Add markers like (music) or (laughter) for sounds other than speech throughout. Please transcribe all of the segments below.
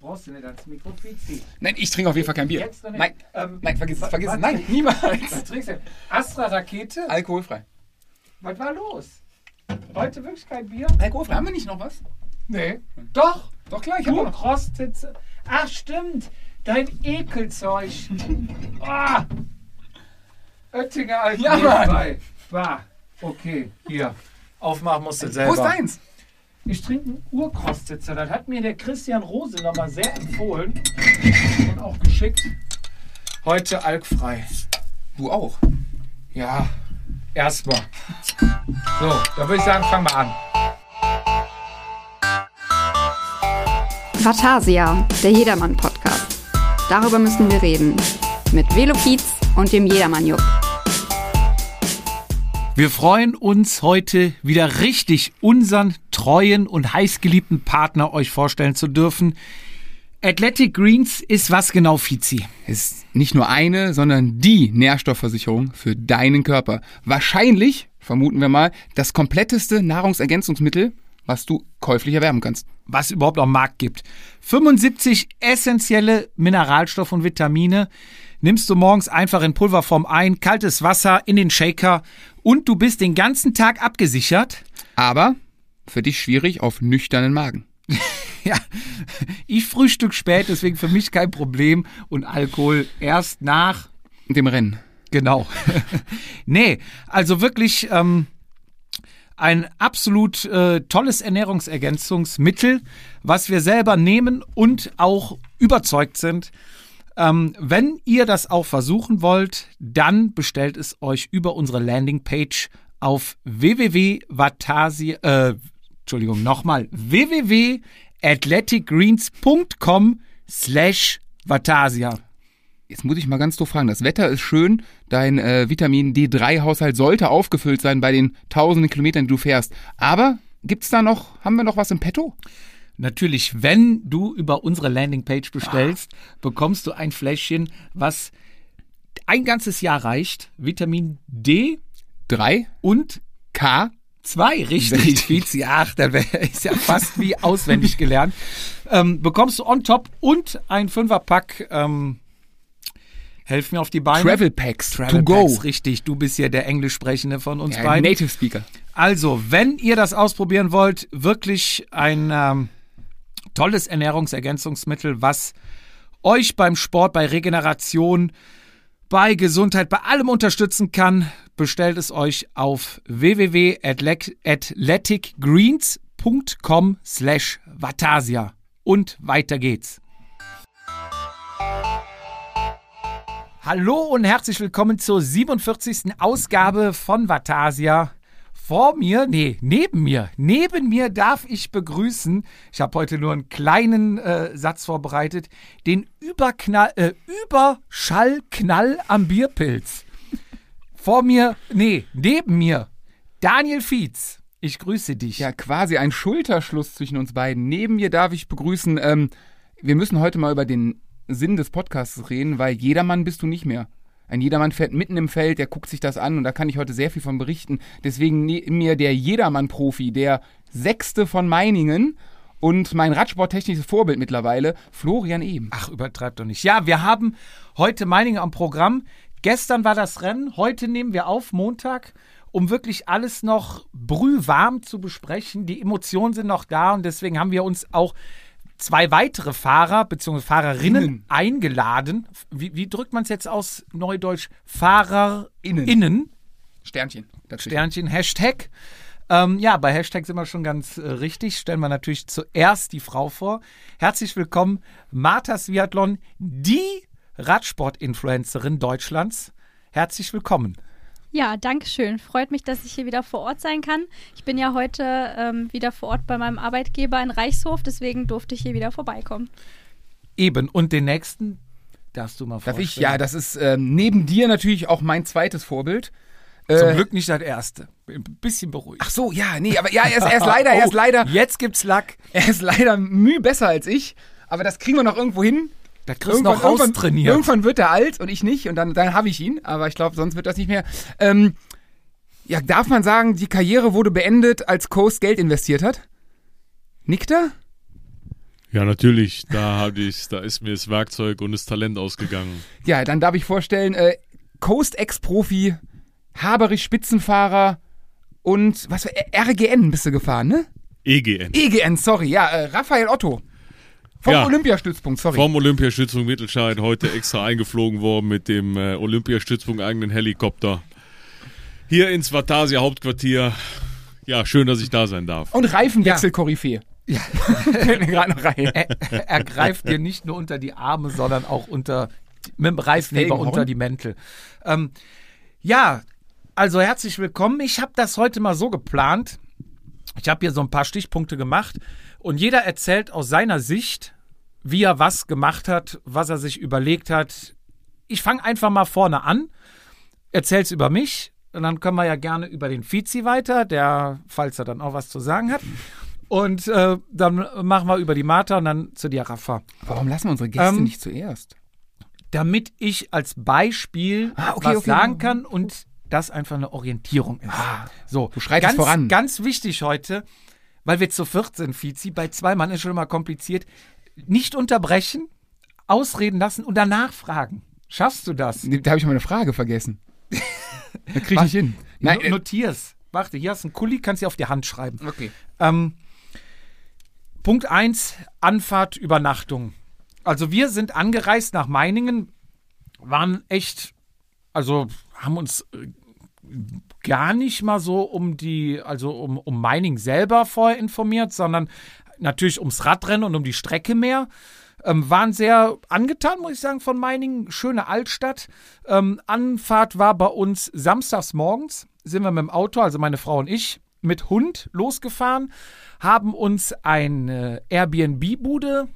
brauchst du nicht ans Mikro, Fizi. Nein, ich trinke auf jeden Fall kein Bier. Nein, Ähm, nein, vergiss es, vergiss es. was- Nein, Was (laughs) niemals. trinkst du? Astra-Rakete? Alkoholfrei. Was war los? Heute wirklich kein Bier? Alkoholfrei. Haben wir nicht noch was? Nee. Doch. Doch klar, ich habe noch. Urkrostet. Ach, stimmt. Dein Ekelzeug. Ah. Oettinger Ja, Mann. Alkoholfrei. War. Okay, hier. Aufmachen musst du selber. Wo ist deins? Ich trinke einen Urkostitzer. Das hat mir der Christian Rose nochmal sehr empfohlen und auch geschickt. Heute alkfrei. Du auch. Ja, erstmal. So, dann würde ich sagen, fangen wir an. Vatasia, der Jedermann-Podcast. Darüber müssen wir reden. Mit Velo Kiez und dem Jedermann-Jupp. Wir freuen uns heute wieder richtig unseren treuen und heißgeliebten Partner euch vorstellen zu dürfen. Athletic Greens ist was genau, Fizi? Ist nicht nur eine, sondern die Nährstoffversicherung für deinen Körper. Wahrscheinlich, vermuten wir mal, das kompletteste Nahrungsergänzungsmittel, was du käuflich erwerben kannst. Was überhaupt am Markt gibt. 75 essentielle Mineralstoffe und Vitamine nimmst du morgens einfach in Pulverform ein, kaltes Wasser in den Shaker und du bist den ganzen Tag abgesichert. Aber für dich schwierig auf nüchternen Magen. (laughs) Ja, ich frühstück spät, deswegen für mich kein Problem und Alkohol erst nach Dem Rennen. Genau. (laughs) nee, also wirklich ähm, ein absolut äh, tolles Ernährungsergänzungsmittel, was wir selber nehmen und auch überzeugt sind. Ähm, wenn ihr das auch versuchen wollt, dann bestellt es euch über unsere Landingpage auf www.vatasia, äh, Entschuldigung, nochmal, www.athleticgreens.com slash Vatasia. Jetzt muss ich mal ganz doof fragen. Das Wetter ist schön. Dein äh, Vitamin D3-Haushalt sollte aufgefüllt sein bei den tausenden Kilometern, die du fährst. Aber gibt's da noch, haben wir noch was im Petto? Natürlich, wenn du über unsere Landingpage bestellst, bekommst du ein Fläschchen, was ein ganzes Jahr reicht. Vitamin D Drei? und K? zwei, richtig. Fizi, ach, da (laughs) ist ja fast wie auswendig gelernt. Ähm, bekommst du on top und ein Fünferpack, ähm, helf mir auf die Beine. Travel Packs. Travel to go. Packs, richtig. Du bist ja der Englischsprechende von uns Ja, beiden. Native Speaker. Also, wenn ihr das ausprobieren wollt, wirklich ein ähm, tolles Ernährungsergänzungsmittel, was euch beim Sport, bei Regeneration, bei Gesundheit, bei allem unterstützen kann, bestellt es euch auf www.athleticgreens.com slash Vatasia. Und weiter geht's. Hallo und herzlich willkommen zur 47. Ausgabe von Vatasia. Vor mir, nee, neben mir, neben mir darf ich begrüßen, ich habe heute nur einen kleinen äh, Satz vorbereitet, den Überknall, äh, Überschallknall am Bierpilz. Vor mir, nee, neben mir, Daniel Fietz. Ich grüße dich. Ja, quasi ein Schulterschluss zwischen uns beiden. Neben mir darf ich begrüßen, ähm, wir müssen heute mal über den Sinn des Podcasts reden, weil jedermann bist du nicht mehr. Ein Jedermann fährt mitten im Feld, der guckt sich das an und da kann ich heute sehr viel von berichten. Deswegen neben mir der Jedermann-Profi, der Sechste von Meiningen und mein radsporttechnisches Vorbild mittlerweile, Florian Ehm. Ach, übertreib doch nicht. Ja, wir haben heute Meininger am Programm. Gestern war das Rennen, heute nehmen wir auf, Montag, um wirklich alles noch brühwarm zu besprechen. Die Emotionen sind noch da und deswegen haben wir uns auch zwei weitere Fahrer bzw. Fahrerinnen Innen. eingeladen. Wie, wie drückt man es jetzt aus Neudeutsch? Fahrerinnen. Innen. Sternchen. dazwischen. Sternchen, Hashtag. Ähm, ja, bei Hashtag sind wir schon ganz äh, richtig. Stellen wir natürlich zuerst die Frau vor. Herzlich willkommen, Martha Sviatlon, die Radsport-Influencerin Deutschlands. Herzlich willkommen. Ja, danke schön. Freut mich, dass ich hier wieder vor Ort sein kann. Ich bin ja heute ähm, wieder vor Ort bei meinem Arbeitgeber in Reichshof, deswegen durfte ich hier wieder vorbeikommen. Eben. Und den nächsten darfst du mal Darf vorstellen. ich? Ja, das ist ähm, neben dir natürlich auch mein zweites Vorbild. Zum Äh, Glück nicht das erste. Ein bisschen beruhigt. Ach so, ja, nee, aber ja, er ist, er ist leider, er (laughs) ist Oh, leider, Jetzt gibt's Lack. (laughs) er ist leider müh besser als ich. Aber das kriegen wir noch irgendwo hin. Das kriegst du noch raustrainiert. Irgendwann wird er alt und ich nicht und dann, dann habe ich ihn. Aber ich glaube, sonst wird das nicht mehr. Ähm, ja, darf man sagen, die Karriere wurde beendet, als Coast Geld investiert hat? Nickt er? Ja, natürlich. Da hab ich, da ist mir das Werkzeug und das Talent ausgegangen. Ja, dann darf ich vorstellen, äh, Coast-Ex-Profi, Haberich Spitzenfahrer und was war RGN bist du gefahren, ne? EGN. EGN, sorry, ja, äh, Raphael Otto. Vom Ja. Olympiastützpunkt, sorry. Vom Olympiastützpunkt Mittelscheid heute extra eingeflogen worden mit dem äh, Olympiastützpunkt eigenen Helikopter. Hier ins Vatasia Hauptquartier. Ja, schön, dass ich da sein darf. und Reifenwechsel-Koryphäe. Ja. Fällt mir gerade noch rein. er, er greift dir nicht nur unter die Arme, sondern auch unter mit dem Reifenheber Felgenhorn? unter die Mäntel. Ähm, ja, also herzlich willkommen. Ich habe das heute mal so geplant. Ich habe hier so ein paar Stichpunkte gemacht und jeder erzählt aus seiner Sicht, wie er was gemacht hat, was er sich überlegt hat. Ich fange einfach mal vorne an, erzähl's über mich und dann können wir ja gerne über den Vizi weiter, der, falls er dann auch was zu sagen hat. Und äh, dann machen wir über die Martha und dann zu dir, Rafa. Warum lassen wir unsere Gäste Ähm, nicht zuerst? Damit ich als Beispiel Ah, okay, was okay. sagen kann und das einfach eine Orientierung ist. so, du schreitest ganz, voran. Ganz wichtig heute, weil wir zu viert sind, Vizi, bei zwei Mann ist schon mal kompliziert. Nicht unterbrechen, ausreden lassen und danach fragen. Schaffst du das? Da habe ich mal eine Frage vergessen. (laughs) Da kriege ich hin. Nein, No- äh, Notier's. Warte, hier hast du einen Kuli, kannst du auf die Hand schreiben. okay. Ähm, Punkt 1, Anfahrt, Übernachtung. Also wir sind angereist nach Meiningen, waren echt, also haben uns äh, gar nicht mal so um die, also um, um Meiningen selber vorher informiert, sondern natürlich ums Radrennen und um die Strecke mehr. Ähm, waren sehr angetan, muss ich sagen, von Meiningen. Schöne Altstadt. Ähm, Anfahrt war bei uns samstags morgens. Sind wir mit dem Auto, also meine Frau und ich, mit Hund losgefahren, haben uns eine Airbnb-Bude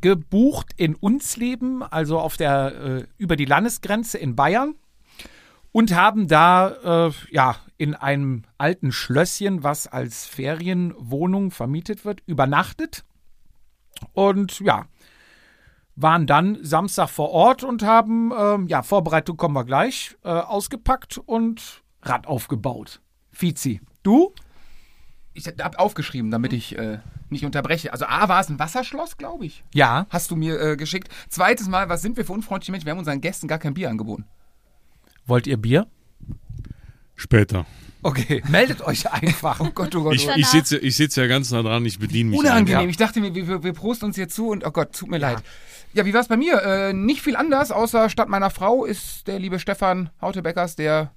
gebucht in Unsleben, also auf der äh, über die Landesgrenze in Bayern und haben da äh, ja in einem alten Schlösschen, was als Ferienwohnung vermietet wird, übernachtet und ja waren dann Samstag vor Ort und haben ähm, ja Vorbereitung kommen wir gleich äh, ausgepackt und Rad aufgebaut. Fizi, du? Ich habe aufgeschrieben, damit ich äh, nicht unterbreche. Also A war es ein Wasserschloss, glaube ich. Ja. Hast du mir äh, geschickt. Zweites Mal, was sind wir für unfreundliche Menschen? Wir haben unseren Gästen gar kein Bier angeboten. Wollt ihr Bier? Später. Okay, (laughs) meldet euch einfach. Oh Gott, oh Gott, Ich, oh Gott. ich sitze ich sitz ja ganz nah dran, ich bediene mich. Unangenehm. Ja. Ich dachte mir, wir, wir, wir prosten uns hier zu und oh Gott, tut mir leid. Ja, wie war es bei mir? Äh, nicht viel anders, außer statt meiner Frau ist der liebe Stefan Hautebeckers, der,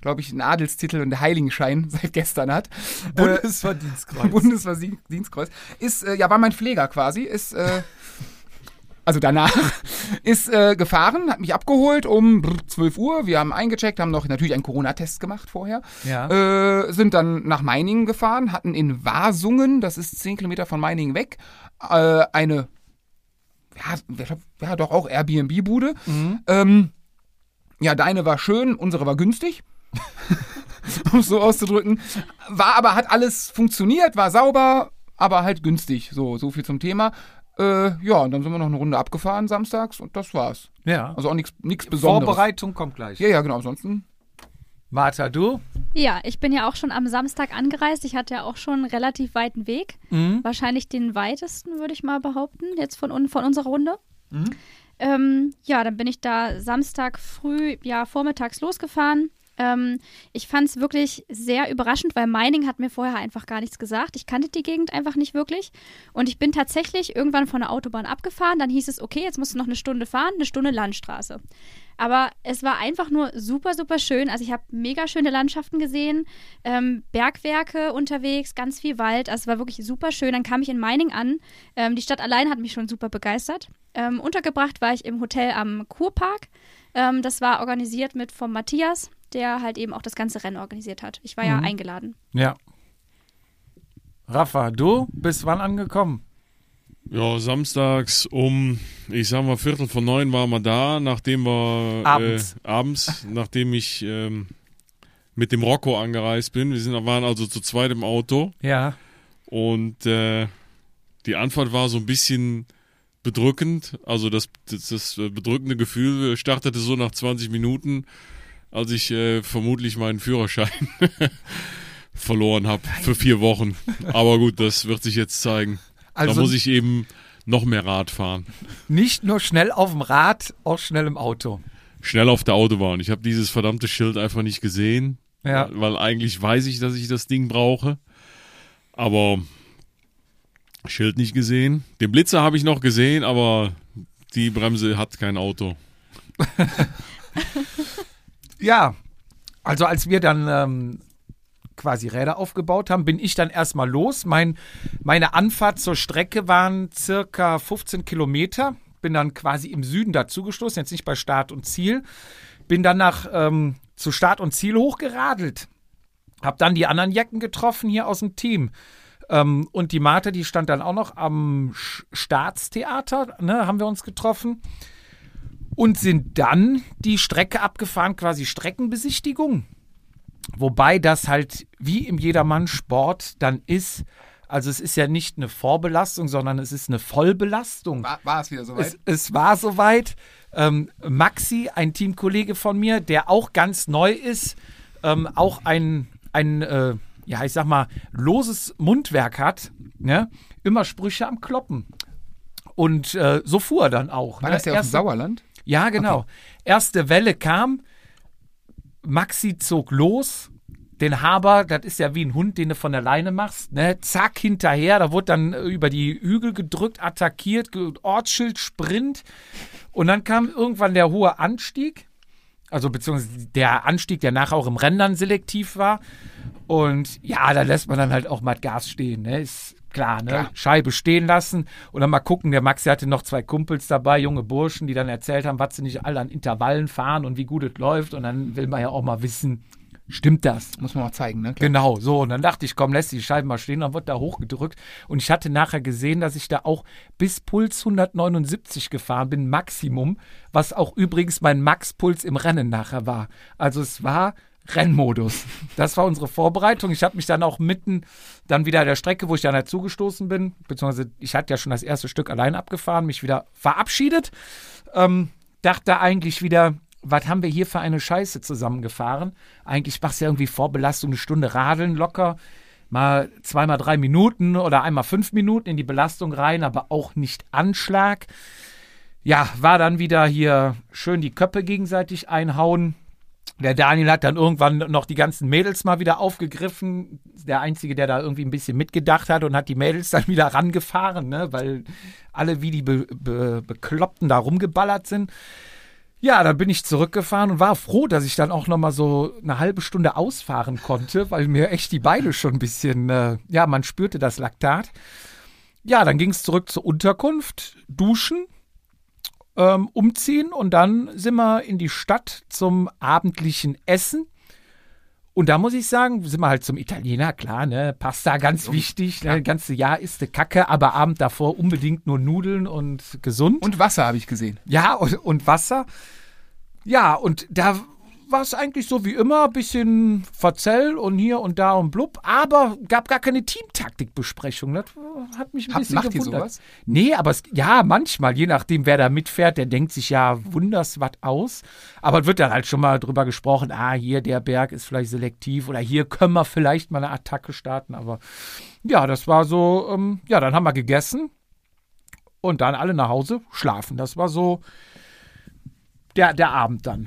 glaube ich, einen Adelstitel und einen Heiligenschein (laughs) seit gestern hat. Äh, Bundesverdienstkreuz. (laughs) Bundesverdienstkreuz. Ist, äh, ja, war mein Pfleger quasi. Ist, äh, also danach, (laughs) ist äh, gefahren, hat mich abgeholt um brr, 12 Uhr. Wir haben eingecheckt, haben noch natürlich einen Corona-Test gemacht vorher. Ja. Äh, sind dann nach Meiningen gefahren, hatten in Wasungen, das ist 10 Kilometer von Meiningen weg, äh, eine, ja, ja doch auch Airbnb-Bude. Ähm, ja, deine war schön, unsere war günstig. (laughs) um es so auszudrücken. War aber, hat alles funktioniert, war sauber, aber halt günstig. So, so viel zum Thema. Äh, ja, und dann sind wir noch eine Runde abgefahren samstags und das war's. ja. Also auch nichts nichts Besonderes. Vorbereitung kommt gleich. Ja, ja, genau. Ansonsten. Martha, du? Ja, ich bin ja auch schon am Samstag angereist. Ich hatte ja auch schon einen relativ weiten Weg. Wahrscheinlich den weitesten, würde ich mal behaupten, jetzt von, von unserer Runde. Ähm, ja, dann bin ich da Samstag früh, ja, vormittags losgefahren. Ähm, ich fand es wirklich sehr überraschend, weil Meining hat mir vorher einfach gar nichts gesagt. Ich kannte die Gegend einfach nicht wirklich. Und ich bin tatsächlich irgendwann von der Autobahn abgefahren. Dann hieß es, okay, jetzt musst du noch eine Stunde fahren, eine Stunde Landstraße. Aber es war einfach nur super, super schön. Also ich habe mega schöne Landschaften gesehen, ähm, Bergwerke unterwegs, ganz viel Wald. Also es war wirklich super schön. Dann kam ich in Meining an. Ähm, die Stadt allein hat mich schon super begeistert. Ähm, untergebracht war ich im Hotel am Kurpark. Ähm, das war organisiert mit vom Matthias, der halt eben auch das ganze Rennen organisiert hat. Ich war ja eingeladen. Ja. Rafa, du bist wann angekommen? Ja, samstags um, ich sag mal, Viertel vor neun waren wir da, nachdem wir Abends. Äh, abends, (laughs) nachdem ich ähm, mit dem Rocco angereist bin. Wir sind, waren also zu zweit im Auto Ja. und äh, die Anfahrt war so ein bisschen bedrückend. Also das, das, das bedrückende Gefühl startete so nach 20 Minuten, als ich äh, vermutlich meinen Führerschein (laughs) verloren habe für vier Wochen. Aber gut, das wird sich jetzt zeigen. Also da muss ich eben noch mehr Rad fahren. nicht nur schnell auf dem Rad, auch schnell im Auto. Schnell auf der Autobahn. Ich habe dieses verdammte Schild einfach nicht gesehen. Ja. Weil eigentlich weiß ich, dass ich das Ding brauche. Aber Schild nicht gesehen. Den Blitzer habe ich noch gesehen, aber die Bremse hat kein Auto. (laughs) Ja, also als wir dann ähm, quasi Räder aufgebaut haben, bin ich dann erstmal los. Mein, meine Anfahrt zur Strecke waren circa 15 Kilometer. Bin dann quasi im Süden dazugestoßen, jetzt nicht bei Start und Ziel. Bin dann nach ähm, zu Start und Ziel hochgeradelt. Hab dann die anderen Jacken getroffen hier aus dem Team. Ähm, und die Mate, die stand dann auch noch am Staatstheater, ne, haben wir uns getroffen und sind dann die Strecke abgefahren, quasi Streckenbesichtigung. Wobei das halt wie im Jedermann-Sport dann ist. Also es ist ja nicht eine Vorbelastung, sondern es ist eine Vollbelastung. War, war es wieder soweit? Es, es war soweit. Ähm, Maxi, ein Teamkollege von mir, der auch ganz neu ist, ähm, auch ein, ein äh, ja, ich sag mal, loses Mundwerk hat, ne? immer Sprüche am Kloppen. Und äh, so fuhr er dann auch. war ne? das ja aus dem Sauerland? Ja, genau. Erste Welle kam, Maxi zog los. Den Haber, das ist ja wie ein Hund, den du von der Leine machst, ne? Zack, hinterher. Da wurde dann äh, über die Hügel gedrückt, attackiert, Ortsschild, Sprint. Und dann kam irgendwann der hohe Anstieg. Also beziehungsweise der Anstieg, der nachher auch im Rennen dann selektiv war. Und ja, da lässt man dann halt auch mal Gas stehen, ne? Ist klar, ne? Klar. Scheibe stehen lassen und dann mal gucken. Der Maxi hatte noch zwei Kumpels dabei, junge Burschen, die dann erzählt haben, was sie nicht alle an Intervallen fahren und wie gut es läuft. Und dann will man ja auch mal wissen, stimmt das? Muss man auch zeigen, ne? Klar. Genau, so. Und dann dachte ich, komm, lässt die Scheiben mal stehen. Dann wird da hochgedrückt. Und ich hatte nachher gesehen, dass ich da auch bis Puls 179 gefahren bin, Maximum. Was auch übrigens mein Max-Puls im Rennen nachher war. Also es war Rennmodus. Das war unsere Vorbereitung. Ich habe mich dann auch mitten dann wieder der Strecke, wo ich dann dazugestoßen bin, beziehungsweise ich hatte ja schon das erste Stück allein abgefahren, mich wieder verabschiedet. Ähm, dachte eigentlich wieder, was haben wir hier für eine Scheiße zusammengefahren? Eigentlich machst du ja irgendwie Vorbelastung, eine Stunde radeln locker, mal zweimal drei Minuten oder einmal fünf Minuten in die Belastung rein, aber auch nicht Anschlag. Ja, war dann wieder hier schön die Köpfe gegenseitig einhauen. Der Daniel hat dann irgendwann noch die ganzen Mädels mal wieder aufgegriffen. Der Einzige, der da irgendwie ein bisschen mitgedacht hat und hat die Mädels dann wieder rangefahren, ne? weil alle wie die Be Be Bekloppten da rumgeballert sind. Ja, dann bin ich zurückgefahren und war froh, dass ich dann auch noch mal so eine halbe Stunde ausfahren konnte, weil mir echt die Beine schon ein bisschen, äh, ja, man spürte das Laktat. Ja, dann ging es zurück zur Unterkunft, duschen, ähm, umziehen und dann sind wir in die Stadt zum abendlichen Essen. Und da muss ich sagen, sind wir halt zum Italiener, klar, ne? Pasta ganz wichtig, ne? Das ganze Jahr ist de Kacke, aber Abend davor unbedingt nur Nudeln und gesund. Und Wasser habe ich gesehen. Ja, und, und Wasser. Ja, und da war es eigentlich so wie immer, bisschen Verzell und hier und da und blub, aber gab gar keine Teamtaktikbesprechung. Das hat mich ein Habt- bisschen macht ihr gewundert. sowas? Nee, aber es, ja, manchmal, je nachdem, wer da mitfährt, der denkt sich ja wunders was aus. Aber es wird dann halt schon mal drüber gesprochen, ah, hier der Berg ist vielleicht selektiv oder hier können wir vielleicht mal eine Attacke starten. Aber ja, das war so, ähm, ja, dann haben wir gegessen und dann alle nach Hause schlafen. Das war so der, der Abend dann.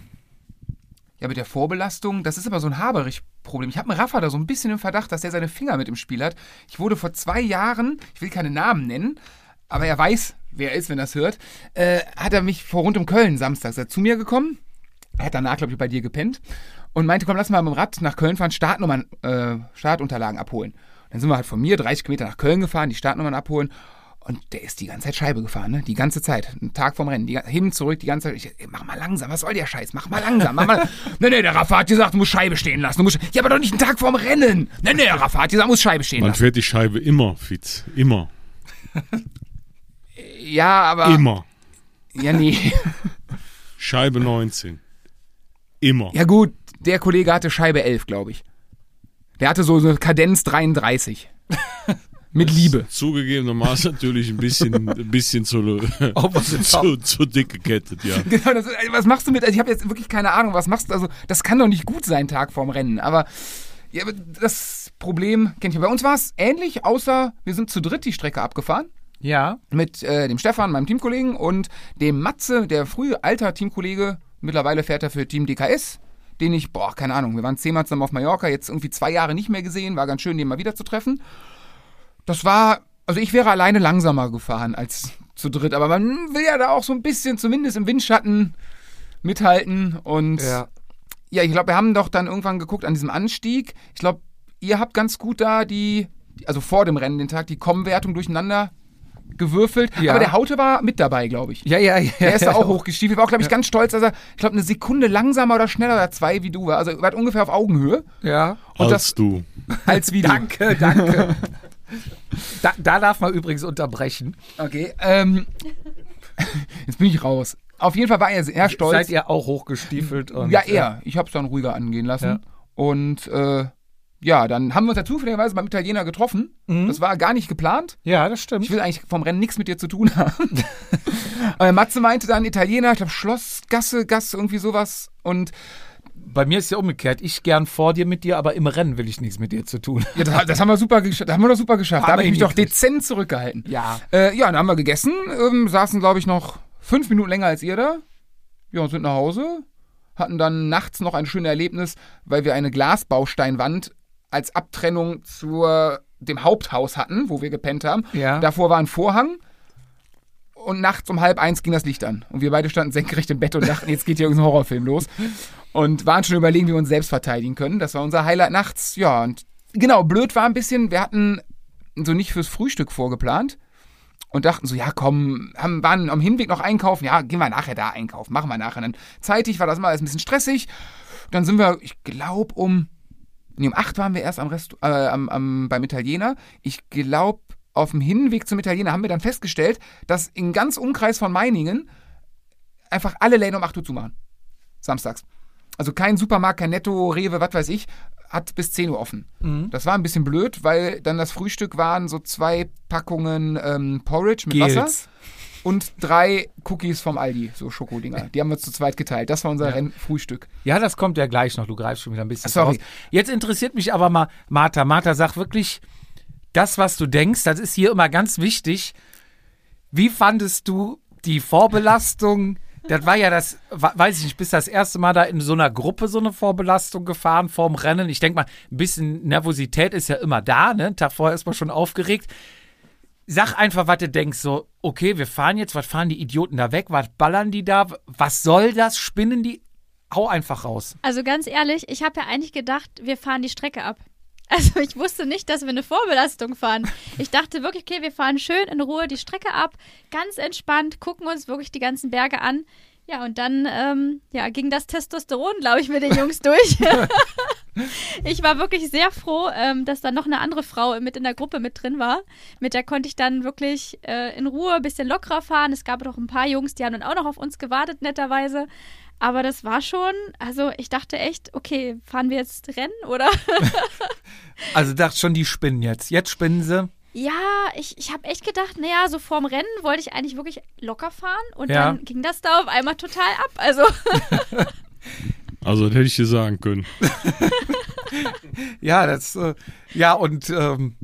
Ja, mit der Vorbelastung, das ist aber so ein Haberich-Problem. Ich habe einen Rafa da so ein bisschen im Verdacht, dass der seine Finger mit im Spiel hat. Ich wurde vor zwei Jahren, ich will keine Namen nennen, aber er weiß, wer er ist, wenn er es hört, äh, hat er mich vor rund um Köln samstags zu mir gekommen. Er hat danach, glaube ich, bei dir gepennt und meinte, komm, lass mal mit dem Rad nach Köln fahren, Startnummern, äh, Startunterlagen abholen. Dann sind wir halt von mir 30 Kilometer nach Köln gefahren, die Startnummern abholen. Und der ist die ganze Zeit Scheibe gefahren, ne? Die ganze Zeit. Einen Tag vorm Rennen. Die, hin, zurück, die ganze Zeit. Ich, ey, mach mal langsam, was soll der Scheiß? Mach mal langsam, mach mal. (laughs) nee, nee, der Rafa hat gesagt, du musst Scheibe stehen lassen. Du musst, ja, aber doch nicht einen Tag vorm Rennen. Nee, nee, der Rafa hat gesagt, du musst Scheibe stehen Man lassen. fährt die Scheibe immer, Fitz. Immer. (laughs) Ja, aber. Immer. Ja, nee. (laughs) Scheibe 19. Immer. Ja, gut, der Kollege hatte Scheibe 11, glaube ich. Der hatte so eine Kadenz 33. Mit Liebe. Zugegebenermaßen (laughs) natürlich ein bisschen, ein bisschen zu, (laughs) (laughs) zu, zu dick gekettet, ja. Genau, das, ist- was machst du mit? Also ich habe jetzt wirklich keine Ahnung, was machst du? Also das kann doch nicht gut sein, Tag vorm Rennen. Aber, ja, aber das Problem kennt ihr. Bei uns war es ähnlich, außer wir sind zu dritt die Strecke abgefahren. Ja. mit äh, dem Stefan, meinem Teamkollegen, und dem Matze, der frühe alter Teamkollege. Mittlerweile fährt er für Team DKS, den ich, boah, keine Ahnung, wir waren zehnmal zusammen auf Mallorca, jetzt irgendwie zwei Jahre nicht mehr gesehen, war ganz schön, den mal wieder zu treffen. Das war, also ich wäre alleine langsamer gefahren als zu dritt, aber man will ja da auch so ein bisschen, zumindest im Windschatten, mithalten und Ja. ja, ich glaube, wir haben doch dann irgendwann geguckt an diesem Anstieg. Ich glaube, ihr habt ganz gut da die, also vor dem Rennen den Tag, die Com-Wertung durcheinander gewürfelt. Ja. Aber der Haute war mit dabei, glaube ich. Ja, ja, ja. Der ist da auch hochgestiefelt. War auch, glaube ich, ganz stolz, dass er, ich glaube, eine Sekunde langsamer oder schneller oder zwei wie du war. Also, er war ungefähr auf Augenhöhe. Ja. Und als das du. als wie du. Danke, danke. (laughs) da, da darf man übrigens unterbrechen. Okay. Ähm, (laughs) jetzt bin ich raus. Auf jeden Fall war er sehr stolz. Seid ihr auch hochgestiefelt? Und, ja, er. Ich habe es dann ruhiger angehen lassen. Ja. Und äh, ja, dann haben wir uns ja zufälligerweise beim Italiener getroffen. Mhm. Das war gar nicht geplant. Ja, das stimmt. Ich will eigentlich vom Rennen nichts mit dir zu tun haben. (laughs) Aber Matze meinte dann Italiener, ich glaube Schloss, Gasse, Gasse, irgendwie sowas. Und Bei mir ist ja umgekehrt. Ich gern vor dir mit dir, aber im Rennen will ich nichts mit dir zu tun. ja, das, das haben wir super geschafft. Haben wir doch super geschafft. Haben Da habe ich mich doch dezent zurückgehalten. Ja. Äh, ja, dann haben wir gegessen, ähm, saßen, glaube ich, noch fünf Minuten länger als ihr da. Ja, und sind nach Hause. Hatten dann nachts noch ein schönes Erlebnis, weil wir eine Glasbausteinwand als Abtrennung zu dem Haupthaus hatten, wo wir gepennt haben. Ja. Davor war ein Vorhang. Und nachts um halb eins ging das Licht an. Und wir beide standen senkrecht im Bett und dachten, jetzt geht hier irgendein Horrorfilm los. Und waren schon überlegen, wie wir uns selbst verteidigen können. Das war unser Highlight nachts. Ja, und genau, blöd war ein bisschen, wir hatten so nicht fürs Frühstück vorgeplant und dachten so, ja komm, haben, waren am Hinweg noch einkaufen, ja, gehen wir nachher da einkaufen, machen wir nachher. Dann zeitig war das mal alles ein bisschen stressig. Dann sind wir, ich glaube, um, nee, um acht waren wir erst am Rest, äh, am, am, beim Italiener. Ich glaube, auf dem Hinweg zum Italiener haben wir dann festgestellt, dass in ganz Umkreis von Meiningen einfach alle Läden um 8 Uhr zumachen. Samstags. Also kein Supermarkt, kein Netto, Rewe, was weiß ich, hat bis 10 Uhr offen. Das war ein bisschen blöd, weil dann das Frühstück waren so zwei Packungen ähm, Porridge mit Wasser Gels. und drei Cookies vom Aldi, so Schokodinger. Die haben wir zu zweit geteilt. Das war unser Renn Frühstück. Ja, das kommt ja gleich noch. Du greifst schon wieder ein bisschen Sorry. raus. Jetzt interessiert mich aber mal Martha. Martha, sag wirklich das, was du denkst. Das ist hier immer ganz wichtig. Wie fandest du die Vorbelastung? Das war ja das, weiß ich nicht, bist das erste Mal da in so einer Gruppe so eine Vorbelastung gefahren vorm Rennen. Ich denke mal, ein bisschen Nervosität ist ja immer da, ne? Tag vorher ist man schon aufgeregt. Sag einfach, was du denkst, so, okay, wir fahren jetzt, was fahren die Idioten da weg, was ballern die da, was soll das, spinnen die? Hau einfach raus. Also ganz ehrlich, ich habe ja eigentlich gedacht, wir fahren die Strecke ab. Also ich wusste nicht, dass wir eine Vorbelastung fahren. Ich dachte wirklich, okay, wir fahren schön in Ruhe die Strecke ab, ganz entspannt, gucken uns wirklich die ganzen Berge an. Ja, und dann ähm, ja, ging das Testosteron, glaube ich, mit den Jungs durch. (laughs) ich war wirklich sehr froh, ähm, dass da noch eine andere Frau mit in der Gruppe mit drin war. Mit der konnte ich dann wirklich äh, in Ruhe ein bisschen lockerer fahren. Es gab noch ein paar Jungs, die haben dann auch noch auf uns gewartet, netterweise. Aber das war schon, also ich dachte echt, okay, fahren wir jetzt Rennen oder? (laughs) Also dachte schon, die spinnen jetzt. Jetzt spinnen sie. ja, ich, ich habe echt gedacht, naja, so vorm Rennen wollte ich eigentlich wirklich locker fahren und Ja. dann ging das da auf einmal total ab. Also (laughs) Also, das hätte ich dir sagen können. (laughs) Ja, das, äh, ja, und ähm,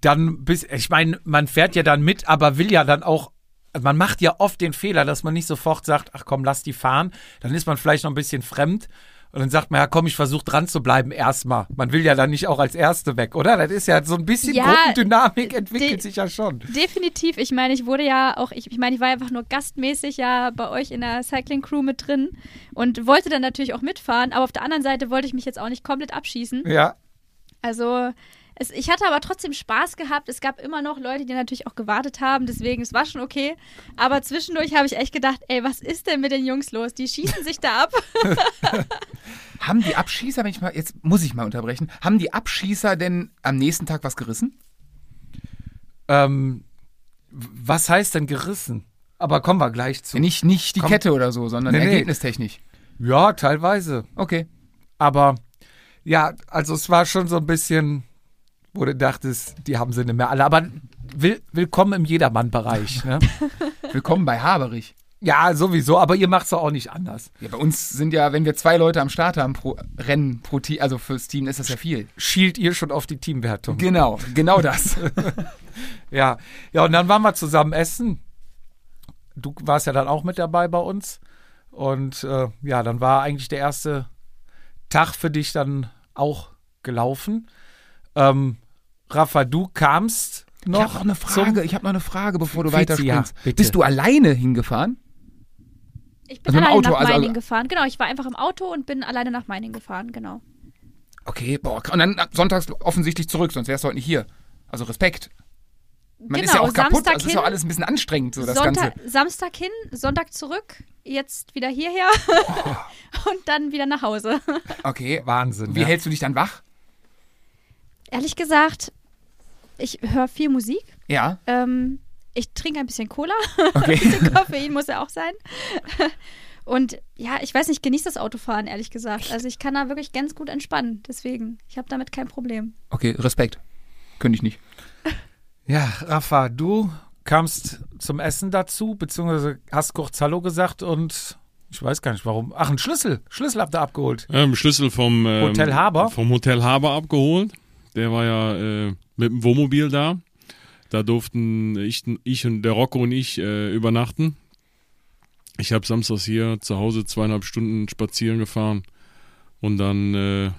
dann bis, ich meine, man fährt ja dann mit, aber will ja dann auch, man macht ja oft den Fehler, dass man nicht sofort sagt, ach komm, lass die fahren. Dann ist man vielleicht noch ein bisschen fremd. Und dann sagt man, ja komm, ich versuche dran zu bleiben erstmal. Man will ja dann nicht auch als Erste weg, oder? Das ist ja so ein bisschen Ja, Gruppendynamik entwickelt sich ja schon. definitiv, ich meine, ich wurde ja auch, ich, ich meine, ich war einfach nur gastmäßig ja bei euch in der Cycling Crew mit drin und wollte dann natürlich auch mitfahren, aber auf der anderen Seite wollte ich mich jetzt auch nicht komplett abschießen. Ja. Also es, ich hatte aber trotzdem Spaß gehabt. Es gab immer noch Leute, die natürlich auch gewartet haben. Deswegen, es war schon okay. Aber zwischendurch habe ich echt gedacht, ey, was ist denn mit den Jungs los? Die schießen sich da ab. (laughs) Haben die Abschießer, wenn ich mal, jetzt muss ich mal unterbrechen, haben die Abschießer denn am nächsten Tag was gerissen? Ähm, was heißt denn gerissen? Aber kommen wir gleich zu. Nicht, nicht die Komm. Kette oder so, sondern Nee, nee. ergebnistechnisch. Ja, teilweise. Okay. Aber ja, also es war schon so ein bisschen, wo du dachtest, die haben sie nicht mehr alle. Aber will, willkommen im Jedermann-Bereich. Ne? (laughs) Willkommen bei Haberich. Ja, sowieso, aber ihr macht's doch auch nicht anders. Ja, bei uns sind ja, wenn wir zwei Leute am Start haben pro Rennen, pro Team, also fürs Team ist das ja viel. Schielt ihr schon auf die Teamwertung. Genau, genau das. (laughs) Ja, ja, und dann waren wir zusammen essen. Du warst ja dann auch mit dabei bei uns. Und äh, ja, dann war eigentlich der erste Tag für dich dann auch gelaufen. Ähm, Rafa, du kamst noch. ich habe noch eine Frage, ich habe noch eine Frage, bevor du weiterspringst. ja. Bist du alleine hingefahren? Ich bin Also alleine Auto, nach also- Meiningen gefahren. Genau, ich war einfach im Auto und bin alleine nach Meiningen gefahren, genau. Okay, boah, und dann sonntags offensichtlich zurück, sonst wärst du heute nicht hier. Also Respekt. Man genau, ist ja auch kaputt, Samstag also ist ja alles ein bisschen anstrengend, so das Sonntag, Ganze. Samstag hin, Sonntag zurück, jetzt wieder hierher (laughs) (laughs) und dann wieder nach Hause. Okay, Wahnsinn. wie ja. hältst du dich dann wach? Ehrlich gesagt, ich höre viel Musik. Ja, Ähm, ich trinke ein bisschen Cola. okay. ein (laughs) bisschen Koffein muss ja auch sein. Und ja, ich weiß nicht, genieße das Autofahren, ehrlich gesagt. Also ich kann da wirklich ganz gut entspannen. Deswegen, ich habe damit kein Problem. Okay, Respekt. Könnte ich nicht. (laughs) Ja, Rafa, du kamst zum Essen dazu, beziehungsweise hast kurz Hallo gesagt und ich weiß gar nicht warum. Ach, ein Schlüssel. Schlüssel habt ihr abgeholt. Ähm, Schlüssel vom ähm, Hotel Haber? Vom Hotel Haber abgeholt. Der war ja äh, mit dem Wohnmobil da. Da durften ich, ich und der Rocco und ich äh, übernachten. Ich habe samstags hier zu Hause zweieinhalb Stunden spazieren gefahren und dann äh,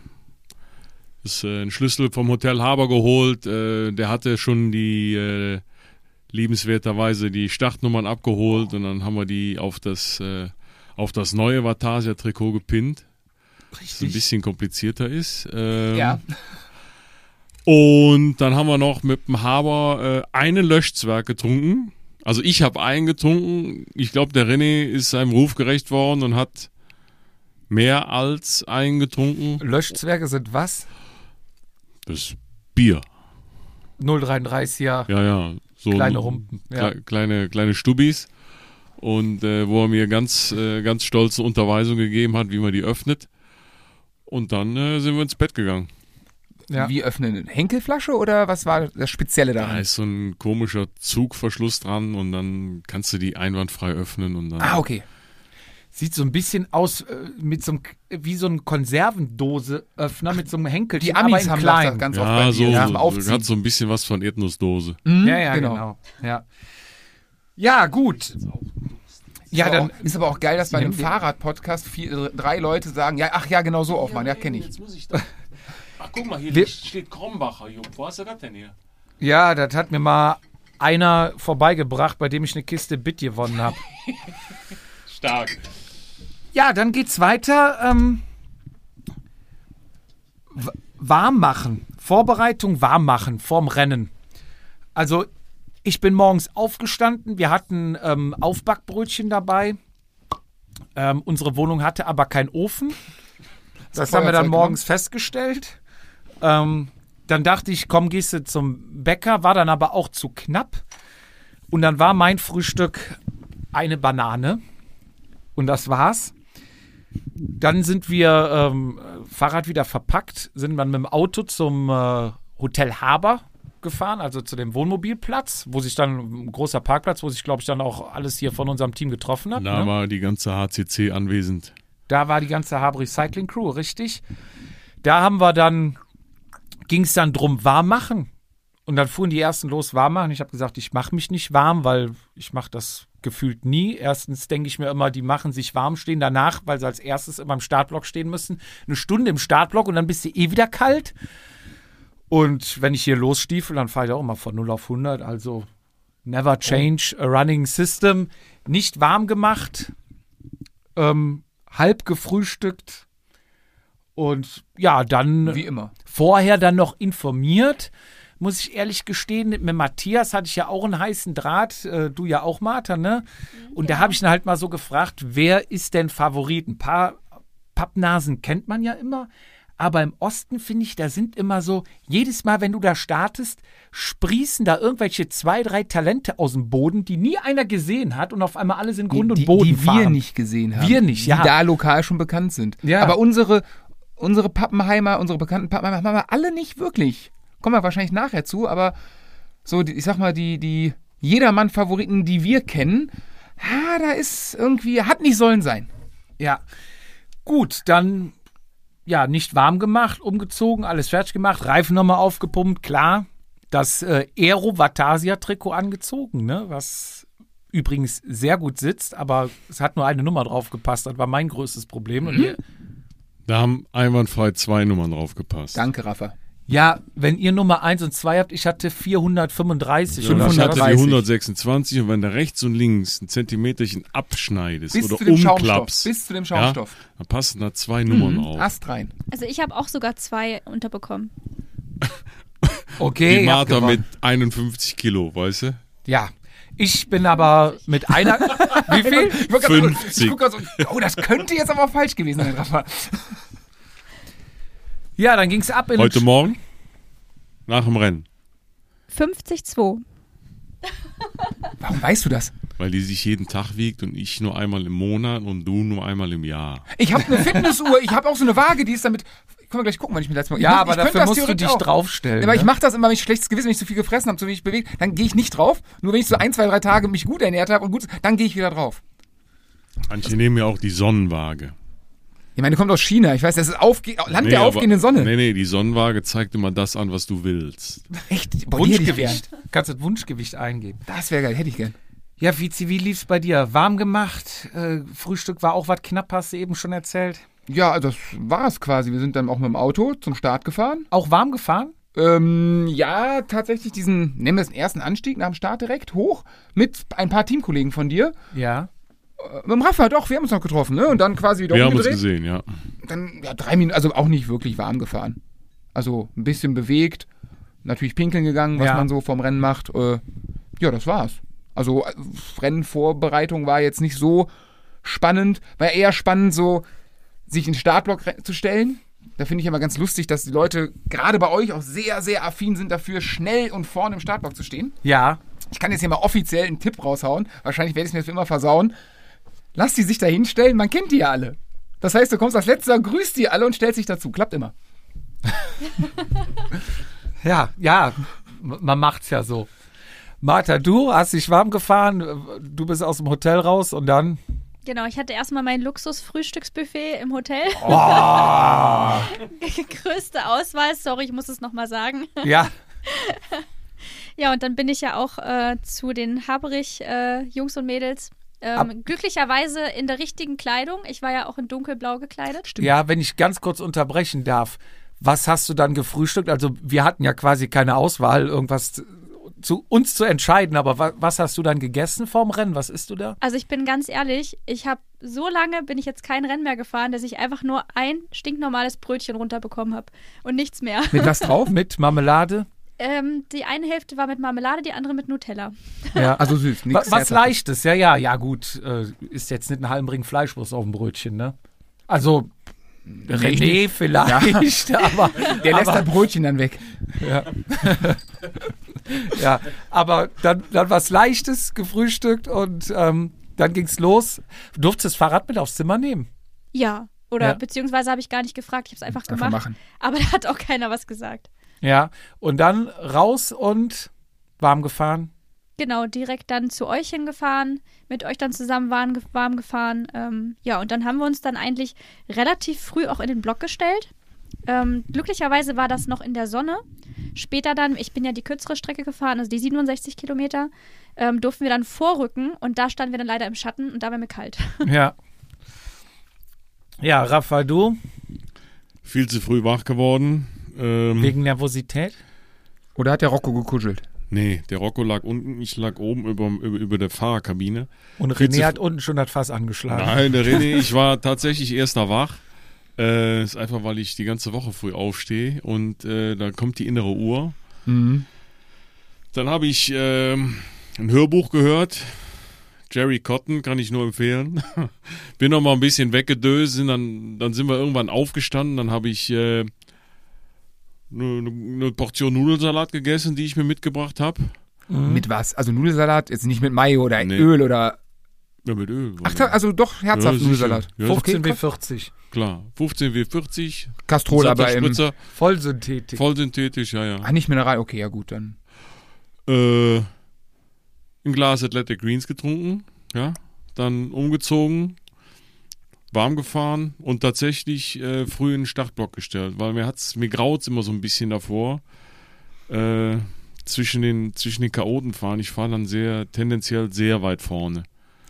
ist äh, ein Schlüssel vom Hotel Haber geholt. Äh, der hatte schon die äh, liebenswerterweise die Startnummern abgeholt und dann haben wir die auf das äh, auf das neue Vatasia Trikot gepinnt das ein bisschen komplizierter ist. Ähm, Ja. Und dann haben wir noch mit dem Haber äh, einen Löschzwerg getrunken. Also ich habe einen getrunken. Ich glaube, der René ist seinem Ruf gerecht worden und hat mehr als einen getrunken. Löschzwerge sind was? Das Bier. 033er, Ja, ja. So kleine ein- Humpen. Ja. Kle kleine, kleine Stubis. Und äh, wo er mir ganz, äh, ganz stolze Unterweisung gegeben hat, wie man die öffnet. Und dann äh, sind wir ins Bett gegangen. Ja. Wie öffnen? Eine Henkelflasche oder was war das Spezielle Da daran? ist so ein komischer Zugverschluss dran und dann kannst du die einwandfrei öffnen und dann. Ah, okay. Sieht so ein bisschen aus äh, mit so einem, wie so ein Konservendoseöffner mit so einem Henkelchen, Die Amis haben klein. das ganz oft Ja, bei so, dir. so, Aufziehen. hat so ein bisschen was von Erdnussdose. Mhm, Ja, ja, genau. Ja. ja, gut. Ja, dann dann ist aber auch geil, dass bei einem. Fahrrad-Podcast drei Leute sagen, ja, ach ja, genau so aufmachen, ja, kenne ich. Jetzt muss ich da. Ach, guck mal, hier Wir- steht Krombacher, Jupp. Wo hast du das denn hier? Ja, das hat mir mal einer vorbeigebracht, bei dem ich eine Kiste Bit gewonnen habe. (laughs) Stark. Ja, dann geht's weiter. Ähm, warm machen. Vorbereitung warm machen vorm Rennen. Also, ich bin morgens aufgestanden. Wir hatten ähm, Aufbackbrötchen dabei. Ähm, unsere Wohnung hatte aber keinen Ofen. Das haben wir dann Feuerzeug morgens festgestellt. Ähm, dann dachte ich, komm, gehst du zum Bäcker, war dann aber auch zu knapp. Und dann war mein Frühstück eine Banane. Und das war's. Dann sind wir ähm, Fahrrad wieder verpackt, sind dann mit dem Auto zum äh, Hotel Haber gefahren, also zu dem Wohnmobilplatz, wo sich dann ein großer Parkplatz, wo sich glaube ich dann auch alles hier von unserem Team getroffen hat. Da ne? war die ganze HCC anwesend. Da war die ganze Haber Recycling Crew, richtig. Da haben wir dann, ging es dann drum, warm machen. Und dann fuhren die ersten los, warm machen. Ich habe gesagt, ich mache mich nicht warm, weil ich mache das gefühlt nie. Erstens denke ich mir immer, die machen sich warm, stehen danach, weil sie als erstes immer im Startblock stehen müssen. Eine Stunde im Startblock und dann bist du eh wieder kalt. Und wenn ich hier losstiefel, dann fahre ich auch immer von 0 auf 100. Also never change a running system. Nicht warm gemacht, ähm, halb gefrühstückt und ja, dann Wie immer. vorher dann noch informiert. Muss ich ehrlich gestehen, mit Matthias hatte ich ja auch einen heißen Draht, äh, du ja auch, Martha, ne? Und da habe ich ihn halt mal so gefragt, wer ist denn Favorit? Ein paar Pappnasen kennt man ja immer, aber im Osten finde ich, da sind immer so, jedes Mal, wenn du da startest, sprießen da irgendwelche zwei, drei Talente aus dem Boden, die nie einer gesehen hat und auf einmal alle sind Grund die, und Boden die fahren. wir nicht gesehen haben. Wir nicht, ja. Die da lokal schon bekannt sind. Ja. Aber unsere, unsere Pappenheimer, unsere bekannten Pappenheimer haben wir alle nicht wirklich. Kommen wir wahrscheinlich nachher zu, aber so, die, ich sag mal, die, die Jedermann-Favoriten, die wir kennen, ah, da ist irgendwie, hat nicht sollen sein. Ja. Gut, dann ja, nicht warm gemacht, umgezogen, alles fertig gemacht, Reifen nochmal aufgepumpt, klar. Das äh, Aero Vatasia Trikot angezogen, ne? Was übrigens sehr gut sitzt, aber es hat nur eine Nummer drauf gepasst. Das war mein größtes Problem. Und ihr, Da haben einwandfrei zwei Nummern drauf gepasst. Danke, Rafa. ja, wenn ihr Nummer 1 und 2 habt, ich hatte 435. Ja, und ich hatte die 530. 126 und wenn du rechts und links ein Zentimeterchen abschneidest Bis oder zu dem Schaumstoff. umklappst, Bis zu dem Schaumstoff. Ja, dann passen da zwei Nummern auf. Ast rein. Also ich habe auch sogar zwei unterbekommen. Okay, Die Martha mit 51 Kilo, weißt du? Ja. Ich bin aber mit einer. (laughs) Wie viel? Ich, wollte gerade- 50. ich guck so, oh, das könnte jetzt aber falsch gewesen sein, Rafa. Ja, dann ging es ab in Heute Morgen nach dem Rennen, 50-2. Warum weißt du das? weil die sich jeden Tag wiegt und ich nur einmal im Monat und du nur einmal im Jahr. Ich habe eine Fitnessuhr, ich habe auch so eine Waage, die ist damit. Können wir gleich gucken, wann ich mir letztes Mal. Ja, mach- aber dafür das musst du dich auch. draufstellen. Ja, aber ich ne? mache das immer, wenn ich schlechtes Gewissen, wenn ich zu viel gefressen habe, zu wenig bewegt, dann gehe ich nicht drauf. Nur wenn ich so ein, zwei, drei Tage mich gut ernährt habe und gut, dann gehe ich wieder drauf. Manche nehmen ja auch die Sonnenwaage. Ich meine, die kommt aus China. Ich weiß, das ist aufge Land der aber- aufgehenden Sonne. Nee, nee, die Sonnenwaage zeigt immer das an, was du willst. Echt? Boah. Wunschgewicht. Kannst das Wunschgewicht eingeben. Das wäre geil, hätte ich gern. Ja, Vizi, wie lief's bei dir? Warm gemacht? Äh, Frühstück war auch was knapp, hast du eben schon erzählt. Ja, das war es quasi. Wir sind dann auch mit dem Auto zum Start gefahren. Auch warm gefahren? Ähm, ja, tatsächlich diesen, nennen wir es den ersten Anstieg nach dem Start direkt hoch mit ein paar Teamkollegen von dir. Ja. Äh, Mit dem Rafa, doch, wir haben uns noch getroffen, ne? Und dann quasi wieder Wir haben uns umgedreht. gesehen, ja. Dann, ja, drei Minuten, also auch nicht wirklich warm gefahren. Also ein bisschen bewegt, natürlich pinkeln gegangen, was Ja. man so vom Rennen macht. Äh, ja, das war's. Also äh, Rennvorbereitung war jetzt nicht so spannend, war eher spannend, so sich in den Startblock zu stellen. Da finde ich immer ganz lustig, dass die Leute gerade bei euch auch sehr, sehr affin sind dafür, schnell und vorne im Startblock zu stehen. Ja. Ich kann jetzt hier mal offiziell einen Tipp raushauen. Wahrscheinlich werde ich es mir jetzt immer versauen. Lass die sich da hinstellen, man kennt die ja alle. Das heißt, du kommst als letzter, grüßt die alle und stellst dich dazu. Klappt immer. (laughs) Ja, ja. Man macht's ja so. Martha, du hast dich warm gefahren, du bist aus dem Hotel raus und dann. Genau, ich hatte erstmal mein Luxus-Frühstücksbuffet im Hotel. Oh. (laughs) Größte Auswahl, sorry, ich muss es nochmal sagen. Ja. (laughs) Ja, und dann bin ich ja auch äh, zu den Haberich-Jungs und Mädels. Ähm, glücklicherweise in der richtigen Kleidung. Ich war ja auch in dunkelblau gekleidet. Ja, wenn ich ganz kurz unterbrechen darf. Was hast du dann gefrühstückt? Also, wir hatten ja quasi keine Auswahl, irgendwas zu, uns zu entscheiden, aber wa, was hast du dann gegessen vorm Rennen? Was isst du da? Also ich bin ganz ehrlich, ich habe so lange bin ich jetzt kein Rennen mehr gefahren, dass ich einfach nur ein stinknormales Brötchen runterbekommen habe und nichts mehr. Mit was drauf? Mit Marmelade? (laughs) Ähm, die eine Hälfte war mit Marmelade, die andere mit Nutella. Ja. Also süß, (laughs) nichts. was Leichtes, ja, ja, ja, gut. Äh, ist jetzt nicht ein halben Ring Fleischwurst auf dem Brötchen, ne? Also, René vielleicht, (laughs) aber, Der lässt aber, das Brötchen dann weg. ja, (laughs) aber dann, dann was Leichtes gefrühstückt und ähm, dann ging's los. Du durftest das Fahrrad mit aufs Zimmer nehmen. Ja. Oder Ja. beziehungsweise habe ich gar nicht gefragt, ich habe es einfach Einfach gemacht. machen. Aber da hat auch keiner was gesagt. Ja, und dann raus und warm gefahren. Genau, direkt dann zu euch hingefahren, mit euch dann zusammen warm, warm gefahren. Ähm, ja, und dann haben wir uns dann eigentlich relativ früh auch in den Block gestellt. Ähm, glücklicherweise war das noch in der Sonne. Später dann, ich bin ja die kürzere Strecke gefahren, also die 67 Kilometer, ähm, durften wir dann vorrücken und da standen wir dann leider im Schatten und da war mir kalt. (laughs) Ja. Ja, Rafa, du, Viel zu früh wach geworden. Ähm, wegen Nervosität? Oder hat der Rocco gekuschelt? nee, der Rocco lag unten, ich lag oben über, über, über der Fahrerkabine. Und René hat unten schon das Fass angeschlagen. Nein, der René, ich war tatsächlich erst da wach. Äh, ist einfach, weil ich die ganze Woche früh aufstehe und äh, dann kommt die innere Uhr. Mhm. Dann habe ich ähm, ein Hörbuch gehört. Jerry Cotton kann ich nur empfehlen. (laughs) Bin noch mal ein bisschen weggedöst, sind dann, dann sind wir irgendwann aufgestanden. Dann habe ich äh, eine, eine Portion Nudelsalat gegessen, die ich mir mitgebracht habe. Mit was? Also Nudelsalat, jetzt nicht mit Mayo oder Nee. Öl oder. Ja, mit Öl. Ach, also doch herzhaft Ja, Nudelsalat. Ja, 15 okay, wie 40. klar. 15 W40, Kastrol aber im. Vollsynthetik. vollsynthetisch, ja, ja. Ah, nicht Mineral, okay, ja gut, dann. Äh, ein Glas Athletic Greens getrunken, ja. dann umgezogen, warm gefahren und tatsächlich äh, früh in den Startblock gestellt, weil mir hat's, mir graut's immer so ein bisschen davor. Äh, zwischen den, zwischen den Chaoten fahren. Ich fahre dann sehr, tendenziell sehr weit vorne.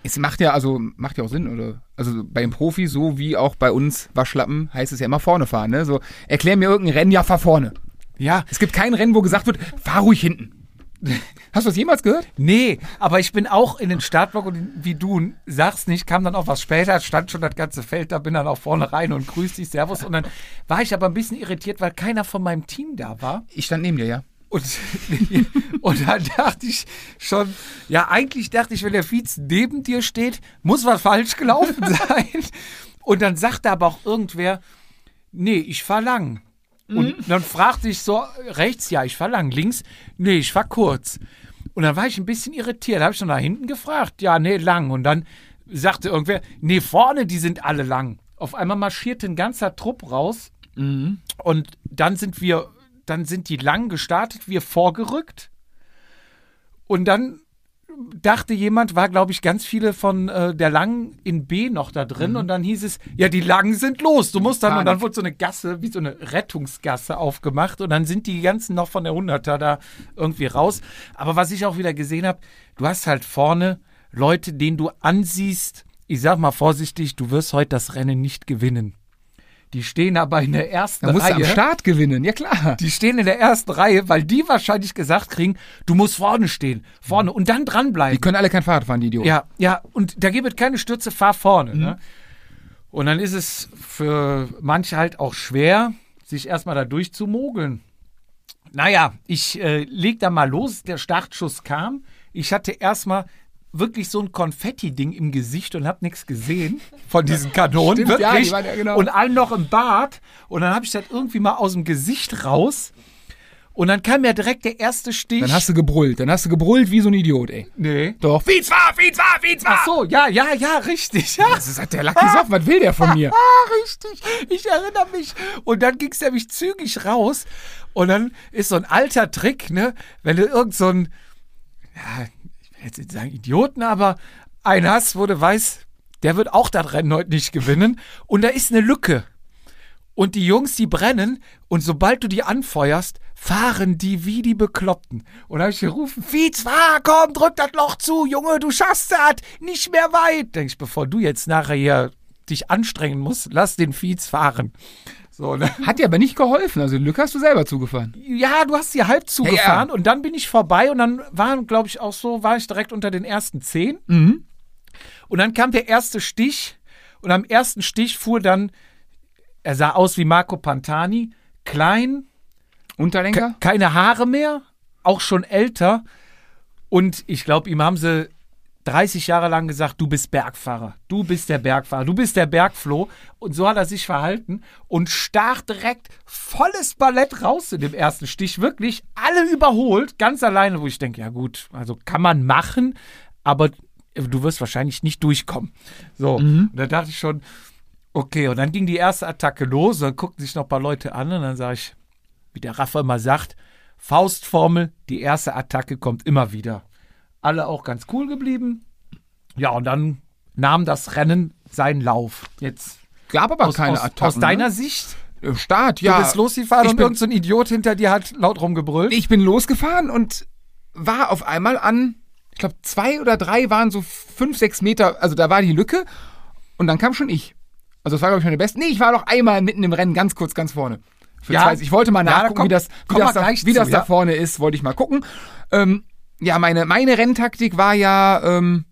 Es macht ja, also, macht ja auch Sinn, oder? Also bei den Profis, so wie auch bei uns Waschlappen, heißt es ja immer vorne fahren, ne? So, erklär mir irgendein Rennen, ja, fahr vorne. Ja, Es gibt kein Rennen, wo gesagt wird, fahr ruhig hinten. (laughs) Hast du das jemals gehört? nee, aber ich bin auch in den Startblock und wie du sagst nicht, kam dann auch was später, stand schon das ganze Feld, da bin dann auch vorne rein und grüß dich, Servus. Und dann war ich aber ein bisschen irritiert, weil keiner von meinem Team da war. Ich stand neben dir, ja. Und, (laughs) und dann dachte ich schon, ja, eigentlich dachte ich, wenn der Vize neben dir steht, muss was falsch gelaufen (laughs) sein. Und dann sagte aber auch irgendwer, nee, ich fahr lang. Und dann fragte ich so, rechts, ja, ich fahr lang, links, nee, ich fahr kurz. Und dann war ich ein bisschen irritiert, habe ich schon nach hinten gefragt, ja, nee, lang. Und dann sagte irgendwer, nee, vorne, die sind alle lang. Auf einmal marschierte ein ganzer Trupp raus und dann sind wir, dann sind die lang gestartet, wir vorgerückt. Und dann dachte jemand, war glaube ich ganz viele von äh, der Langen in B noch da drin und dann hieß es, ja, die Langen sind los, du musst dann, und dann Panik. wurde so eine Gasse, wie so eine Rettungsgasse aufgemacht und dann sind die ganzen noch von der 100er da irgendwie raus. Aber was ich auch wieder gesehen habe, du hast halt vorne Leute, denen du ansiehst, ich sag mal vorsichtig, du wirst heute das Rennen nicht gewinnen. Die stehen aber in der ersten Da musst du Reihe. am Start gewinnen, ja klar. Die stehen in der ersten Reihe, weil die wahrscheinlich gesagt kriegen, du musst vorne stehen, vorne und dann Die dranbleiben. können alle kein Fahrrad fahren, die Idioten. Ja, ja, und da gibt es keine Stürze, fahr vorne. Ne? Und dann ist es für manche halt auch schwer, sich erstmal da durchzumogeln. Naja, ich äh, leg da mal los. Der Startschuss kam. Ich hatte erstmal wirklich so ein Konfetti-Ding im Gesicht und hab nichts gesehen von diesen Kanonen. Stimmt, wirklich. ja, ja genau. Und allen noch im Bart. Und dann habe ich das irgendwie mal aus dem Gesicht raus. Und dann kam ja direkt der erste Stich. Dann hast du gebrüllt. Dann hast du gebrüllt wie so ein Idiot, ey. nee. Doch. Fietz fahr, Fietz fahr, Fietz fahr. Ach so, ja, ja, ja, richtig. Ja. Das ist der Lucky Soft. Was will der von mir? Ah, (laughs) richtig. Ich erinnere mich. Und dann ging es nämlich zügig raus. Und dann ist so ein alter Trick, ne? Wenn du irgend so ein, ja, jetzt sagen Idioten, aber einen hast, wo du weißt, der wird auch das Rennen heute nicht gewinnen. Und da ist eine Lücke. Und die Jungs, die brennen. Und sobald du die anfeuerst, fahren die wie die Bekloppten. Und da habe ich gerufen, Fietz, fahr, komm, drück das Loch zu, Junge, du schaffst das, nicht mehr weit. Denk ich, bevor du jetzt nachher hier dich anstrengen musst, lass den Fietz fahren. So, ne? Hat dir aber nicht geholfen. Also, die Lücke hast du selber zugefahren. Ja, du hast hier halb zugefahren und dann bin ich vorbei und dann waren, glaube ich, auch so, war ich direkt unter den ersten zehn. Mhm. Und dann kam der erste Stich und am ersten Stich fuhr dann, er sah aus wie Marco Pantani, klein, Unterlenker? ke- keine Haare mehr, auch schon älter. Und ich glaube, ihm haben sie 30 Jahre lang gesagt, du bist Bergfahrer, du bist der Bergfahrer, du bist der Bergfloh. Und so hat er sich verhalten und stach direkt volles Ballett raus in dem ersten Stich. Wirklich alle überholt, ganz alleine, wo ich denke, ja gut, also kann man machen, aber du wirst wahrscheinlich nicht durchkommen. So, und da dachte ich schon, okay, und dann ging die erste Attacke los, dann guckten sich noch ein paar Leute an und dann sage ich, wie der Rafa immer sagt, Faustformel, die erste Attacke kommt immer wieder. Alle auch ganz cool geblieben. Ja, und dann nahm das Rennen seinen Lauf. Jetzt Gab aber aus, keine aus, Attacken. aus deiner ne? Sicht, Äh, Start, du ja. bist losgefahren ich und bin- irgendein so ein Idiot hinter dir hat laut rumgebrüllt. Ich bin losgefahren und war auf einmal an, ich glaube, zwei oder drei waren so fünf, sechs Meter, also da war die Lücke und dann kam schon ich. Also das war, glaube ich, meine beste. Nee, ich war noch einmal mitten im Rennen, ganz kurz, ganz vorne. Ja. ich wollte mal Ja, da nachgucken, komm- wie das, wie das, da, wie zu, das da ja. vorne ist, wollte ich mal gucken. Ähm, ja, meine, meine Renntaktik war ja, ähm,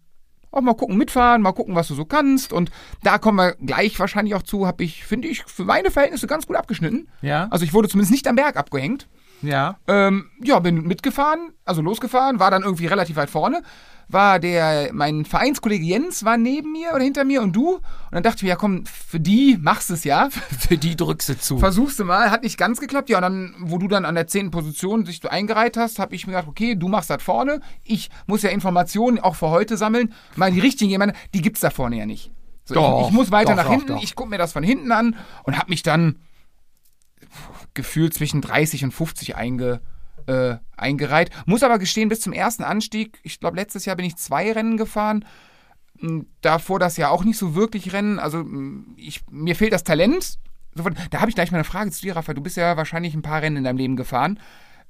auch mal gucken, mitfahren, mal gucken, was du so kannst. Und da kommen wir gleich wahrscheinlich auch zu, habe ich, finde ich, für meine Verhältnisse ganz gut abgeschnitten. Ja. Also ich wurde zumindest nicht am Berg abgehängt. Ja. Ähm, ja, bin mitgefahren, also losgefahren, war dann irgendwie relativ weit vorne. War der, mein Vereinskollege Jens war neben mir oder hinter mir und du. Und dann dachte ich mir, ja komm, für die machst du es ja. (laughs) Für die drückst du zu. Versuchst du mal, hat nicht ganz geklappt. Ja, und dann, wo du dann an der zehnten Position dich so eingereiht hast, habe ich mir gedacht, okay, du machst das vorne. Ich muss ja Informationen auch für heute sammeln. Mal die richtigen jemanden, die gibt's da vorne ja nicht. So, Doch, ich, ich muss weiter doch, nach doch, hinten, ich gucke mir das von hinten an und habe mich dann gefühlt zwischen 30 und 50 einge, äh, eingereiht. Muss aber gestehen, bis zum ersten Anstieg, ich glaube, letztes Jahr bin ich zwei Rennen gefahren, m, davor das ja auch nicht so wirklich Rennen. Also m, ich, mir fehlt das Talent. Da habe ich gleich mal eine Frage zu dir, Rafa. Du bist ja wahrscheinlich ein paar Rennen in deinem Leben gefahren.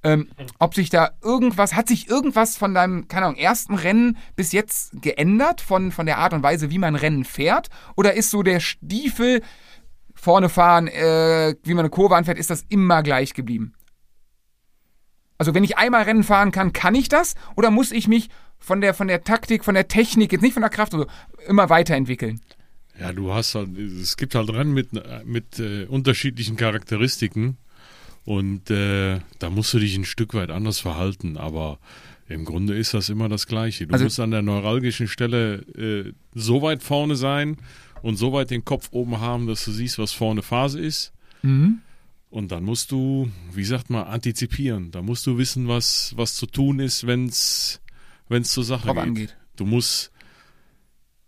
Ähm, ob sich da irgendwas, hat sich irgendwas von deinem, keine Ahnung, ersten Rennen bis jetzt geändert, von, von der Art und Weise, wie man Rennen fährt? Oder ist so der Stiefel vorne fahren, äh, wie man eine Kurve anfährt, ist das immer gleich geblieben? Also wenn ich einmal Rennen fahren kann, kann ich das? Oder muss ich mich von der, von der Taktik, von der Technik, jetzt nicht von der Kraft, also immer weiterentwickeln? Ja, du hast halt, es gibt halt Rennen mit, mit äh, unterschiedlichen Charakteristiken und äh, da musst du dich ein Stück weit anders verhalten, aber im Grunde ist das immer das Gleiche. Du Also- musst an der neuralgischen Stelle äh, so weit vorne sein und so weit den Kopf oben haben, dass du siehst, was vorne Phase ist. Und dann musst du, wie sagt man, antizipieren. Da musst du wissen, was, was zu tun ist, wenn es zur Sache Drauf geht. angeht. Du musst,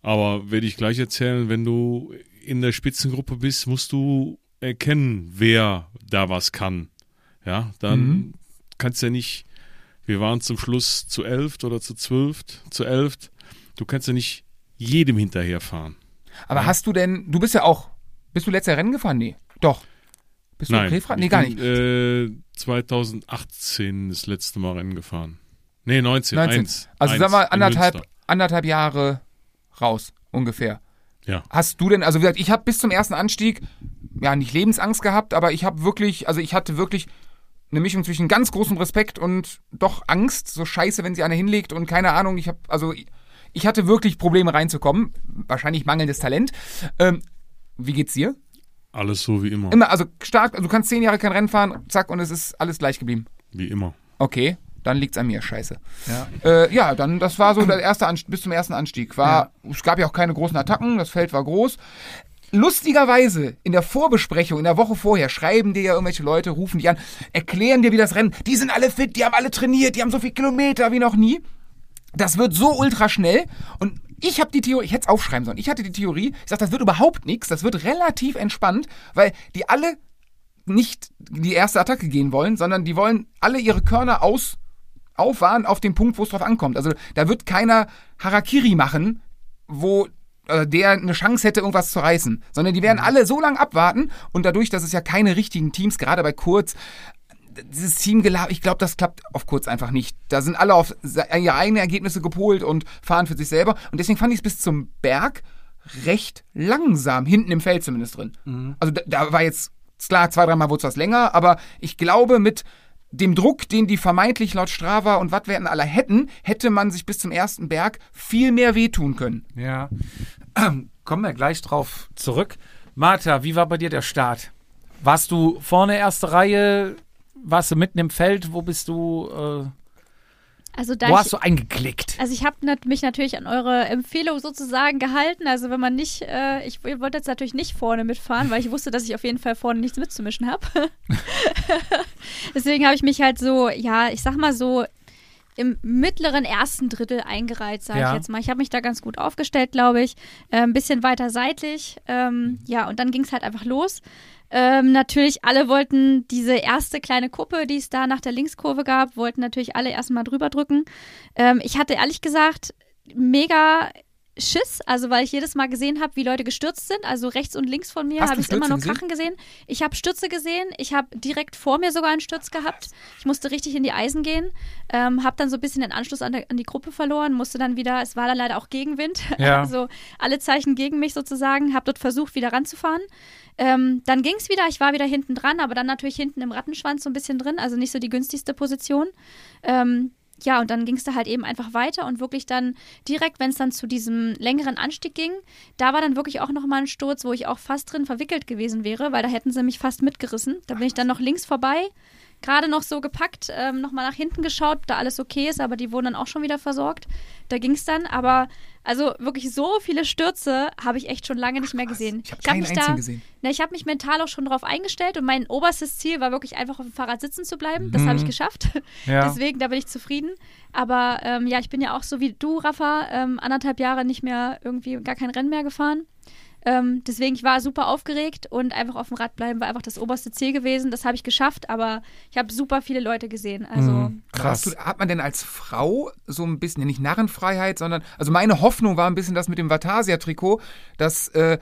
aber werde ich gleich erzählen, wenn du in der Spitzengruppe bist, musst du erkennen, wer da was kann. Ja, dann Mhm. kannst du ja nicht, wir waren zum Schluss zu elft oder zu zwölft, zu elft, du kannst ja nicht jedem hinterherfahren. Aber hast du denn, du bist ja auch, bist du letztes Jahr Rennen gefahren? Nee. Doch. Bist du Nein, Prefra? Nee, ich gar bin, nicht. Äh, 2018 das letzte Mal Rennen gefahren. Nee, 19, 19. eins. also eins sagen wir anderthalb, anderthalb Jahre raus, ungefähr. Ja. Hast du denn, also wie gesagt, ich habe bis zum ersten Anstieg, ja, nicht Lebensangst gehabt, aber ich habe wirklich, also ich hatte wirklich eine Mischung zwischen ganz großem Respekt und doch Angst, so scheiße, wenn sie eine hinlegt und keine Ahnung, ich habe, also ich hatte wirklich Probleme reinzukommen, wahrscheinlich mangelndes Talent. Ähm, wie geht's dir? Alles so wie immer. Immer, also stark, also du kannst zehn Jahre kein Rennen fahren, zack, und es ist alles gleich geblieben. Wie immer. Okay, dann liegt's an mir, scheiße. Ja. Äh, ja, dann, das war so der erste Anstieg, bis zum ersten Anstieg. War, Es gab ja auch keine großen Attacken, das Feld war groß. Lustigerweise, in der Vorbesprechung, in der Woche vorher, schreiben dir ja irgendwelche Leute, rufen die an, erklären dir, wie das Rennen, die sind alle fit, die haben alle trainiert, die haben so viel Kilometer wie noch nie. Das wird so ultra schnell. Und ich habe die Theorie, ich hätte es aufschreiben sollen, ich hatte die Theorie, ich sag, das wird überhaupt nichts, das wird relativ entspannt, weil die alle nicht die erste Attacke gehen wollen, sondern die wollen alle ihre Körner aus aufwahren auf den Punkt, wo es drauf ankommt. Also da wird keiner Harakiri machen, wo äh, der eine Chance hätte, irgendwas zu reißen, sondern die werden alle so lange abwarten und dadurch, dass es ja keine richtigen Teams, gerade bei Kurz, dieses Teamgelaber, ich glaube, das klappt auf Kurz einfach nicht. Da sind alle auf ihre eigenen Ergebnisse gepolt und fahren für sich selber. Und deswegen fand ich es bis zum Berg recht langsam, hinten im Feld zumindest drin. Also da, da war jetzt, klar, zwei, dreimal wurde es was länger, aber ich glaube, mit dem Druck, den die vermeintlich laut Strava und Wattwerten alle hätten, hätte man sich bis zum ersten Berg viel mehr wehtun können. Ja. (clears throat) Kommen wir gleich drauf zurück. Martha, wie war bei dir der Start? Warst du vorne erste Reihe? Warst du mitten im Feld? Wo bist du? Äh, Also da wo ich, hast du eingeklickt? Also ich habe mich natürlich an eure Empfehlung sozusagen gehalten. Also wenn man nicht, äh, ich wollte jetzt natürlich nicht vorne mitfahren, weil ich wusste, dass ich auf jeden Fall vorne nichts mitzumischen habe. (laughs) Deswegen habe ich mich halt so, ja, ich sag mal so im mittleren ersten Drittel eingereiht, sage Ja. ich jetzt mal. Ich habe mich da ganz gut aufgestellt, glaube ich. Äh, ein bisschen weiter seitlich. Ähm, ja, und dann ging es halt einfach los. Ähm, natürlich, alle wollten diese erste kleine Kuppe, die es da nach der Linkskurve gab, wollten natürlich alle erstmal drüber drücken. Ähm, ich hatte ehrlich gesagt mega Schiss, also weil ich jedes Mal gesehen habe, wie Leute gestürzt sind. Also rechts und links von mir habe ich immer nur Stürze Krachen gesehen. Ich habe Stürze gesehen. Ich habe direkt vor mir sogar einen Sturz gehabt. Ich musste richtig in die Eisen gehen. Ähm, habe dann so ein bisschen den Anschluss an, der, an die Gruppe verloren. Musste dann wieder, es war dann leider auch Gegenwind. (laughs) Ja. Also alle Zeichen gegen mich sozusagen. Habe dort versucht, wieder ranzufahren. Ähm, dann ging es wieder. Ich war wieder hinten dran, aber dann natürlich hinten im Rattenschwanz so ein bisschen drin. Also nicht so die günstigste Position. Ähm, ja, und dann ging es da halt eben einfach weiter und wirklich dann direkt, wenn es dann zu diesem längeren Anstieg ging, da war dann wirklich auch nochmal ein Sturz, wo ich auch fast drin verwickelt gewesen wäre, weil da hätten sie mich fast mitgerissen. Da bin ich dann noch links vorbei, gerade noch so gepackt, ähm, nochmal nach hinten geschaut, ob da alles okay ist, aber die wurden dann auch schon wieder versorgt. Da ging es dann, aber also wirklich so viele Stürze habe ich echt schon lange nicht mehr gesehen. Ich habe hab mich da, gesehen. na, ich habe mich mental auch schon darauf eingestellt und mein oberstes Ziel war wirklich einfach auf dem Fahrrad sitzen zu bleiben. Das habe ich geschafft. (laughs) Ja. Deswegen, da bin ich zufrieden. Aber ähm, ja, ich bin ja auch so wie du, Rafa, ähm, anderthalb Jahre nicht mehr irgendwie gar kein Rennen mehr gefahren. Ähm, deswegen, ich war super aufgeregt und einfach auf dem Rad bleiben war einfach das oberste Ziel gewesen. Das habe ich geschafft, aber ich habe super viele Leute gesehen. Also Mhm. Hast du, hat man denn als Frau so ein bisschen, ja, nicht Narrenfreiheit, sondern, also meine Hoffnung war ein bisschen das mit dem Vatasia-Trikot, dass, äh,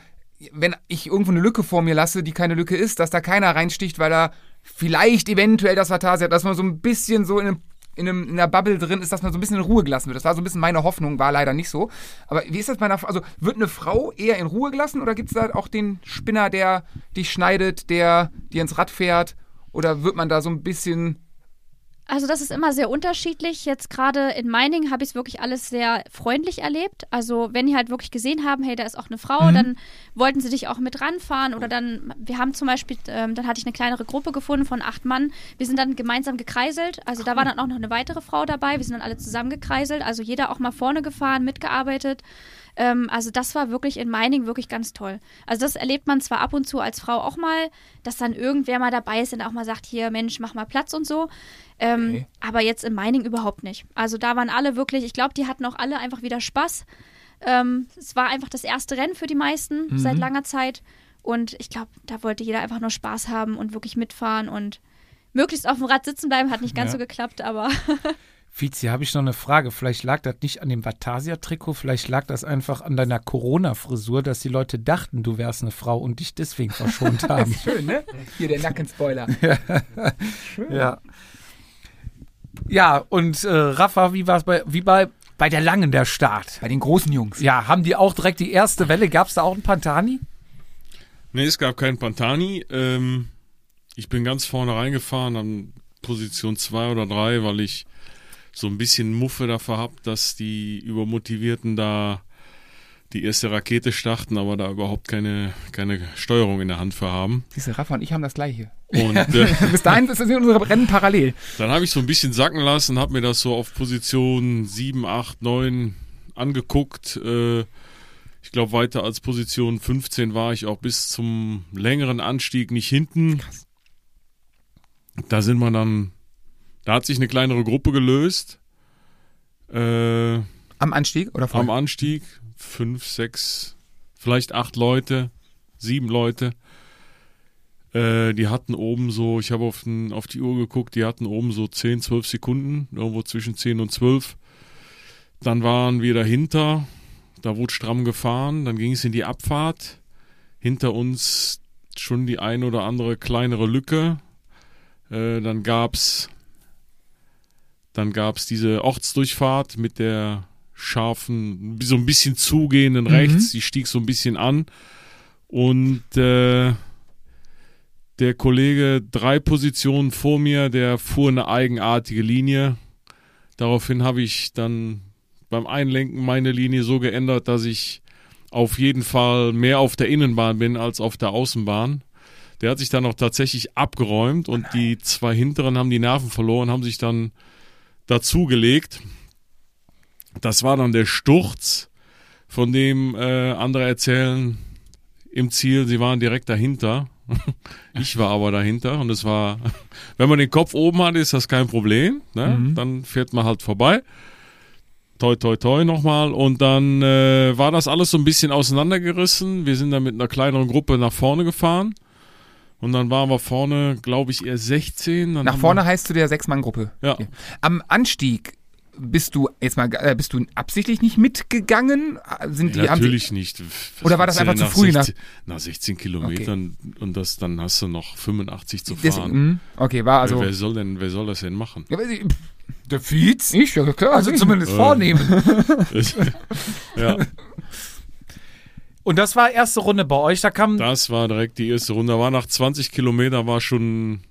wenn ich irgendwo eine Lücke vor mir lasse, die keine Lücke ist, dass da keiner reinsticht, weil er vielleicht eventuell das Vatasia hat, dass man so ein bisschen so in einem in, einem, in einer Bubble drin ist, dass man so ein bisschen in Ruhe gelassen wird. Das war so ein bisschen meine Hoffnung, war leider nicht so. Aber wie ist das bei einer Frau? Also wird eine Frau eher in Ruhe gelassen oder gibt es da auch den Spinner, der dich schneidet, der dir ins Rad fährt? Oder wird man da so ein bisschen Also das ist immer sehr unterschiedlich. Jetzt gerade in Meiningen habe ich es wirklich alles sehr freundlich erlebt. Also wenn die halt wirklich gesehen haben, hey, da ist auch eine Frau, dann wollten sie dich auch mit ranfahren oder dann, wir haben zum Beispiel, ähm, dann hatte ich eine kleinere Gruppe gefunden von acht Mann. Wir sind dann gemeinsam gekreiselt. Also da war dann auch noch eine weitere Frau dabei. Wir sind dann alle zusammen gekreiselt. Also jeder auch mal vorne gefahren, mitgearbeitet. Ähm, also das war wirklich in Meiningen wirklich ganz toll. Also das erlebt man zwar ab und zu als Frau auch mal, dass dann irgendwer mal dabei ist und auch mal sagt, hier Mensch, mach mal Platz und so. Ähm, Okay. Aber jetzt in Meiningen überhaupt nicht. Also da waren alle wirklich, ich glaube, die hatten auch alle einfach wieder Spaß. Ähm, es war einfach das erste Rennen für die meisten Mhm. seit langer Zeit. Und ich glaube, da wollte jeder einfach nur Spaß haben und wirklich mitfahren und möglichst auf dem Rad sitzen bleiben. Hat nicht ganz Ja. so geklappt, aber (laughs) Fizi, habe ich noch eine Frage. Vielleicht lag das nicht an dem Vatasia-Trikot, vielleicht lag das einfach an deiner Corona-Frisur, dass die Leute dachten, du wärst eine Frau und dich deswegen verschont (laughs) haben. Schön, ne? Hier der (laughs) Nackenspoiler. ja. Ja, und äh, Rafa, wie war es bei, wie bei, bei der Langen der Start? Bei den großen Jungs. Ja, haben die auch direkt die erste Welle? Gab es da auch einen Pantani? Nee, es gab keinen Pantani. Ähm, ich bin ganz vorne reingefahren an Position 2 oder 3, weil ich so ein bisschen Muffe dafür habe, dass die Übermotivierten da die erste Rakete starten, aber da überhaupt keine, keine Steuerung in der Hand für haben. Siehst du, Rafa und ich haben das gleiche. Und (laughs) äh, Bis dahin sind unsere Rennen parallel. dann habe ich so ein bisschen sacken lassen, habe mir das so auf Position 7, 8, 9 angeguckt. Äh, ich glaube, weiter als Position 15 war ich auch bis zum längeren Anstieg nicht hinten. Da sind wir dann, da hat sich eine kleinere Gruppe gelöst. Äh, Am Anstieg oder vor? am Anstieg. Fünf, sechs, vielleicht acht Leute, sieben Leute. Äh, die hatten oben so, ich habe auf, auf die Uhr geguckt, die hatten oben so 10, 12 Sekunden, irgendwo zwischen 10 und 12. Dann waren wir dahinter, da wurde stramm gefahren, dann ging es in die Abfahrt. Hinter uns schon die ein oder andere kleinere Lücke. Äh, dann gab's dann gab's diese Ortsdurchfahrt mit der scharfen, so ein bisschen zugehenden rechts, die stieg so ein bisschen an. Und äh, der Kollege drei Positionen vor mir, der fuhr eine eigenartige Linie. Daraufhin habe ich dann beim Einlenken meine Linie so geändert, dass ich auf jeden Fall mehr auf der Innenbahn bin als auf der Außenbahn. Der hat sich dann auch tatsächlich abgeräumt und die zwei hinteren haben die Nerven verloren, haben sich dann dazugelegt. Das war dann der Sturz, von dem äh, andere erzählen im Ziel, sie waren direkt dahinter. (laughs) Ich war aber dahinter und es war, (laughs) wenn man den Kopf oben hat, ist das kein Problem. Ne? Dann fährt man halt vorbei. Toi, toi, toi nochmal. Und dann äh, war das alles so ein bisschen auseinandergerissen. Wir sind dann mit einer kleineren Gruppe nach vorne gefahren. Und dann waren wir vorne, glaube ich, eher 16. Dann Nach vorne heißt du der Sechs-Mann-Gruppe. Ja. Okay. Am Anstieg bist du jetzt mal äh, bist du absichtlich nicht mitgegangen? Sind die haben sie- natürlich nicht. Was Oder war das einfach zu früh, Nach ne? 16, nach 16 Kilometern und das, dann hast du noch 85 zu fahren. mh, okay, war also. wer, wer soll denn, wer soll das denn machen? Der Fietz? Ich, ja klar. Also (laughs) ich. zumindest vornehmen. ja, Und das war erste Runde bei euch. Da kam das war direkt die erste Runde. War nach 20 Kilometern war schon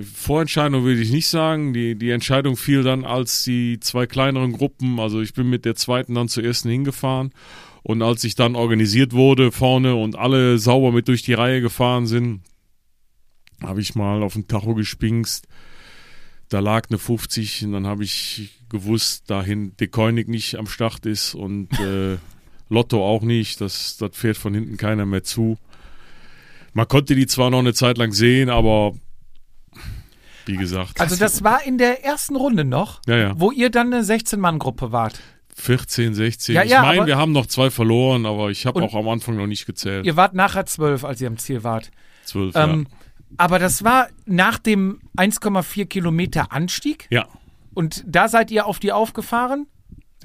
Vorentscheidung würde ich nicht sagen. Die, die Entscheidung fiel dann, als die zwei kleineren Gruppen, also ich bin mit der zweiten dann zur ersten hingefahren. Und als ich dann organisiert wurde vorne und alle sauber mit durch die Reihe gefahren sind, habe ich mal auf den Tacho gespingst. Da lag eine 50 und dann habe ich gewusst, dahin De Koenig nicht am Start ist und äh, (laughs) Lotto auch nicht. Das, das fährt von hinten keiner mehr zu. Man konnte die zwar noch eine Zeit lang sehen, aber wie gesagt. Also das war in der ersten Runde noch, Ja, ja. wo ihr dann eine 16-Mann-Gruppe wart. 14, 16. Ja, ich meine, wir haben noch zwei verloren, aber ich habe auch am Anfang noch nicht gezählt. Ihr wart nachher zwölf, als ihr am Ziel wart. Zwölf, Ähm, aber das war nach dem 1,4 Kilometer Anstieg. ja. Und da seid ihr auf die aufgefahren?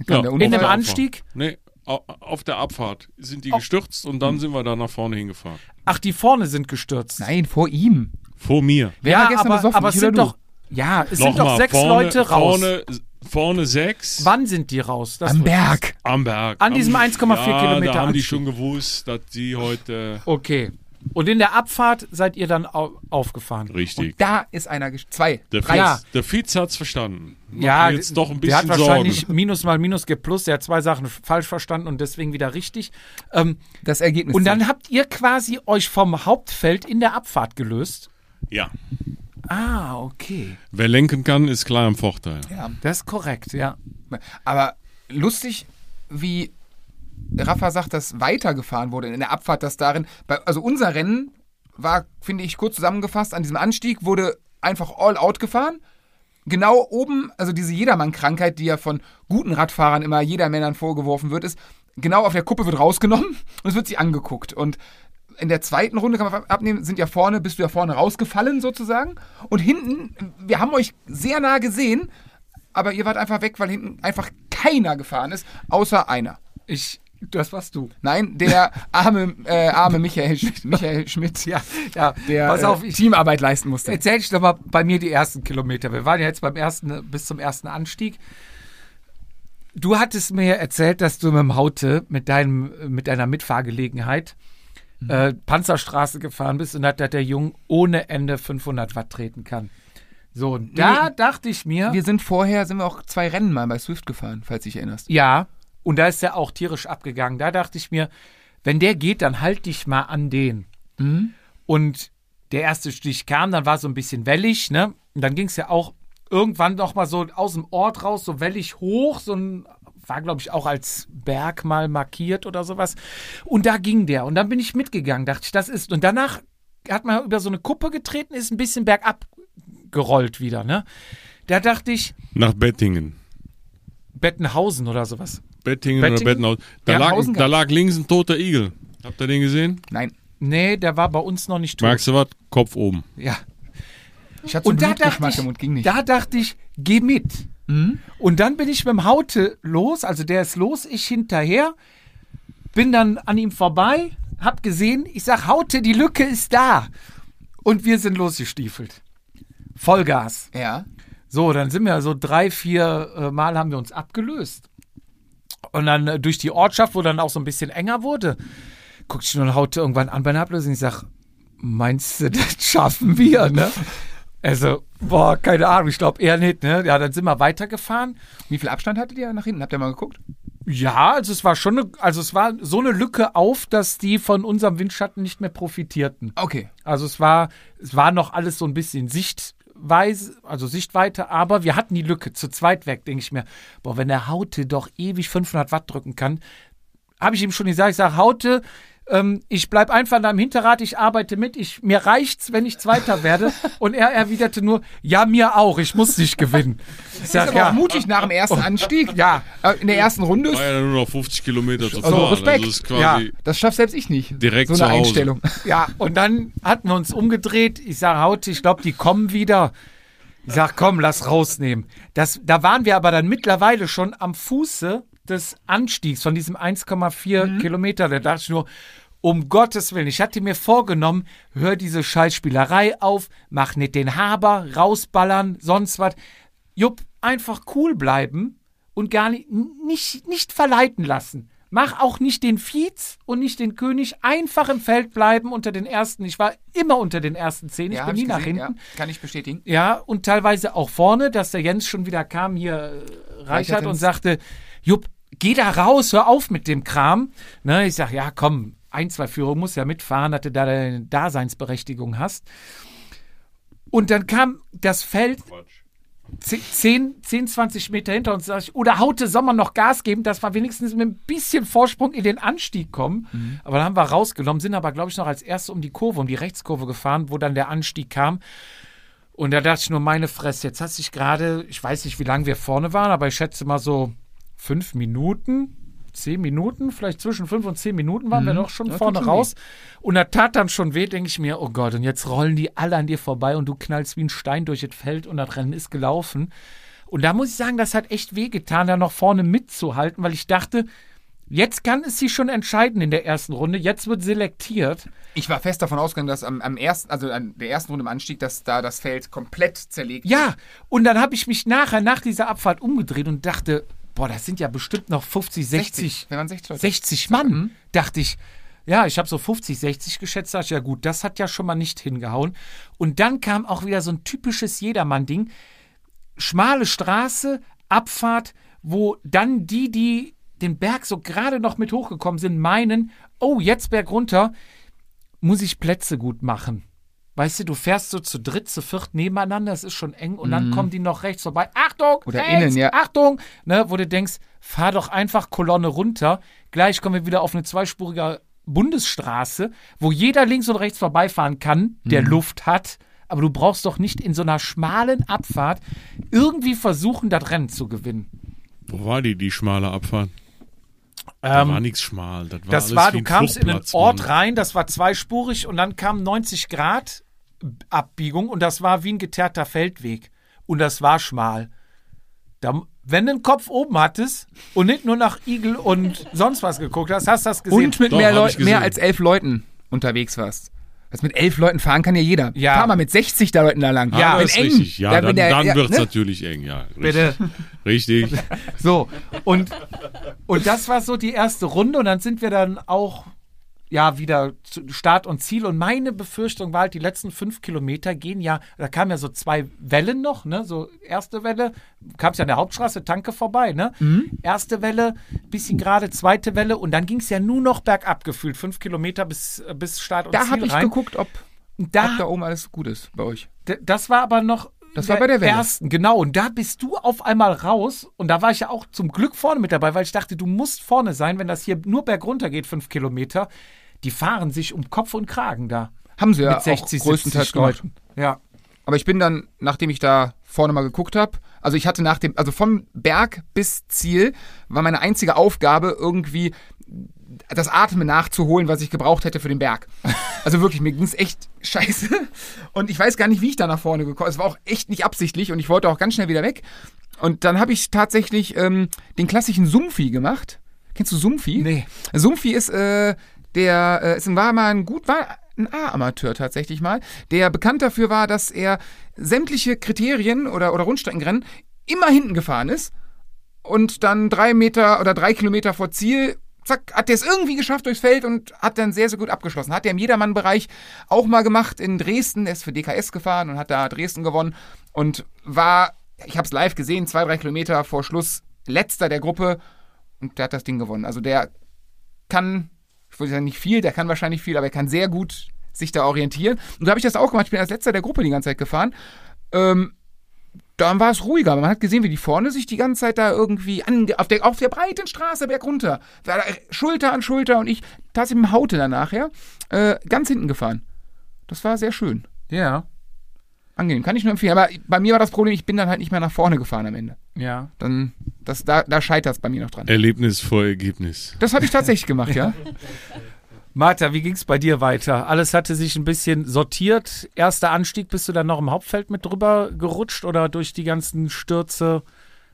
Ja. der In dem. Anstieg? Nee, au- auf der Abfahrt sind die Oh. gestürzt und dann sind wir da nach vorne hingefahren. Ach, die vorne sind gestürzt. Nein, vor ihm. Vor mir. Wer ja, gestern aber, besoffen? aber es sind doch. Ja, es sind doch Nochmal, sechs vorne, Leute raus. Vorne, vorne sechs. Wann sind die raus? Das Am Berg. Am Berg. An diesem Am- 1,4 ja, Kilometer Da haben die schon gewusst, dass die heute. Okay. Und in der Abfahrt seid ihr dann au aufgefahren. Richtig. Da ist einer, zwei, Der drei. Ja. Der Fietz hat's verstanden. Macht Ja, jetzt doch ein der hat bisschen wahrscheinlich Sorgen. Minus mal Minus gibt Plus. Der hat zwei Sachen falsch verstanden und deswegen wieder richtig. Ähm, Das Ergebnis. und dann habt ihr quasi euch vom Hauptfeld in der Abfahrt gelöst. Ja. Ah, okay. Wer lenken kann, ist klar im Vorteil. ja. Das ist korrekt, ja. Aber lustig, wie Rafa sagt, dass weitergefahren wurde in der Abfahrt, dass darin, bei, also unser Rennen war, finde ich, kurz zusammengefasst, an diesem Anstieg wurde einfach all out gefahren. Genau oben, also diese Jedermann-Krankheit, die ja von guten Radfahrern immer Jedermännern vorgeworfen wird, ist, genau auf der Kuppe wird rausgenommen (laughs) und es wird sie angeguckt. Und in der zweiten Runde kann man abnehmen, sind ja vorne, bist du ja vorne rausgefallen sozusagen. Und hinten, wir haben euch sehr nah gesehen, aber ihr wart einfach weg, weil hinten einfach keiner gefahren ist, außer einer. Ich, das warst du. Nein, der (laughs) arme, äh, arme Michael, Sch Michael Schmidt, Ja, ja. der Pass auf, äh, ich, Teamarbeit leisten musste. Erzähl ich doch mal bei mir die ersten Kilometer. Wir waren ja jetzt beim ersten, bis zum ersten Anstieg. Du hattest mir erzählt, dass du mit dem Haute, mit, deinem, mit deiner Mitfahrgelegenheit, äh, Panzerstraße gefahren bist und hat, dass der Jung ohne Ende 500 Watt treten kann. So, und da Nee, dachte ich mir, Wir sind vorher, sind wir auch zwei Rennen mal bei Swift gefahren, falls du dich erinnerst. ja, und da ist er auch tierisch abgegangen. Da dachte ich mir, wenn der geht, dann halt dich mal an den. Und der erste Stich kam, dann war so ein bisschen wellig, ne? Und dann ging es ja auch irgendwann noch mal so aus dem Ort raus, so wellig hoch, so ein war, glaube ich, auch als Berg mal markiert oder sowas. Und da ging der. Und dann bin ich mitgegangen, dachte ich, das ist. Und danach hat man über so eine Kuppe getreten, ist ein bisschen bergab gerollt wieder, ne? Da dachte ich, Nach Bettingen. Bettenhausen oder sowas. Bettingen, Bettingen? oder Bettenhausen. Da, Ja, lag, da lag links ein toter Igel. Habt ihr den gesehen? Nein. Nee, der war bei uns noch nicht tot. Merkst du was? Kopf oben. Ja. Ich hatte so Und da dachte Blutgeschmack ich, im Mund, ging nicht. da dachte ich, geh mit. Und dann bin ich mit dem Haute los, also der ist los, ich hinterher, bin dann an ihm vorbei, hab gesehen, ich sag, Haute, die Lücke ist da. Und wir sind losgestiefelt. Vollgas. ja. So, dann sind wir so drei, vier äh, Mal haben wir uns abgelöst. Und dann äh, durch die Ortschaft, wo dann auch so ein bisschen enger wurde, guckt ich nur Haute irgendwann an bei der Ablösung. Ich sag, meinst du, (laughs) das schaffen wir, ne? Also, boah, keine Ahnung, ich glaube eher nicht, ne? Ja, dann sind wir weitergefahren. Wie viel Abstand hattet ihr nach hinten? Habt ihr mal geguckt? Ja, also es war schon, eine, also es war so eine Lücke auf, dass die von unserem Windschatten nicht mehr profitierten. Okay. Also es war, es war noch alles so ein bisschen Sichtweise, also Sichtweite, aber wir hatten die Lücke zu zweit weg, denke ich mir. Boah, wenn der Haute doch ewig 500 Watt drücken kann, habe ich ihm schon gesagt, ich sage, Haute, ähm, ich bleib einfach in deinem Hinterrad, ich arbeite mit, ich, mir reicht's, wenn ich Zweiter werde. Und er erwiderte nur, ja, mir auch, ich muss nicht gewinnen. Ich Das sag, ist aber ja, auch mutig nach dem ersten Anstieg. ja, Äh, In der ersten Runde. War ja nur noch 50 Kilometer zu Also fahren. Respekt. Also ist quasi Ja. Das schafft selbst ich nicht. Direkt so zu eine Hause. Einstellung. Ja, und dann hatten wir uns umgedreht. Ich sage, Haute, ich glaube, die kommen wieder. Ich sage, komm, lass rausnehmen. Das, da waren wir aber dann mittlerweile schon am Fuße des Anstiegs von diesem 1,4 Kilometer. Da dachte ich nur, um Gottes Willen, ich hatte mir vorgenommen, hör diese Scheißspielerei auf, mach nicht den Haber, rausballern, sonst was. Jupp, einfach cool bleiben und gar nicht, nicht, nicht verleiten lassen. Mach auch nicht den Viez und nicht den König. Einfach im Feld bleiben unter den ersten. Ich war immer unter den ersten zehn. Ich Ja, bin nie ich nach hinten. Ja, kann ich bestätigen. Ja, und teilweise auch vorne, dass der Jens schon wieder kam, hier äh, Reichert und ins- sagte, Jupp, geh da raus, hör auf mit dem Kram. Ne, ich sag, ja, komm, ein, zwei Führungen muss ja mitfahren, dass du da deine Daseinsberechtigung hast. Und dann kam das Feld 10, 10, 20 Meter hinter uns. Ich, oder Haute soll man noch Gas geben, dass wir wenigstens mit ein bisschen Vorsprung in den Anstieg kommen. Aber dann haben wir rausgenommen, sind aber, glaube ich, noch als erste um die Kurve, um die Rechtskurve gefahren, wo dann der Anstieg kam. Und da dachte ich nur, meine Fresse, jetzt hast du dich gerade, ich weiß nicht, wie lange wir vorne waren, aber ich schätze mal so fünf Minuten, zehn Minuten, vielleicht zwischen fünf und zehn Minuten waren wir doch schon Mhm. Ja, vorne schon raus. Und da tat dann schon weh, denke ich mir, oh Gott, und jetzt rollen die alle an dir vorbei und du knallst wie ein Stein durch das Feld und das Rennen ist gelaufen. Und da muss ich sagen, das hat echt wehgetan, da noch vorne mitzuhalten, weil ich dachte, jetzt kann es sich schon entscheiden in der ersten Runde. Jetzt wird selektiert. Ich war fest davon ausgegangen, dass am, am ersten, also an der ersten Runde im Anstieg, dass da das Feld komplett zerlegt Ja, und dann habe ich mich nachher, nach dieser Abfahrt umgedreht und dachte, boah, das sind ja bestimmt noch 50, 60, Wir waren 60 Leute. 60 Mann. Dachte ich, ja, ich habe so 50, 60 geschätzt. Dachte ich, ja gut, das hat ja schon mal nicht hingehauen. Und dann kam auch wieder so ein typisches Jedermann-Ding. Schmale Straße, Abfahrt, wo dann die, die den Berg so gerade noch mit hochgekommen sind, meinen, oh, jetzt Berg runter, muss ich Plätze gut machen. Weißt du, du fährst so zu dritt, zu viert nebeneinander, es ist schon eng und dann kommen die noch rechts vorbei. Achtung! Oder rechts, innen, ja. Achtung! Ne, wo du denkst, fahr doch einfach Kolonne runter. Gleich kommen wir wieder auf eine zweispurige Bundesstraße, wo jeder links und rechts vorbeifahren kann, der Luft hat. Aber du brauchst doch nicht in so einer schmalen Abfahrt irgendwie versuchen, das Rennen zu gewinnen. Wo war die, die schmale Abfahrt? Da Ähm, war nichts schmal. Das war, Das alles war, wie du kamst in einen Ort rein, das war zweispurig und dann kam 90 Grad Abbiegung und das war wie ein geteerter Feldweg. Und das war schmal. Da, wenn du den Kopf oben hattest und nicht nur nach Igel und sonst was geguckt hast, hast du das gesehen. Und mit Doch, mehr, Leu mehr als elf Leuten unterwegs warst. Das mit elf Leuten fahren kann ja jeder. Ja. Fahr mal mit 60 da Leuten da lang. Ja, das ist eng, richtig. Ja, wenn dann, dann ja, wird es ne? natürlich eng, ja. Richtig. Bitte. Richtig. So, und, und das war so die erste Runde und dann sind wir dann auch ja wieder Start und Ziel und meine Befürchtung war halt, die letzten fünf Kilometer gehen ja, da kamen ja so zwei Wellen noch, ne, so erste Welle, kam es ja an der Hauptstraße, Tanke vorbei, ne, erste Welle, bisschen gerade, zweite Welle und dann ging es ja nur noch bergab gefühlt, fünf Kilometer bis, bis Start und Da Ziel habe ich rein. geguckt, ob, da, ob da oben alles gut ist bei euch. Das war aber noch. Das war bei der Welle. ersten, genau. Und da bist du auf einmal raus. Und da war ich ja auch zum Glück vorne mit dabei, weil ich dachte, du musst vorne sein, wenn das hier nur bergunter geht, fünf Kilometer. Die fahren sich um Kopf und Kragen da. Haben sie ja mit 60, auch größtenteils 70 gemacht. Leuten. Ja. Aber ich bin dann, nachdem ich da vorne mal geguckt habe, also ich hatte nach dem, also vom Berg bis Ziel war meine einzige Aufgabe irgendwie das Atmen nachzuholen, was ich gebraucht hätte für den Berg. (laughs) Also wirklich, mir ging es echt scheiße. Und ich weiß gar nicht, wie ich da nach vorne gekommen bin. Es war auch echt nicht absichtlich und ich wollte auch ganz schnell wieder weg. Und dann habe ich tatsächlich ähm, den klassischen Sumpfi gemacht. Kennst du Sumpfi? Nee. Sumpfi ist äh, der, äh, ist war mal ein gut, war ein A-Amateur tatsächlich mal, der bekannt dafür war, dass er sämtliche Kriterien oder, oder Rundstreckenrennen immer hinten gefahren ist und dann drei Meter oder drei Kilometer vor Ziel, zack, hat er es irgendwie geschafft durchs Feld und hat dann sehr, sehr gut abgeschlossen. Hat er im Jedermann-Bereich auch mal gemacht in Dresden, er ist für DKS gefahren und hat da Dresden gewonnen und war, ich habe es live gesehen, zwei, drei Kilometer vor Schluss letzter der Gruppe und der hat das Ding gewonnen. Also der kann, ich würde sagen nicht viel, der kann wahrscheinlich viel, aber er kann sehr gut sich da orientieren. Und so habe ich das auch gemacht. Ich bin als letzter der Gruppe die ganze Zeit gefahren. Ähm, dann war es ruhiger. Man hat gesehen, wie die vorne sich die ganze Zeit da irgendwie auf, der, auf der breiten Straße berg runter. War da Schulter an Schulter und ich tatsächlich mit dem Haute danach, ja, äh, ganz hinten gefahren. Das war sehr schön. Ja. Angenehm, kann ich nur empfehlen. Aber bei mir war das Problem, ich bin dann halt nicht mehr nach vorne gefahren am Ende. Ja. Dann, das, da, da scheitert es bei mir noch dran. Erlebnis vor Ergebnis. Das habe ich tatsächlich gemacht, ja. (laughs) Martha, wie ging es bei dir weiter? Alles hatte sich ein bisschen sortiert. Erster Anstieg, bist du dann noch im Hauptfeld mit drüber gerutscht oder durch die ganzen Stürze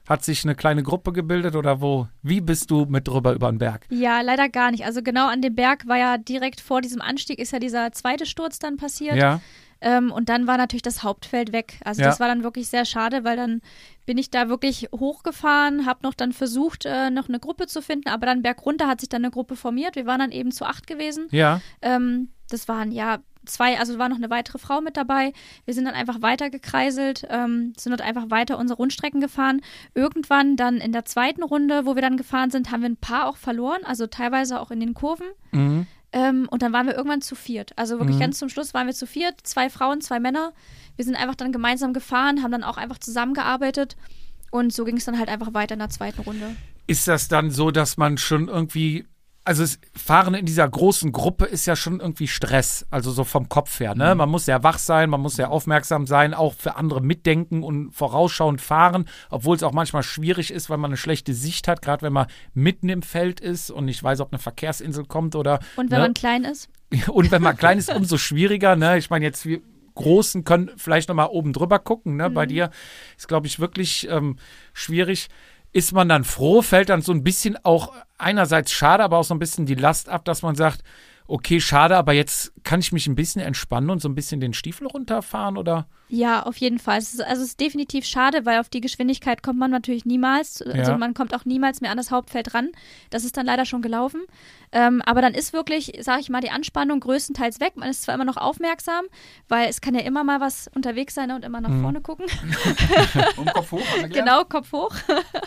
hat sich eine kleine Gruppe gebildet oder wo? Wie bist du mit drüber über den Berg? Ja, leider gar nicht. Also genau an dem Berg war ja direkt vor diesem Anstieg ist ja dieser zweite Sturz dann passiert. Ja. Ähm, und dann war natürlich das Hauptfeld weg. Also Ja. das war dann wirklich sehr schade, weil dann bin ich da wirklich hochgefahren, habe noch dann versucht, äh, noch eine Gruppe zu finden, aber dann bergunter hat sich dann eine Gruppe formiert. Wir waren dann eben zu acht gewesen. Ja. Ähm, das waren ja zwei, also war noch eine weitere Frau mit dabei. Wir sind dann einfach weiter gekreiselt, ähm, sind dort einfach weiter unsere Rundstrecken gefahren. Irgendwann dann in der zweiten Runde, wo wir dann gefahren sind, haben wir ein paar auch verloren, also teilweise auch in den Kurven. Mhm. Ähm, und dann waren wir irgendwann zu viert. Also wirklich Mhm. ganz zum Schluss waren wir zu viert, zwei Frauen, zwei Männer. Wir sind einfach dann gemeinsam gefahren, haben dann auch einfach zusammengearbeitet. Und so ging es dann halt einfach weiter in der zweiten Runde. Ist das dann so, dass man schon irgendwie also es, Fahren in dieser großen Gruppe ist ja schon irgendwie Stress, also so vom Kopf her. Ne? Man muss sehr wach sein, man muss sehr aufmerksam sein, auch für andere mitdenken und vorausschauend fahren, obwohl es auch manchmal schwierig ist, weil man eine schlechte Sicht hat, gerade wenn man mitten im Feld ist und nicht weiß, ob eine Verkehrsinsel kommt oder. Und wenn ne? man klein ist? (laughs) Und wenn man klein ist, (laughs) umso schwieriger. Ne? Ich meine, jetzt wir Großen können vielleicht noch mal oben drüber gucken. Ne? Bei dir ist, glaube ich, wirklich ähm, schwierig. Ist man dann froh, fällt dann so ein bisschen auch einerseits schade, aber auch so ein bisschen die Last ab, dass man sagt, okay, schade, aber jetzt kann ich mich ein bisschen entspannen und so ein bisschen den Stiefel runterfahren oder? Ja, auf jeden Fall. Es ist, also es ist definitiv schade, weil auf die Geschwindigkeit kommt man natürlich niemals. Also Ja. man kommt auch niemals mehr an das Hauptfeld ran. Das ist dann leider schon gelaufen. Ähm, aber dann ist wirklich, sage ich mal, die Anspannung größtenteils weg. Man ist zwar immer noch aufmerksam, weil es kann ja immer mal was unterwegs sein ne, und immer nach vorne gucken. (laughs) Um Kopf hoch. Genau, Kopf hoch.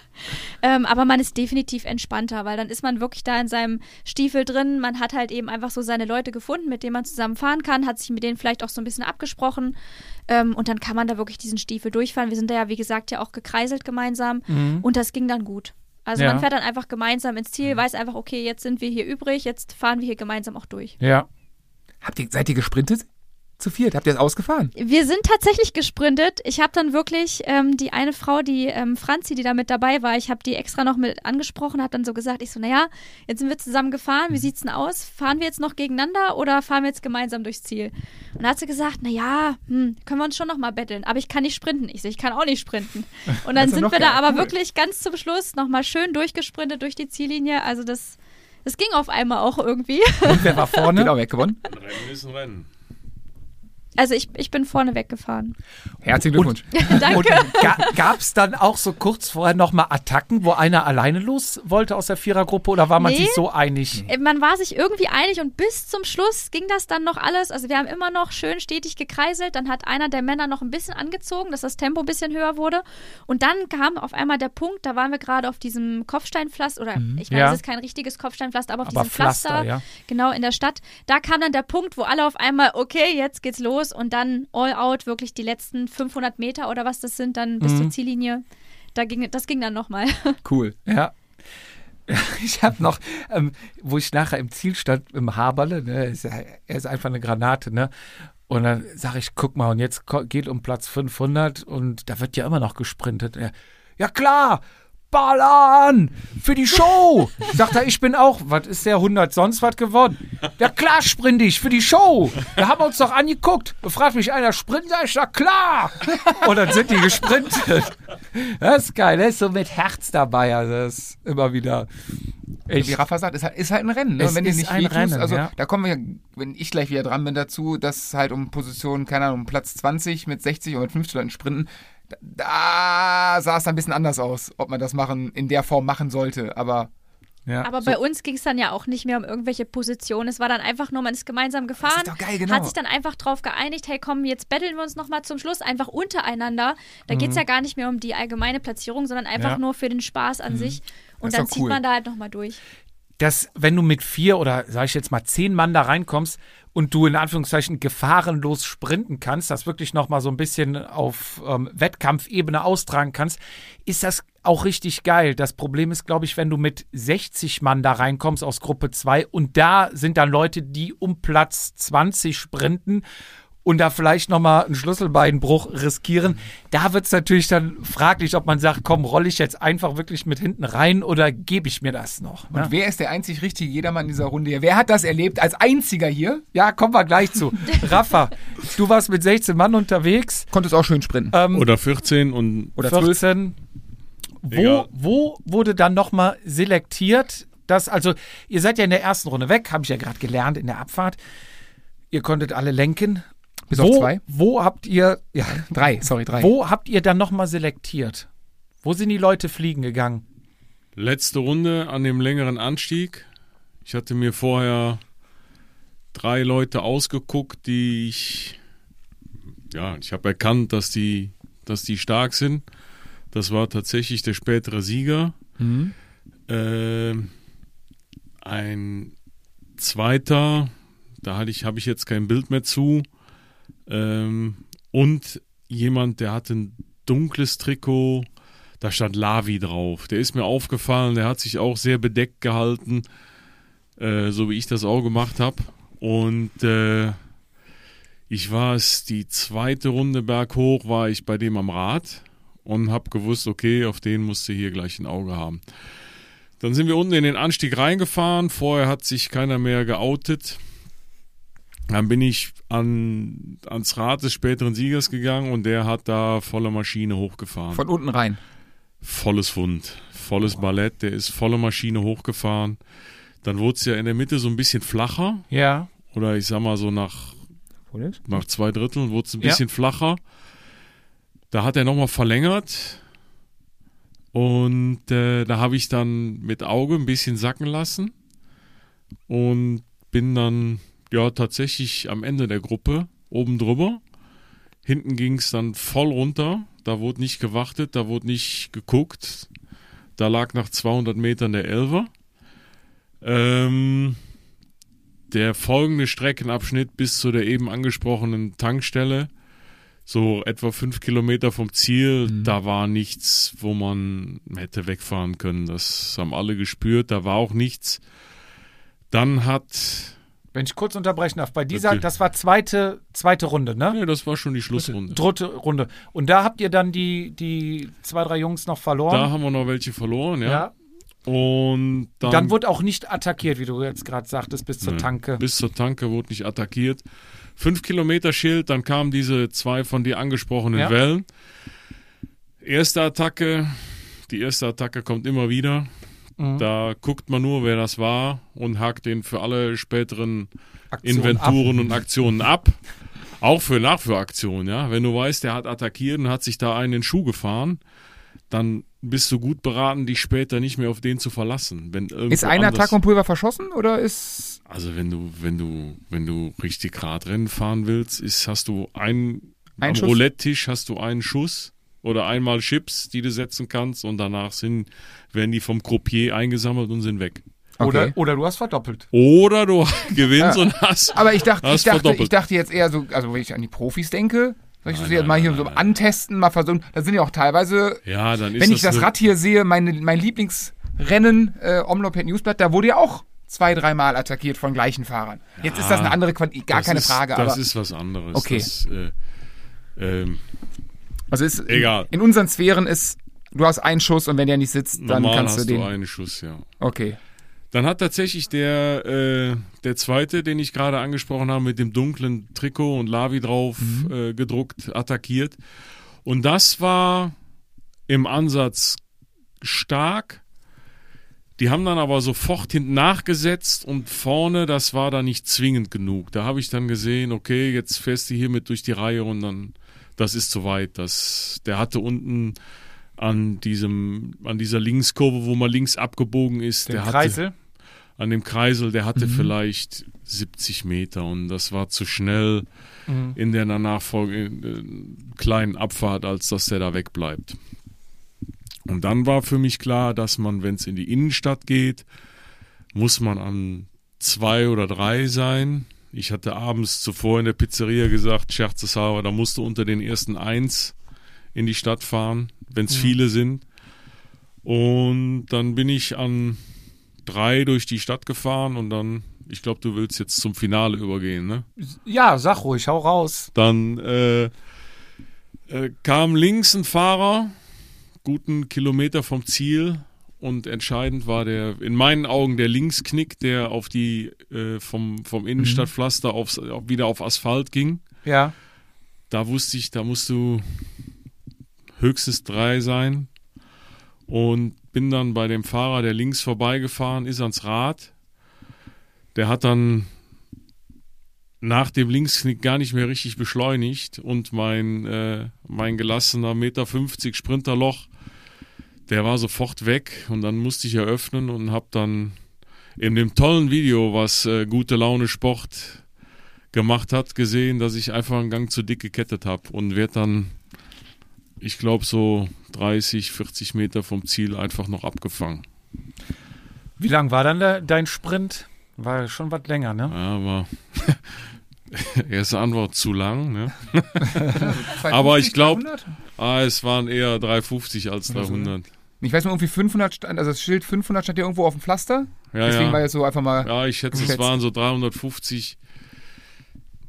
(laughs) ähm, aber man ist definitiv entspannter, weil dann ist man wirklich da in seinem Stiefel drin. Man hat halt eben einfach so seine Leute gefunden, mit denen man zusammen fahren kann, hat sich mit denen vielleicht auch so ein bisschen abgesprochen. Ähm, und dann kann man da wirklich diesen Stiefel durchfahren. Wir sind da ja, wie gesagt, ja auch gekreiselt gemeinsam. Und das ging dann gut. Also Ja. man fährt dann einfach gemeinsam ins Ziel, weiß einfach, okay, jetzt sind wir hier übrig, jetzt fahren wir hier gemeinsam auch durch. Ja. Habt ihr, seid ihr gesprintet? Zu viert? Habt ihr das ausgefahren? Wir sind tatsächlich gesprintet. Ich habe dann wirklich ähm, die eine Frau, die ähm, Franzi, die da mit dabei war, ich habe die extra noch mit angesprochen, habe dann so gesagt, ich so, naja, jetzt sind wir zusammen gefahren, wie sieht's denn aus? Fahren wir jetzt noch gegeneinander oder fahren wir jetzt gemeinsam durchs Ziel? Und da hat sie gesagt, naja, hm, können wir uns schon noch mal betteln, aber ich kann nicht sprinten. Ich so, ich kann auch nicht sprinten. (laughs) Und dann sind wir da aber cool. wirklich ganz zum Schluss noch mal schön durchgesprintet durch die Ziellinie. Also das, das ging auf einmal auch irgendwie. Und wer war (laughs) vorne? Genau, weggewonnen. Ein Rennen ist ein Rennen. Also ich, ich bin vorne weggefahren. Herzlichen Glückwunsch. (laughs) Danke. Und ga, gab es dann auch so kurz vorher nochmal Attacken, wo einer alleine los wollte aus der Vierergruppe oder war man Nee. sich so einig? Äh, man war sich irgendwie einig und bis zum Schluss ging das dann noch alles. Also wir haben immer noch schön stetig gekreiselt. Dann hat einer der Männer noch ein bisschen angezogen, dass das Tempo ein bisschen höher wurde. Und dann kam auf einmal der Punkt, da waren wir gerade auf diesem Kopfsteinpflaster, oder ich meine, Ja. es ist kein richtiges Kopfsteinpflaster, aber auf Aber diesem Pflaster, Pflaster, ja. genau in der Stadt. Da kam dann der Punkt, wo alle auf einmal, okay, jetzt geht's los und dann all out, wirklich die letzten 500 Meter oder was das sind, dann bis zur Ziellinie. Da ging, das ging dann nochmal. (laughs) Cool. Ja. (laughs) Ich habe noch, ähm, wo ich nachher im Ziel stand, im Haberle, ne, ist, ja- er ist einfach eine Granate, ne? Und dann sage ich, guck mal, und jetzt geht um Platz 500 und da wird ja immer noch gesprintet. Er, ja klar, ballern für die Show. Sagt er, ich bin auch, was ist der 100 sonst was geworden? Ja klar, sprint ich für die Show. Da haben wir uns doch angeguckt. Fragt mich einer, sprinten? Sag ich, ja klar. Und dann sind die gesprintet. Das ist geil, er ist so mit Herz dabei. Also das ist immer wieder. Wie Ich, Rafa sagt, ist halt, ist halt ein Rennen. Ne? Es wenn ist nicht ein wehtust, Rennen, also ja. da kommen wir, wenn ich gleich wieder dran bin dazu, dass halt um Position, keine Ahnung, um Platz 20 mit 60 und mit 50 Leuten sprinten, da, sah es ein bisschen anders aus, ob man das machen, in der Form machen sollte. Aber ja. Aber bei uns ging es dann ja auch nicht mehr um irgendwelche Positionen. Es war dann einfach nur, man ist gemeinsam gefahren. doch geil, genau. Hat sich dann einfach drauf geeinigt, hey komm, jetzt betteln wir uns nochmal zum Schluss einfach untereinander. Da geht es ja gar nicht mehr um die allgemeine Platzierung, sondern einfach Mhm. Ja. nur für den Spaß an sich. Und ist dann zieht cool. man da halt nochmal durch. dass wenn du mit vier oder sag ich jetzt mal zehn Mann da reinkommst und du in Anführungszeichen gefahrenlos sprinten kannst, das wirklich noch mal so ein bisschen auf ähm, Wettkampfebene austragen kannst, ist das auch richtig geil. Das Problem ist, glaube ich, wenn du mit 60 Mann da reinkommst aus Gruppe 2 und da sind dann Leute, die um Platz 20 sprinten und da vielleicht nochmal einen Schlüsselbeinbruch riskieren. Da wird es natürlich dann fraglich, ob man sagt, komm, rolle ich jetzt einfach wirklich mit hinten rein oder gebe ich mir das noch? Ne? und wer ist der einzig richtige Jedermann in dieser Runde hier? Wer hat das erlebt als einziger hier? Ja, kommen wir gleich zu. (laughs) Rafa, du warst mit 16 Mann unterwegs. Konntest auch schön sprinten. Ähm, Oder 14 und Oder 12. 14. Wo, Egal. wo wurde dann nochmal selektiert? Das, also, ihr seid ja in der ersten Runde weg, habe ich ja gerade gelernt in der Abfahrt. Ihr konntet alle lenken. Bis wo, auf zwei. Wo habt ihr, ja, (laughs) Drei, sorry, drei. wo habt ihr dann nochmal selektiert? Wo sind die Leute fliegen gegangen? letzte Runde an dem längeren Anstieg. Ich hatte mir vorher drei Leute ausgeguckt, die ich ja, ich habe erkannt, dass die, dass die stark sind. Das war tatsächlich der spätere Sieger. Mhm. Ähm, ein zweiter, da hatte ich, habe ich jetzt kein Bild mehr zu. Ähm, und jemand, der hatte ein dunkles Trikot, da stand Lavi drauf. Der ist mir aufgefallen, der hat sich auch sehr bedeckt gehalten. äh, so wie ich das auch gemacht habe. Und äh, ich war es die zweite Runde berghoch, war ich bei dem am Rad und habe gewusst, okay, auf den musste hier gleich ein Auge haben. Dann sind wir unten in den Anstieg reingefahren. Vorher hat sich keiner mehr geoutet. Dann bin ich an, ans Rad des späteren Siegers gegangen und der hat da volle Maschine hochgefahren. Von unten rein. Volles Fund, volles Ballett, der ist volle Maschine hochgefahren. Dann wurde es ja in der Mitte so ein bisschen flacher. Ja. Oder ich sag mal so nach, nach zwei Dritteln wurde es ein Ja. bisschen flacher. Da hat er nochmal verlängert. Und äh, da habe ich dann mit Auge ein bisschen sacken lassen. Und bin dann ja tatsächlich am Ende der Gruppe oben drüber. Hinten ging es dann voll runter. Da wurde nicht gewartet, da wurde nicht geguckt. Da lag nach 200 Metern der Elver. Ähm, der folgende Streckenabschnitt bis zu der eben angesprochenen Tankstelle, so etwa fünf Kilometer vom Ziel, da war nichts, wo man hätte wegfahren können. Das haben alle gespürt, da war auch nichts. Dann hat, Wenn ich kurz unterbrechen darf, bei dieser, Okay. das war zweite, zweite Runde, ne? nee, das war schon die Schlussrunde. Dritte Runde. Und da habt ihr dann die, die zwei, drei Jungs noch verloren. Da haben wir noch welche verloren, ja. ja. Und dann, Dann, wurde auch nicht attackiert, wie du jetzt gerade sagtest, bis zur Nee, Tanke. Bis zur Tanke wurde nicht attackiert. Fünf Kilometer Schild, dann kamen diese zwei von dir angesprochenen Ja. Wellen. Erste Attacke, die erste Attacke kommt immer wieder. Mhm. Da guckt man nur, wer das war und hakt den für alle späteren Aktion Inventuren ab. und Aktionen ab. Auch für Nachführaktionen, ja. Wenn du weißt, der hat attackiert und hat sich da einen in den Schuh gefahren, dann bist du gut beraten, dich später nicht mehr auf den zu verlassen. Wenn Ist ein Attack und Pulver verschossen oder ist. also wenn du, wenn du, wenn du richtig Radrennen fahren willst, ist, hast du ein, Ein am? Roulette-Tisch hast du einen Schuss oder einmal Chips, die du setzen kannst und danach sind, werden die vom Croupier eingesammelt und sind weg. Oder, Okay. oder du hast verdoppelt. Oder du (laughs) gewinnst Ja. und hast. Aber ich dachte, ich dachte, verdoppelt. ich dachte jetzt eher so, also wenn ich an die Profis denke, soll ich das jetzt mal hier nein, so nein. antesten, mal versuchen. Da sind ja auch teilweise, Ja, dann ist wenn ich das Rad hier sehe, meine, mein Lieblingsrennen, äh, Omloped Newsblatt, da wurde ja auch zwei, dreimal attackiert von gleichen Fahrern. Jetzt ist das eine andere Qualität, gar keine ist, Frage, Das aber ist was anderes. Okay. Das, äh, ähm, also ist egal. In, in unseren Sphären ist, du hast einen Schuss und wenn der nicht sitzt, dann normal kannst hast du du den. einen Schuss, ja. Okay. Dann hat tatsächlich der, äh, der zweite, den ich gerade angesprochen habe, mit dem dunklen Trikot und Lavi drauf äh, gedruckt, attackiert. Und das war im Ansatz stark. Die haben dann aber sofort hinten nachgesetzt und vorne, das war dann nicht zwingend genug. Da habe ich dann gesehen, okay, jetzt fährst du hiermit durch die Reihe und dann, das ist zu weit. Das, der hatte unten an diesem, an dieser Linkskurve, wo man links abgebogen ist, Den der hatte, Kreisel. an dem Kreisel, der hatte vielleicht 70 Meter und das war zu schnell in der nachfolgenden kleinen Abfahrt, als dass der da wegbleibt. Und dann war für mich klar, dass man, wenn es in die Innenstadt geht, muss man an zwei oder drei sein. Ich hatte abends zuvor in der Pizzeria gesagt, scherzeshalber, da musst du unter den ersten eins in die Stadt fahren, wenn es viele sind. Und dann bin ich an drei durch die Stadt gefahren und dann, ich glaube, du willst jetzt zum Finale übergehen, ne? Ja, sag ruhig, hau raus. Dann äh, äh, kam links ein Fahrer, guten Kilometer vom Ziel und entscheidend war der, in meinen Augen, der Linksknick, der auf die, äh, vom, vom Innenstadtpflaster aufs, auf, wieder auf Asphalt ging. Ja. Da wusste ich, da musst du höchstens drei sein. Und bin dann bei dem Fahrer, der links vorbeigefahren ist, ans Rad. Der hat dann nach dem Linksknick gar nicht mehr richtig beschleunigt und mein, äh, mein gelassener Meter 50 Sprinterloch, der war sofort weg und dann musste ich eröffnen und habe dann in dem tollen Video, was äh, Gute Laune Sport gemacht hat, gesehen, dass ich einfach einen Gang zu dick gekettet habe und werde dann, ich glaube, so 30, 40 Meter vom Ziel einfach noch abgefangen. Wie lang war dann der, dein Sprint? War schon was länger, ne? Ja, aber (laughs) erste Antwort zu lang. Ne? 250, (laughs) Aber ich glaub- 300? Ah, es waren eher 350 als Oder so, 300. Ich weiß nur irgendwie 500 stand, also das Schild 500 stand ja irgendwo auf dem Pflaster. Ja, Deswegen ja. war jetzt so einfach mal. Ja, ich schätze, es waren so 350.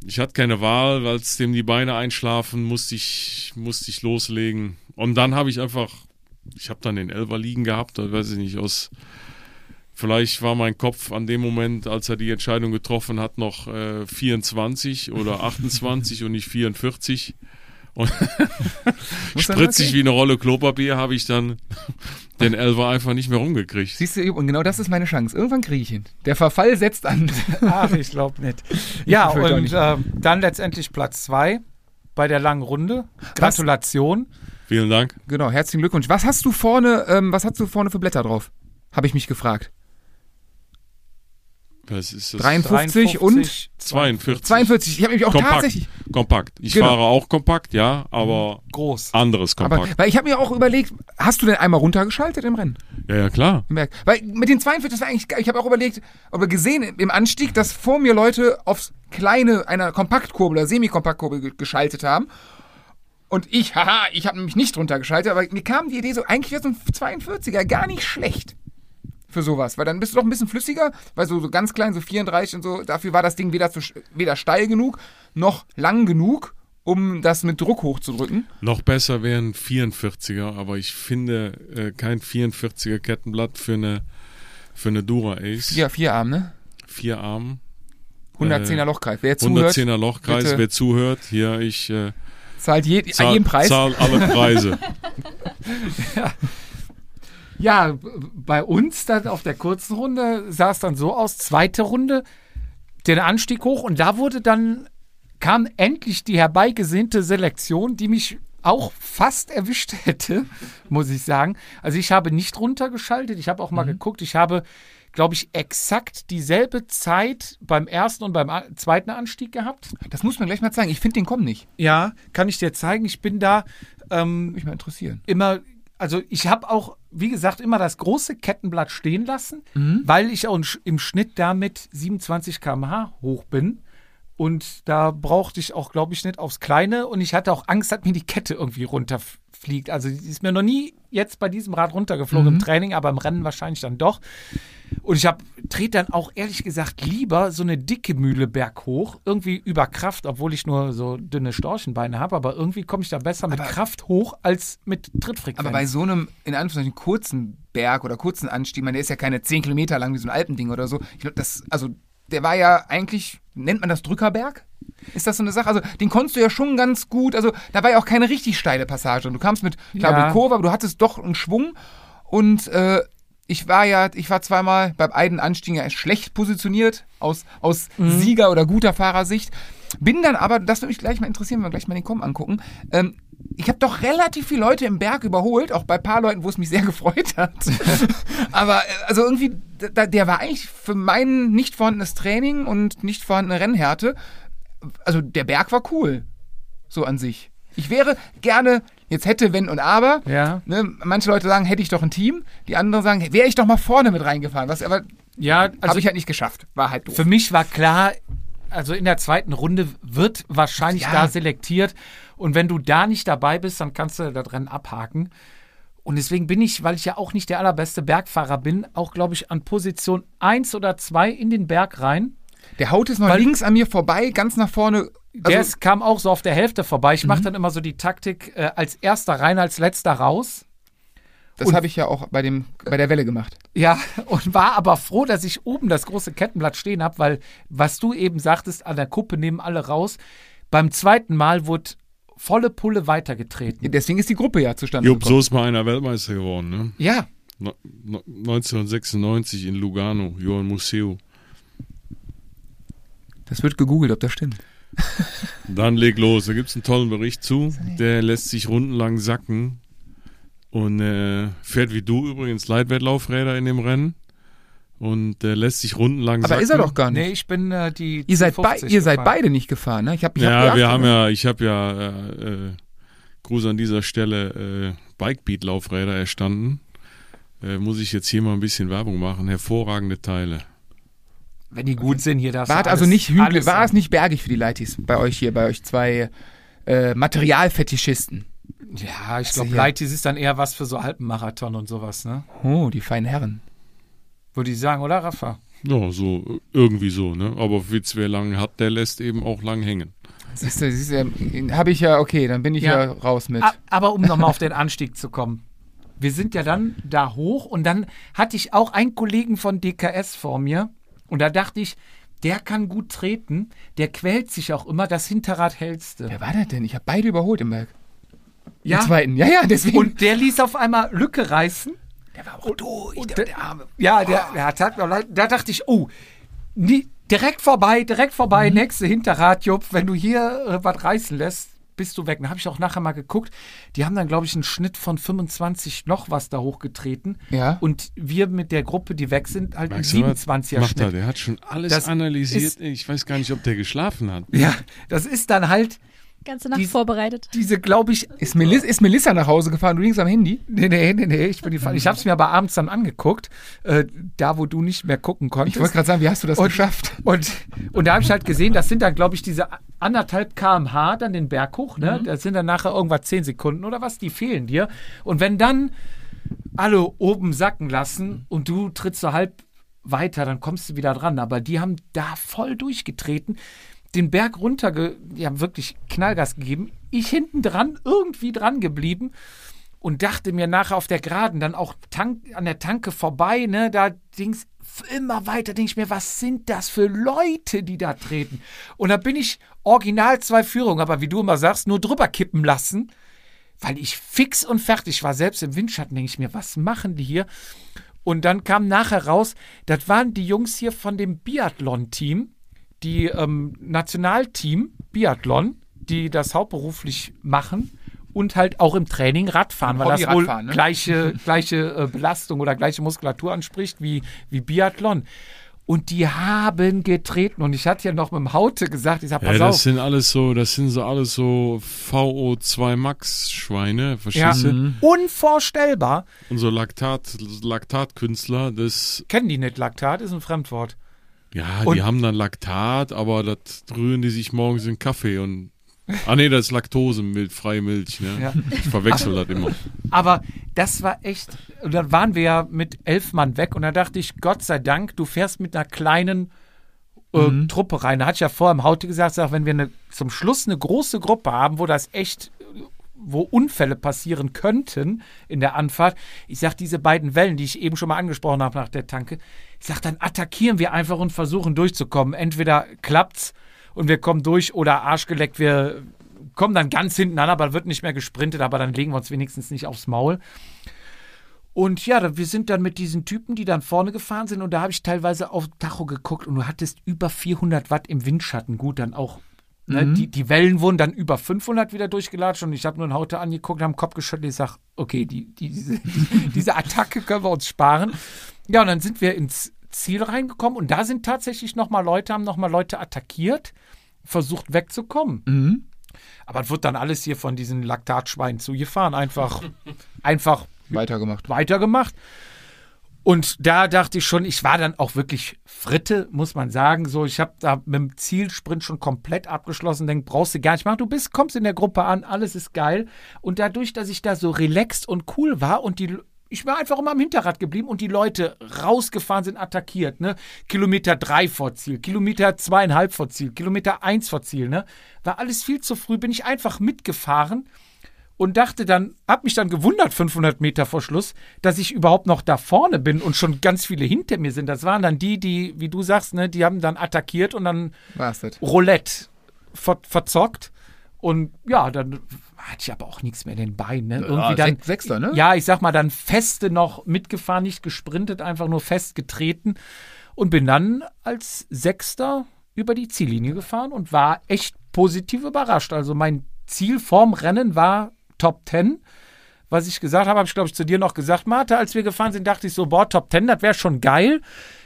Ich hatte keine Wahl, weil es dem die Beine einschlafen, musste ich, musste ich loslegen. Und dann habe ich einfach, ich habe dann den Elfer liegen gehabt, da weiß ich nicht, aus, vielleicht war mein Kopf an dem Moment, als er die Entscheidung getroffen hat, noch äh, 24 oder 28 und nicht 44. Und (laughs) (laughs) spritzig wie eine Rolle Klopapier habe ich dann (laughs) den Elfer einfach nicht mehr rumgekriegt. Siehst du, und genau das ist meine Chance. Irgendwann kriege ich ihn. Der Verfall setzt an. Ach, ich glaube nicht. Ja, und nicht. äh, dann letztendlich Platz zwei bei der langen Runde. Gratulation. Vielen Dank. genau, herzlichen Glückwunsch. Was hast du vorne, ähm, was hast du vorne für Blätter drauf? Habe ich mich gefragt. Was ist das? 53 und 42. 42. Ich habe mich auch Kompakt. tatsächlich. Kompakt. Ich Genau. fahre auch kompakt, ja, aber Groß. anderes Aber, kompakt. weil ich habe mir auch überlegt, hast du denn einmal runtergeschaltet im Rennen? ja, ja, klar. Weil mit den 42, das war eigentlich. Ich habe auch überlegt, aber gesehen im Anstieg, dass vor mir Leute aufs kleine einer Kompaktkurbel oder Semikompaktkurbel ge- geschaltet haben. Und ich, haha, ich habe nämlich nicht runtergeschaltet, aber mir kam die Idee so, eigentlich wäre so ein 42er gar nicht schlecht für sowas, weil dann bist du doch ein bisschen flüssiger, weil so, so ganz klein, so 34 und so, dafür war das Ding weder, zu, weder steil genug, noch lang genug, um das mit Druck hochzudrücken. Noch besser wäre ein 44er, aber ich finde äh, kein 44er Kettenblatt für eine für eine Dura Ace. Ja, vier Arm, ne? Vier Arm. 110er Lochkreis. Wer zuhört, 110er Lochkreis, bitte. wer zuhört, hier, ich äh, zahlt je, zahl, jeden Preis. zahl alle Preise. Ja, (laughs) (laughs) b- bei uns dann auf der kurzen Runde sah es dann so aus, zweite Runde, den Anstieg hoch und da wurde dann, kam endlich die herbeigesehnte Selektion, die mich auch fast erwischt hätte, (laughs) muss ich sagen. Also ich habe nicht runtergeschaltet, ich habe auch mal geguckt, ich habe, glaube ich, exakt dieselbe Zeit beim ersten und beim zweiten Anstieg gehabt. Das muss man gleich mal zeigen. Ich finde den kommen nicht. Ja, kann ich dir zeigen. Ich bin da ähm, mich mal interessieren. immer, also ich habe auch, wie gesagt, immer das große Kettenblatt stehen lassen, weil ich auch im Sch- im Schnitt damit 27 km/h hoch bin. Und da brauchte ich auch, glaube ich, nicht aufs Kleine. Und ich hatte auch Angst, dass mir die Kette irgendwie runterfliegt. Also die ist mir noch nie jetzt bei diesem Rad runtergeflogen im Training, aber im Rennen wahrscheinlich dann doch. Und ich habe trete dann auch ehrlich gesagt lieber so eine dicke Mühle berghoch, irgendwie über Kraft, obwohl ich nur so dünne Storchenbeine habe, aber irgendwie komme ich da besser mit Aber- Kraft hoch als mit Trittfrequenz. Aber bei so einem, in Anführungszeichen, kurzen Berg oder kurzen Anstieg, man, der ist ja keine 10 Kilometer lang wie so ein Alpending oder so. Ich glaube, das, also, der war ja eigentlich, nennt man das Drückerberg? Ist das so eine Sache? Also, den konntest du ja schon ganz gut, also, da war ja auch keine richtig steile Passage. Und du kamst mit, klar, Ja. mit Kurve, aber du hattest doch einen Schwung. Und, äh, ich war ja, ich war zweimal beim einen Anstieg ja schlecht positioniert, aus, aus Sieger- oder guter Fahrersicht. Bin dann aber, das würde mich gleich mal interessieren, wenn wir gleich mal den Com angucken. Ähm, ich habe doch relativ viele Leute im Berg überholt, auch bei ein paar Leuten, wo es mich sehr (laughs) gefreut hat. aber äh, also irgendwie, da, der war eigentlich für mein nicht vorhandenes Training und nicht vorhandene Rennhärte, also der Berg war cool, so an sich. Ich wäre gerne, jetzt hätte, wenn und aber, Ja. Ne, manche Leute sagen, hätte ich doch ein Team. Die anderen sagen, wäre ich doch mal vorne mit reingefahren. Was aber Ja, habe also ich halt nicht geschafft. War halt doof. für mich war klar, also in der zweiten Runde wird wahrscheinlich Ja. da selektiert. Und wenn du da nicht dabei bist, dann kannst du das Rennen abhaken. Und deswegen bin ich, weil ich ja auch nicht der allerbeste Bergfahrer bin, auch, glaube ich, an Position 1 oder 2 in den Berg rein. Der haut es Weil- links an mir vorbei, ganz nach vorne. Der Also, ist, kam auch so auf der Hälfte vorbei. Ich mache dann immer so die Taktik äh, als erster rein, als letzter raus. Das habe ich ja auch bei, dem, bei der Welle gemacht. Ja, (laughs) und war aber froh, dass ich oben das große Kettenblatt stehen habe, weil, was du eben sagtest, an der Kuppe nehmen alle raus. Beim zweiten Mal wurde volle Pulle weitergetreten. Deswegen ist die Gruppe ja zustande Jupp, gekommen. so ist mal einer Weltmeister geworden, ne? Ja, No, no, 1996 in Lugano, Johann Museo. Das wird gegoogelt, ob das stimmt. Dann leg los. Da gibt es einen tollen Bericht zu. Der lässt sich rundenlang sacken und äh, fährt wie du übrigens Leitwertlaufräder in dem Rennen. Und der lässt sich rundenlang Aber sacken. ist er doch gar nicht. nee, ich bin äh, die. ihr seid, bei, 50 ihr seid beide nicht gefahren, ne? Ich hab, ich hab Ja, geachtet, wir haben ja, ich habe ja, äh, äh, Gruß an dieser Stelle, äh, Bikebeat-Laufräder erstanden. Äh, muss ich jetzt hier mal ein bisschen Werbung machen. Hervorragende Teile. Wenn die gut sind, hier das. War es also nicht hügelig, war es nicht bergig für die Leitis bei euch hier, bei euch zwei äh, Materialfetischisten? Ja, ich glaube, Lighties ist dann eher was für so Alpenmarathon und sowas, ne? Oh, die feinen Herren. Würde ich sagen, oder, Rafa? Ja, so irgendwie so, ne? Aber Witz, wer lang hat, der lässt eben auch lang hängen. Siehst du, siehst du, habe ich ja, okay, dann bin ich ja, Ja. raus mit. Aber um nochmal auf den Anstieg zu kommen. Wir sind ja dann da hoch und dann hatte ich auch einen Kollegen von DKS vor mir und da dachte ich, der kann gut treten, der quält sich auch immer, das Hinterrad hältste. Wer war das denn? Ich habe beide überholt im Berg. Ja, Im zweiten. Ja, ja, deswegen. und der ließ auf einmal Lücke reißen. der war auch durch. Und der, der- der Arme. Ja, der, der tat mir leid. Da dachte ich, oh, nie, direkt vorbei, direkt vorbei, nächste Hinterrad, Jupp, wenn du hier äh, was reißen lässt, bist du weg. Da habe ich auch nachher mal geguckt. Die haben dann, glaube ich, einen Schnitt von 25 noch was da hochgetreten. Ja. Und wir mit der Gruppe, die weg sind, halt einen du was? 27er Macht er, Schnitt. der hat schon alles Das analysiert. ist- ich weiß gar nicht, ob der geschlafen hat. Ja, das ist dann halt Ganze Nacht Die- vorbereitet. diese, glaube ich, Ist, Melis ist Melissa nach Hause gefahren? Du liegst am Handy? (laughs) Nee, nee, nee, nee, ich bin die Fall. Ich habe es mir aber abends dann angeguckt, äh, da wo du nicht mehr gucken konntest. Ich wollte gerade sagen, wie hast du das Und- geschafft? Und, und da habe ich halt gesehen, das sind dann, glaube ich, diese anderthalb kmh dann den Berg hoch, ne? Das sind dann nachher irgendwas zehn Sekunden oder was, die fehlen dir. Und wenn dann alle oben sacken lassen und du trittst so halb weiter, dann kommst du wieder dran. Aber die haben da voll durchgetreten, den Berg runter, die haben wirklich Knallgas gegeben. Ich hinten dran, irgendwie dran geblieben und dachte mir nachher auf der Geraden dann auch Tank, an der Tanke vorbei, ne, da dings immer weiter, denke ich mir, was sind das für Leute, die da treten? Und da bin ich original zwei Führungen, aber wie du immer sagst, nur drüber kippen lassen, weil ich fix und fertig war. Selbst im Windschatten denke ich mir, was machen die hier? Und dann kam nachher raus, das waren die Jungs hier von dem Biathlon-Team, die ähm, Nationalteam Biathlon, die das hauptberuflich machen und halt auch im Training Radfahren, weil das wohl ne? gleiche, gleiche äh, Belastung oder gleiche Muskulatur anspricht wie, wie Biathlon. Und die haben getreten. Und ich hatte ja noch mit dem Haute gesagt, ich sag, Ja, pass das auf. sind alles so, das sind so alles so VO2 Max Schweine, Ja, verstehst du? unvorstellbar. Und so Laktat, Laktatkünstler, das, Kennen die nicht Laktat, ist ein Fremdwort. Ja, Und- die haben dann Laktat, aber das rühren die sich morgens in Kaffee und, ah nee, das ist Laktose, Milch, freie Milch, ne? Ja. Ich verwechsel das immer. Aber das war echt, und dann waren wir ja mit elf Mann weg und da dachte ich, Gott sei Dank, du fährst mit einer kleinen äh, Truppe rein. Da hatte ich ja vorher im Haute gesagt, sag, wenn wir eine, zum Schluss eine große Gruppe haben, wo das echt, wo Unfälle passieren könnten in der Anfahrt, ich sag, diese beiden Wellen, die ich eben schon mal angesprochen habe nach der Tanke, ich sag, dann attackieren wir einfach und versuchen durchzukommen. Entweder klappt's und wir kommen durch oder arschgeleckt, wir kommen dann ganz hinten an, aber wird nicht mehr gesprintet, aber dann legen wir uns wenigstens nicht aufs Maul. Und ja, wir sind dann mit diesen Typen, die dann vorne gefahren sind und da habe ich teilweise auf Tacho geguckt und du hattest über 400 Watt im Windschatten. Gut, dann auch, ne, die, die Wellen wurden dann über 500 wieder durchgelatscht und ich habe nur einen Haute angeguckt, haben den Kopf geschüttelt. Ich sage, okay, die, die, diese, (laughs) die, diese Attacke können wir uns sparen. Ja, und dann sind wir ins Ziel reingekommen und da sind tatsächlich nochmal Leute, haben nochmal Leute attackiert, versucht wegzukommen. Aber es wird dann alles hier von diesen Laktatschweinen zugefahren. Einfach, (laughs) einfach Weitergemacht. weitergemacht. Und da dachte ich schon, ich war dann auch wirklich Fritte, muss man sagen. So, ich habe da mit dem Zielsprint schon komplett abgeschlossen. Denk, brauchst du gar nicht machen. Du bist, kommst in der Gruppe an, alles ist geil. Und dadurch, dass ich da so relaxed und cool war und die ich war einfach immer am Hinterrad geblieben und die Leute rausgefahren sind, attackiert, ne? Kilometer drei vor Ziel, Kilometer zweieinhalb vor Ziel, Kilometer eins vor Ziel, ne? War alles viel zu früh, bin ich einfach mitgefahren und dachte dann, hab mich dann gewundert, 500 Meter vor Schluss, dass ich überhaupt noch da vorne bin und schon ganz viele hinter mir sind. Das waren dann die, die, wie du sagst, ne, die haben dann attackiert und dann das? Roulette ver verzockt. Und ja, dann hatte ich aber auch nichts mehr in den Beinen. Ne? Irgendwie Ja, dann, Sech- Sechster, ne? Ja, ich sag mal, dann feste noch mitgefahren, nicht gesprintet, einfach nur fest getreten und bin dann als Sechster über die Ziellinie gefahren und war echt positiv überrascht. Also mein Ziel vorm Rennen war Top 10. Was ich gesagt habe, habe ich, glaube ich, zu dir noch gesagt, Martha, als wir gefahren sind, dachte ich so, boah, Top 10, das wäre schon geil.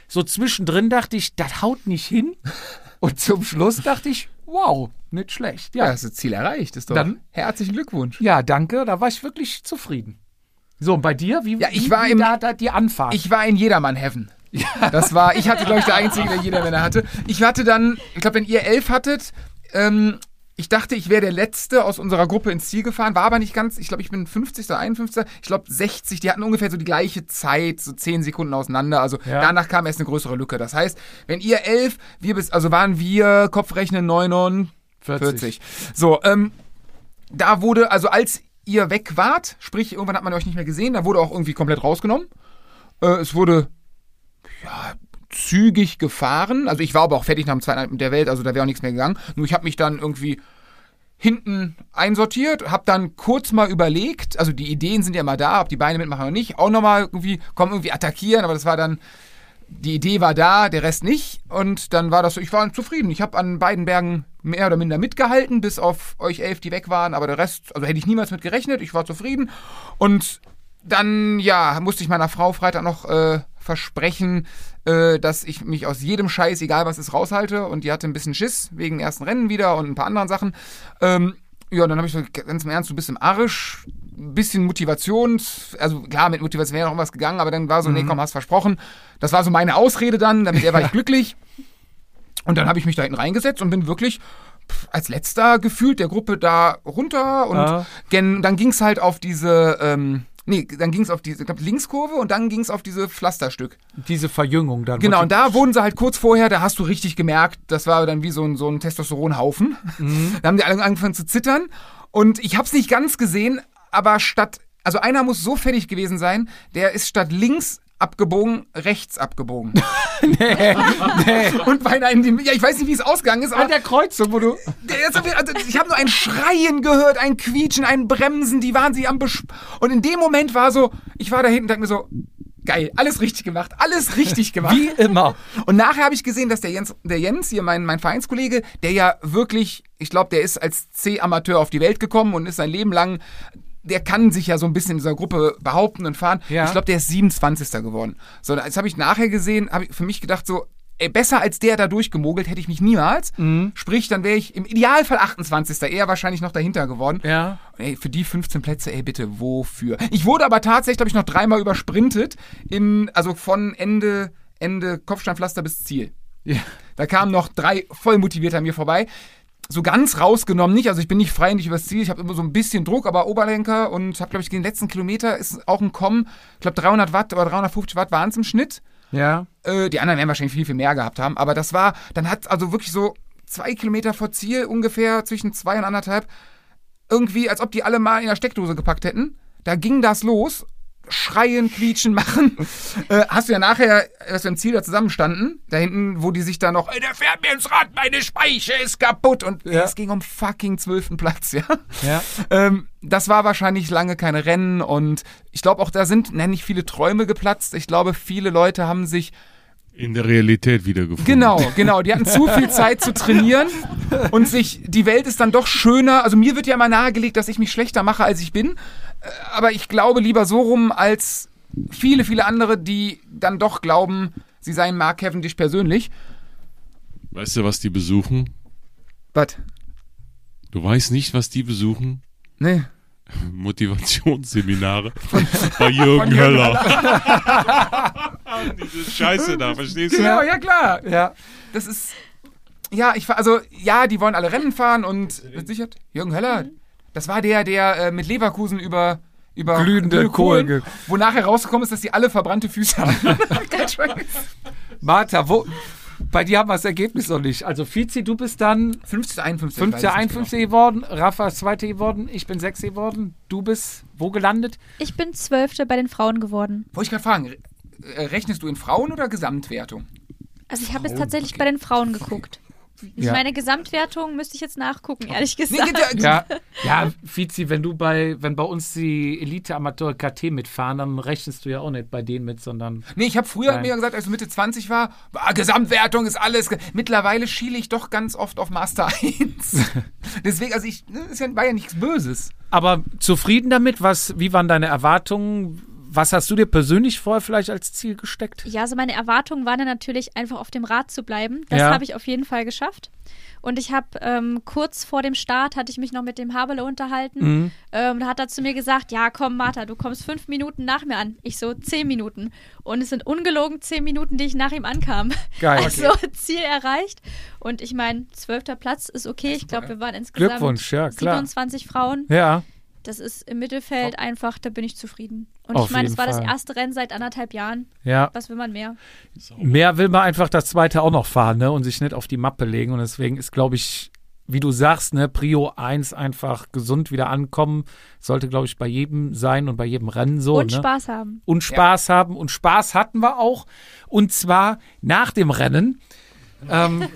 So zwischendrin dachte ich, das haut nicht hin. (laughs) Und zum Schluss dachte ich, wow, nicht schlecht. Ja, Ja, hast du Ziel erreicht. Ist doch Dann- herzlichen Glückwunsch. ja, danke, da war ich wirklich zufrieden. So, und bei dir? Wie, Ja, ich wie, war wie im- da, da die Anfahrt? Ich war in Jedermann Heaven. (laughs) Das war, ich hatte, glaube ich, der Einzige, der Jedermänner hatte. Ich hatte dann, ich glaube, wenn ihr elf hattet, ähm, ich dachte, ich wäre der Letzte aus unserer Gruppe ins Ziel gefahren, war aber nicht ganz. Ich glaube, ich bin 50. oder 51. Ich glaube, 60. Die hatten ungefähr so die gleiche Zeit, so 10 Sekunden auseinander. Also Ja. danach kam erst eine größere Lücke. Das heißt, wenn ihr 11, wir bis, also waren wir, Kopfrechnen 49. So, ähm, da wurde, also als ihr weg wart, sprich, irgendwann hat man euch nicht mehr gesehen, da wurde auch irgendwie komplett rausgenommen. Äh, es wurde, ja, zügig gefahren. Also ich war aber auch fertig nach dem zweiten Abend der Welt, also da wäre auch nichts mehr gegangen. Nur ich habe mich dann irgendwie hinten einsortiert, habe dann kurz mal überlegt, also die Ideen sind ja immer da, ob die Beine mitmachen oder nicht, auch nochmal irgendwie, kommen irgendwie attackieren, aber das war dann, die Idee war da, der Rest nicht und dann war das so, ich war zufrieden. Ich habe an beiden Bergen mehr oder minder mitgehalten, bis auf euch elf, die weg waren, aber der Rest, also hätte ich niemals mit gerechnet, ich war zufrieden und dann, ja, musste ich meiner Frau Freitag noch äh, versprechen, äh, dass ich mich aus jedem Scheiß, egal was ist, raushalte. Und die hatte ein bisschen Schiss wegen ersten Rennen wieder und ein paar anderen Sachen. Ähm, ja, dann habe ich so ganz im Ernst, du bist im Arsch, ein bisschen Motivation, also klar, mit Motivation wäre noch was gegangen, aber dann war so, nee, komm, hast versprochen. Das war so meine Ausrede dann, damit er war ich (laughs) glücklich. Und dann habe ich mich da hinten reingesetzt und bin wirklich als letzter gefühlt der Gruppe da runter und Ah. gen, dann ging's halt auf diese, ähm, nee, dann ging's auf diese, ich glaub, Linkskurve und dann ging's auf diese Pflasterstück. Diese Verjüngung dann. Genau, und da wurden sie halt kurz vorher, da hast du richtig gemerkt, das war dann wie so ein, so ein Testosteronhaufen. (laughs) Da haben die alle angefangen zu zittern und ich hab's nicht ganz gesehen, aber statt, also einer muss so fertig gewesen sein, der ist statt links abgebogen, rechts abgebogen. (laughs) nee, nee. Und beinahe in die, ja, ich weiß nicht, wie es ausgegangen ist, aber An der Kreuzung, wo du. also ich habe nur ein Schreien gehört, ein Quietschen, ein Bremsen, die waren sie am Besch Und in dem Moment war so, ich war da hinten und dachte mir so, geil, alles richtig gemacht, alles richtig gemacht. Wie immer. Und nachher habe ich gesehen, dass der Jens, der Jens hier, mein, mein Vereinskollege, der ja wirklich, ich glaube, der ist als C-Amateur auf die Welt gekommen und ist sein Leben lang, der kann sich ja so ein bisschen in dieser Gruppe behaupten und fahren. Ja. Ich glaube, der ist 27. geworden. So, das habe ich nachher gesehen, habe ich für mich gedacht, so, ey, besser als der da durchgemogelt hätte ich mich niemals. Sprich, dann wäre ich im Idealfall 28. eher wahrscheinlich noch dahinter geworden. Ja. Ey, für die 15 Plätze, ey, bitte, wofür? Ich wurde aber tatsächlich, glaube ich, noch dreimal übersprintet, in, also von Ende, Ende Kopfsteinpflaster bis Ziel. Ja. Da kamen noch drei voll motiviert an mir vorbei. So ganz rausgenommen nicht, also ich bin nicht frei, nicht übers Ziel, ich habe immer so ein bisschen Druck, aber Oberlenker und habe, glaube ich, den letzten Kilometer ist auch ein Kommen, ich glaube 300 Watt oder 350 Watt waren es im Schnitt. Ja. Äh, die anderen werden wahrscheinlich viel, viel mehr gehabt haben. Aber das war, dann hat also wirklich so zwei Kilometer vor Ziel, ungefähr zwischen zwei und anderthalb, irgendwie, als ob die alle mal in der Steckdose gepackt hätten. Da ging das los. Schreien, quietschen, machen. (laughs) äh, hast du ja nachher, als wir im Ziel da zusammenstanden, da hinten, wo die sich da noch, ey, der fährt mir ins Rad, meine Speiche ist kaputt. Und Ja. es ging um fucking zwölften Platz, ja. Ja. Ähm, das war wahrscheinlich lange keine Rennen und ich glaube auch da sind ne, nicht viele Träume geplatzt. Ich glaube, viele Leute haben sich In der Realität wiedergefunden. Genau, genau. Die hatten zu viel Zeit zu trainieren und sich, die Welt ist dann doch schöner. Also mir wird ja immer nahegelegt, dass ich mich schlechter mache, als ich bin. Äh, Aber ich glaube lieber so rum als viele, viele andere, die dann doch glauben, sie seien Mark Cavendish persönlich. Weißt du, was die besuchen? Was? Du weißt nicht, was die besuchen? Nee. (laughs) Motivationsseminare bei Jürgen Höller. (laughs) Diese Scheiße da, verstehst du? Genau, ja klar. Ja. Das ist. Ja, ich also ja, die wollen alle Rennen fahren und mit Sicherheit Jürgen Höller. Das war der, der äh, mit Leverkusen über über Glühende Kohlen ge- wo nachher rausgekommen ist, dass die alle verbrannte Füße haben. (laughs) Martha, wo. Bei dir haben wir das Ergebnis noch nicht. Also Vizi, du bist dann 50, 51. 5. ich weiß es nicht 51 geworden, Rafa ist 2. geworden, ich bin 6. geworden. Du bist wo gelandet? Ich bin Zwölfte bei den Frauen geworden. Wollte ich gerade fragen, äh, rechnest du in Frauen oder Gesamtwertung? Also ich habe jetzt tatsächlich bei den Frauen geguckt. Ja. Meine Gesamtwertung müsste ich jetzt nachgucken, ehrlich gesagt. ja, Ja, (laughs) Vizi, wenn du bei, wenn bei uns die Elite-Amateur KT mitfahren, dann rechnest du ja auch nicht bei denen mit, sondern. Nee, ich habe früher Nein. mir gesagt, als ich Mitte 20 war, ah, Gesamtwertung ist alles. Mittlerweile schiele ich doch ganz oft auf Master (laughs) 1. Deswegen, also ich, ne, ist ja, war ja nichts Böses. Aber zufrieden damit? Was, wie waren deine Erwartungen? Was hast du dir persönlich vorher vielleicht als Ziel gesteckt? Ja, also meine Erwartungen waren dann natürlich einfach auf dem Rad zu bleiben. Das Ja. habe ich auf jeden Fall geschafft. Und ich habe ähm, kurz vor dem Start hatte ich mich noch mit dem Habele unterhalten. Mhm. Ähm, da hat er zu mir gesagt, ja komm Martha, du kommst fünf Minuten nach mir an. Ich so zehn Minuten. Und es sind ungelogen zehn Minuten, die ich nach ihm ankam. Geil. (laughs) Also Ziel erreicht. Und ich meine, zwölfter Platz ist okay. Ich glaube, wir waren insgesamt Glückwunsch, ja, klar. 27 Frauen. Ja, Das ist im Mittelfeld einfach, da bin ich zufrieden. Und Auf ich meine, es war Fall. das erste Rennen seit anderthalb Jahren. ja. Was will man mehr? Mehr will man einfach das zweite auch noch fahren, ne? Und sich nicht auf die Mappe legen. Und deswegen ist, glaube ich, wie du sagst, ne, Prio 1 einfach gesund wieder ankommen. Sollte, glaube ich, bei jedem sein und bei jedem Rennen so. Und ne? Spaß haben. und Spaß haben. Und Spaß hatten wir auch. Und zwar nach dem Rennen. Ähm,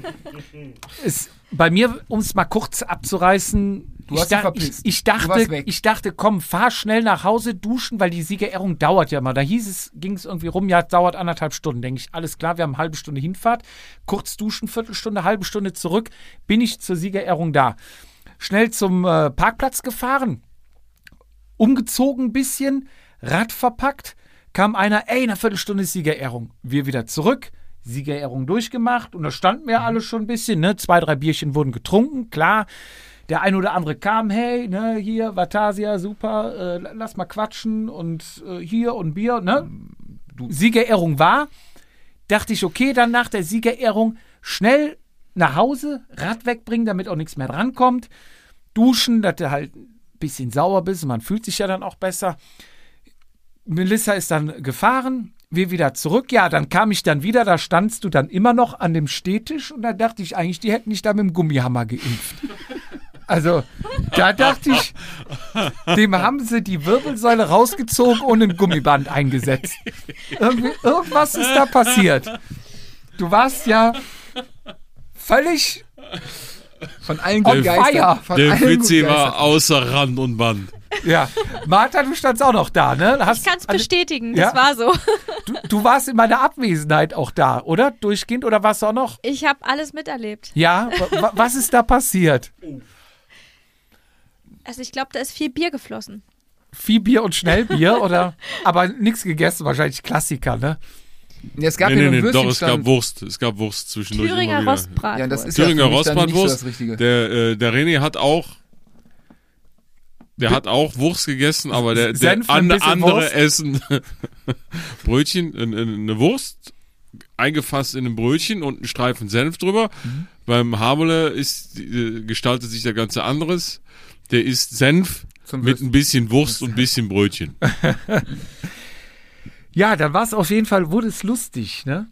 (laughs) ist bei mir, um es mal kurz abzureißen, Du ich, hast dich verpisst. ich, ich, dachte, ich dachte, komm, fahr schnell nach Hause duschen, weil die Siegerehrung dauert ja immer. Da hieß es, ging es irgendwie rum, ja, es dauert anderthalb Stunden. Denke ich, alles klar, wir haben eine halbe Stunde Hinfahrt, kurz duschen, Viertelstunde, halbe Stunde zurück, bin ich zur Siegerehrung da. Schnell zum äh, Parkplatz gefahren, umgezogen ein bisschen, Rad verpackt, kam einer, ey, in einer Viertelstunde ist Siegerehrung. Wir wieder zurück, Siegerehrung durchgemacht und da standen wir alle schon ein bisschen, ne? Zwei, drei Bierchen wurden getrunken, klar. Der ein oder andere kam, hey, ne, hier, Vatasia, super, äh, lass mal quatschen und äh, hier und Bier, ne? Siegerehrung war. Dachte ich, okay, dann nach der Siegerehrung schnell nach Hause, Rad wegbringen, damit auch nichts mehr drankommt. Duschen, dass du halt ein bisschen sauer bist man fühlt sich ja dann auch besser. Melissa ist dann gefahren, wir wieder zurück. Ja, dann kam ich dann wieder, da standst du dann immer noch an dem Stehtisch und da dachte ich eigentlich, die hätten dich da mit dem Gummihammer geimpft. (laughs) Also, da dachte ich, dem haben sie die Wirbelsäule rausgezogen und ein Gummiband eingesetzt. Irgendwie, irgendwas ist da passiert. Du warst ja völlig Von allen On Geistern. fire. Von Der Fitzi war außer Rand und Band. Ja, Martha, du standst auch noch da, ne? Hast, Ich kann es bestätigen, Ja? das war so. du, du warst in meiner Abwesenheit auch da, oder? Durchgehend oder warst du auch noch? Ich habe alles miterlebt. Ja, wa- wa- was ist da passiert? Also ich glaube, da ist viel Bier geflossen. Viel Bier und Schnellbier oder? (laughs) Aber nichts gegessen, wahrscheinlich Klassiker, ne? Ja, es gab Nee, nee, nee, doch, es gab Wurst. Es gab Wurst zwischendurch Thüringer. Rostbratwurst. Ja, das ist Thüringer ja so Rostbratwurst. das Richtige. Der, äh, der René hat auch der hat auch Wurst gegessen, aber der, der Senf, an, andere Wurst. essen (laughs) Brötchen, eine Wurst eingefasst in ein Brötchen und einen Streifen Senf drüber. Mhm. Beim Hamele ist äh, gestaltet sich der ganze anderes. Der isst Senf Zum mit ein bisschen Wurst und ein bisschen Brötchen. (laughs) Ja, dann war es auf jeden Fall, wurde es lustig, ne?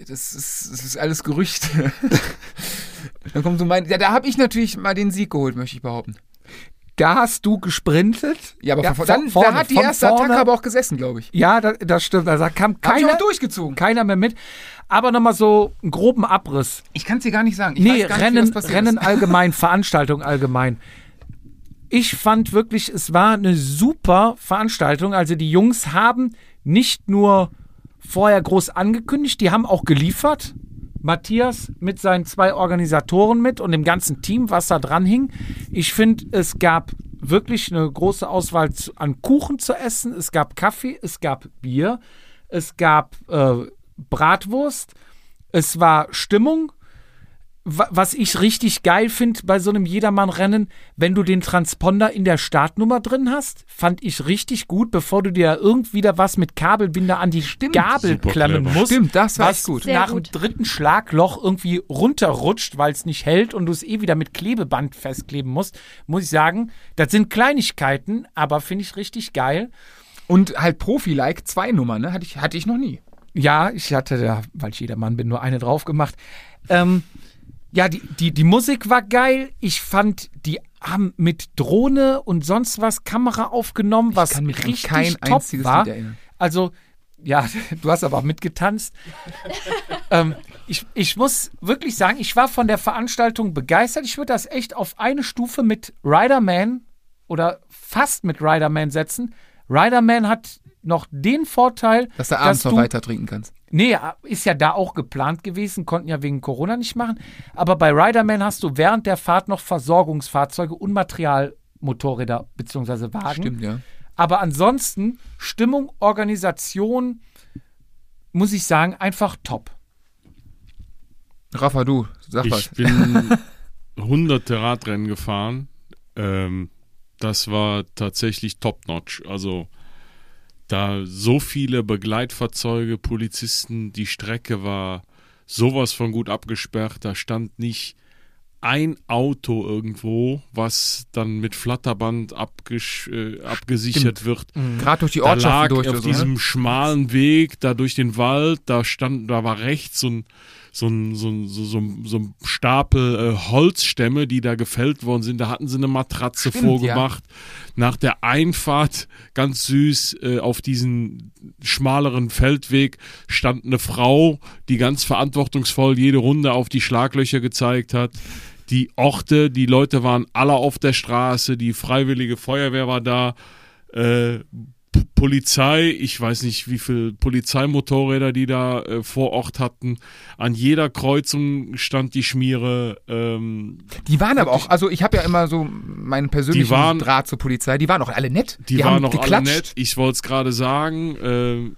Das ist, das ist alles Gerücht. (laughs) Dann kommt so mein. Ja, da habe ich natürlich mal den Sieg geholt, möchte ich behaupten. Da hast du gesprintet. Ja, aber von, von dann, vorne, da hat die erste vorne. Attacke aber auch gesessen, glaube ich. Ja, das, das stimmt. Also Da kam keiner, auch durchgezogen. keiner mehr mit. Aber nochmal so einen groben Abriss. Ich kann es dir gar nicht sagen. Ich nee, weiß gar Rennen, nicht, Rennen allgemein, (laughs) Veranstaltung allgemein. Ich fand wirklich, es war eine super Veranstaltung. Also die Jungs haben nicht nur vorher groß angekündigt, die haben auch geliefert. Matthias mit seinen zwei Organisatoren mit und dem ganzen Team, was da dran hing. Ich finde, es gab wirklich eine große Auswahl an Kuchen zu essen. Es gab Kaffee, es gab Bier, es gab äh, Bratwurst, es war Stimmung. Wa- Was ich richtig geil finde bei so einem Jedermann-Rennen, wenn du den Transponder in der Startnummer drin hast, fand ich richtig gut, bevor du dir irgendwie da was mit Kabelbinder an die Gabel super klemmen musst. Stimmt, das war was gut. Nach gut. dem dritten Schlagloch irgendwie runterrutscht, weil es nicht hält und du es eh wieder mit Klebeband festkleben musst, muss ich sagen, das sind Kleinigkeiten, aber finde ich richtig geil. Und halt Profi-like, zwei Nummern, ne? Hatte ich, hatte ich noch nie. Ja, ich hatte da, weil ich jedermann bin, nur eine drauf gemacht. Ähm, ja, die, die, die Musik war geil. Ich fand, die haben mit Drohne und sonst was Kamera aufgenommen, was kann mich richtig kein top einziges war. Lied erinnern. Also, ja, (laughs) du hast aber auch mitgetanzt. ähm, ich, ich muss wirklich sagen, ich war von der Veranstaltung begeistert. Ich würde das echt auf eine Stufe mit Riderman oder fast mit Riderman setzen. Riderman hat noch den Vorteil, Dass du abends noch du, weiter trinken kannst. Nee, ist ja da auch geplant gewesen, konnten ja wegen Corona nicht machen. Aber bei Riderman hast du während der Fahrt noch Versorgungsfahrzeuge und Materialmotorräder bzw. Wagen. Stimmt, ja. Aber ansonsten, Stimmung, Organisation, muss ich sagen, einfach top. Rafa, du, sag Ich was. bin (laughs) hunderte Radrennen gefahren. Ähm, das war tatsächlich top-notch. Also da so viele Begleitfahrzeuge, Polizisten, die Strecke war sowas von gut abgesperrt. Da stand nicht ein Auto irgendwo, was dann mit Flatterband äh, abgesichert wird. Gerade durch die Da Ortschaften lag durch. auf so, diesem ne? schmalen Weg, da durch den Wald, da stand, da war rechts so ein, so ein, so ein, so, so, so ein Stapel äh, Holzstämme, die da gefällt worden sind. Da hatten sie eine Matratze Stimmt, vorgemacht. Nach der Einfahrt, ganz süß, äh, auf diesen schmaleren Feldweg stand eine Frau, die ganz verantwortungsvoll jede Runde auf die Schlaglöcher gezeigt hat. Die Orte, die Leute waren alle auf der Straße, die freiwillige Feuerwehr war da, äh, Polizei, ich weiß nicht, wie viel Polizeimotorräder die da äh, vor Ort hatten. An jeder Kreuzung stand die Schmiere. Ähm, Die waren aber auch, also ich habe ja immer so meinen persönlichen Die waren- Draht zur Polizei. Die waren auch alle nett. die, haben waren noch alle nett. Ich wollte es gerade sagen. Äh,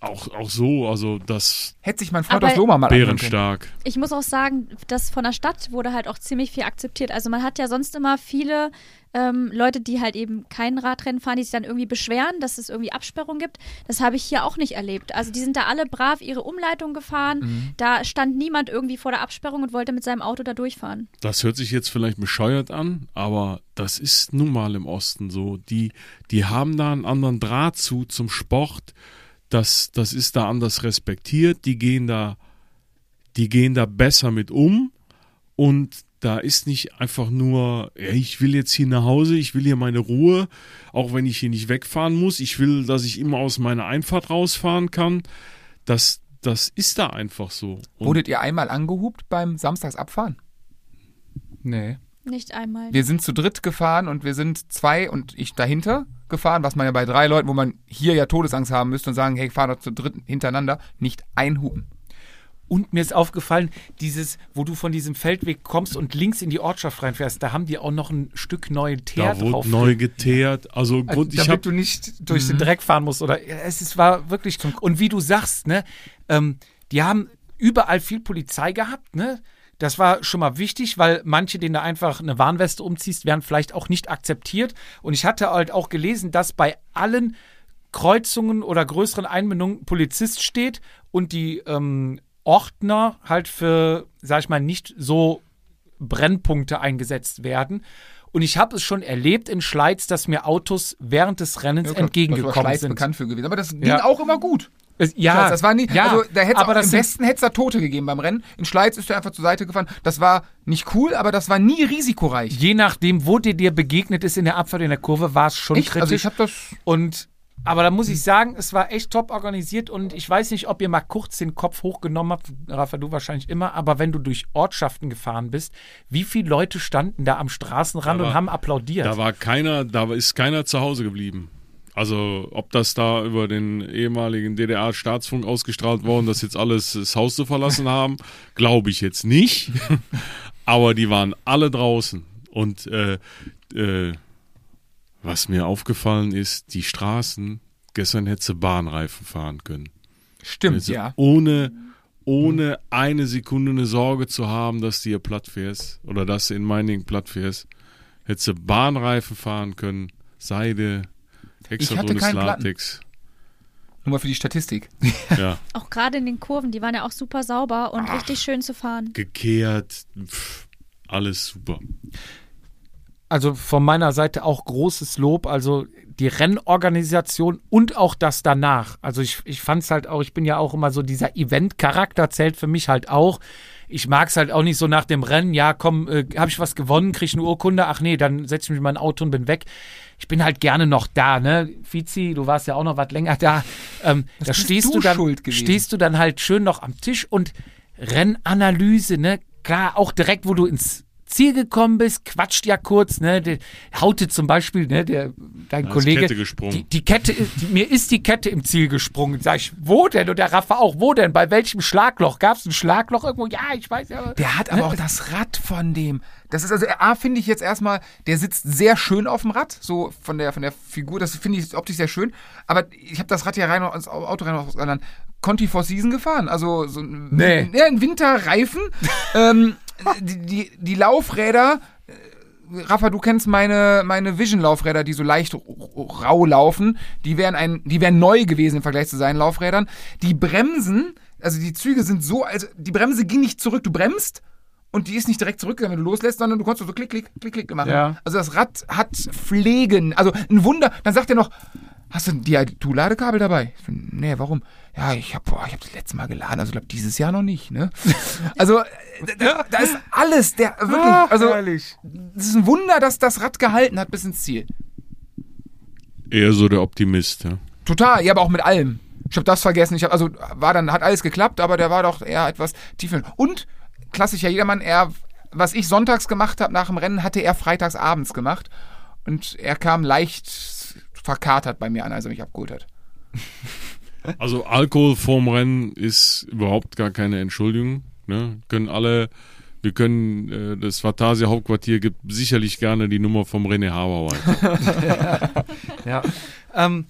auch, auch so, also das Hätte sich mein Freund aus Loma mal bärenstark. Ich muss auch sagen, das von der Stadt wurde halt auch ziemlich viel akzeptiert. Also man hat ja sonst immer viele ähm, Leute, die halt eben kein Radrennen fahren, die sich dann irgendwie beschweren, dass es irgendwie Absperrung gibt. Das habe ich hier auch nicht erlebt. Also die sind da alle brav ihre Umleitung gefahren. Mhm. Da stand niemand irgendwie vor der Absperrung und wollte mit seinem Auto da durchfahren. Das hört sich jetzt vielleicht bescheuert an, aber das ist nun mal im Osten so. Die, die haben da einen anderen Draht zu zum Sport. Das, das ist da anders respektiert. Die gehen da, die gehen da besser mit um. Und da ist nicht einfach nur, ey, ich will jetzt hier nach Hause, ich will hier meine Ruhe, auch wenn ich hier nicht wegfahren muss. Ich will, dass ich immer aus meiner Einfahrt rausfahren kann. Das, das ist da einfach so. Und Wurdet ihr einmal angehupt beim Samstagsabfahren? Nee. Nicht einmal. Wir sind zu dritt gefahren und wir sind zwei und ich dahinter gefahren, was man ja bei drei Leuten, wo man hier ja Todesangst haben müsste und sagen, hey, fahr doch zu dritt hintereinander, nicht einhupen. Und mir ist aufgefallen, dieses, wo du von diesem Feldweg kommst und links in die Ortschaft reinfährst, da haben die auch noch ein Stück neuen Teer da wurde drauf. neu geteert. Also, Grund, ich damit habe du nicht durch den Dreck fahren musst oder es ist, war wirklich und wie du sagst ne ähm, die haben überall viel Polizei gehabt ne das war schon mal wichtig, weil manche, denen da einfach eine Warnweste umziehst, werden vielleicht auch nicht akzeptiert. Und ich hatte halt auch gelesen, dass bei allen Kreuzungen oder größeren Einbindungen Polizist steht und die ähm, Ordner halt für, sag ich mal, nicht so Brennpunkte eingesetzt werden. Und ich habe es schon erlebt in Schleiz, dass mir Autos während des Rennens Ja, klar, entgegengekommen Schleiz sind. bekannt für gewesen. Aber das ging Ja. auch immer gut. Es- Ja, Schleiz, das war nie, ja, also da hätte aber auch, das im Westen hätte es da Tote gegeben beim Rennen. In Schleiz ist er einfach zur Seite gefahren. Das war nicht cool, aber das war nie risikoreich. je nachdem, wo dir dir begegnet ist in der Abfahrt in der Kurve, war es schon Echt? kritisch. Also ich habe das und aber da muss ich sagen, es war echt top organisiert und ich weiß nicht, ob ihr mal kurz den Kopf hochgenommen habt, Rafa, du wahrscheinlich immer, aber wenn du durch Ortschaften gefahren bist, wie viele Leute standen da am Straßenrand Da war- und haben applaudiert? Da war keiner, da ist keiner zu Hause geblieben. Also ob das da über den ehemaligen DDR-Staatsfunk ausgestrahlt worden, dass jetzt alles das Haus zu verlassen (laughs) haben, glaube ich jetzt nicht. (laughs) Aber die waren alle draußen. Und äh, äh, was mir aufgefallen ist, die Straßen, gestern hätte sie Bahnreifen fahren können. stimmt, Also ja. Ohne, ohne eine Sekunde eine Sorge zu haben, dass du hier platt fährst oder dass du in Meiningen platt fährst, hättest du Bahnreifen fahren können, Seide, hexadones keinen Platten. Latex. Nur mal für die Statistik. (laughs) Ja, Auch gerade in den Kurven, die waren ja auch super sauber und richtig schön zu fahren. gekehrt, pff, alles super. Also von meiner Seite auch großes Lob. Also die Rennorganisation und auch das danach. Also ich, ich fand es halt auch, ich bin ja auch immer so, dieser Event-Charakter zählt für mich halt auch. Ich mag es halt auch nicht so nach dem Rennen, ja komm, äh, habe ich was gewonnen, krieg ich eine Urkunde, ach nee, dann setze ich mich in mein Auto und bin weg. Ich bin halt gerne noch da, ne? Fizi, du warst ja auch noch was länger da. Ähm, da stehst du du dann, stehst du dann halt schön noch am Tisch und Rennanalyse, ne? Klar, auch direkt, wo du ins Ziel gekommen bist, quatscht ja kurz, ne, der Haute zum Beispiel, ne, der, dein Da Kollege. Kette gesprungen. Die, die Kette, die, mir ist die Kette im Ziel gesprungen. Sag ich, wo denn? Und der Raffa auch, wo denn? Bei welchem Schlagloch? Gab es ein Schlagloch irgendwo? Ja, ich weiß ja. Der hat aber auch das Rad von dem. Das ist also, A, finde ich jetzt erstmal, der sitzt sehr schön auf dem Rad, so von der, von der Figur, das finde ich optisch sehr schön. Aber ich habe das Rad ja rein ins Auto rein aus anderen Conti Four Season gefahren. Also so ein, Nee. ja, ein Winterreifen. (laughs) ähm, die, die, die Laufräder. äh, Rafa, du kennst meine, meine Vision-Laufräder, die so leicht rau laufen. Die wären, ein, die wären neu gewesen im Vergleich zu seinen Laufrädern. Die Bremsen, also die Züge sind so, also die Bremse ging nicht zurück. Du bremst und die ist nicht direkt zurückgegangen, wenn du loslässt, sondern du konntest so klick, klick, klick, klick machen. Ja. Also das Rad hat Pflegen. Also ein Wunder. Dann sagt er noch, hast du ein Di2-Ladekabel dabei? Ich so, nee, warum? Ja, ich habe ich hab das letzte Mal geladen, also ich glaube dieses Jahr noch nicht. Ne? (laughs) Also äh, da, da ist alles, der wirklich, Ach, also es ist ein Wunder, dass das Rad gehalten hat bis ins Ziel. Eher so der Optimist, ja. Total, ja, aber auch mit allem. Ich habe das vergessen. Ich hab, also war dann hat alles geklappt, aber der war doch eher etwas tiefer. Und klassischer Jedermann, er was ich sonntags gemacht habe nach dem Rennen, hatte er freitags abends gemacht und er kam leicht verkatert bei mir an, als er mich abgeholt hat. (laughs) Also Alkohol vorm Rennen ist überhaupt gar keine Entschuldigung. Ne? Können alle, wir können, äh, das Fantasia Hauptquartier gibt sicherlich gerne die Nummer vom René Haber weiter. (laughs) Ja. Ähm,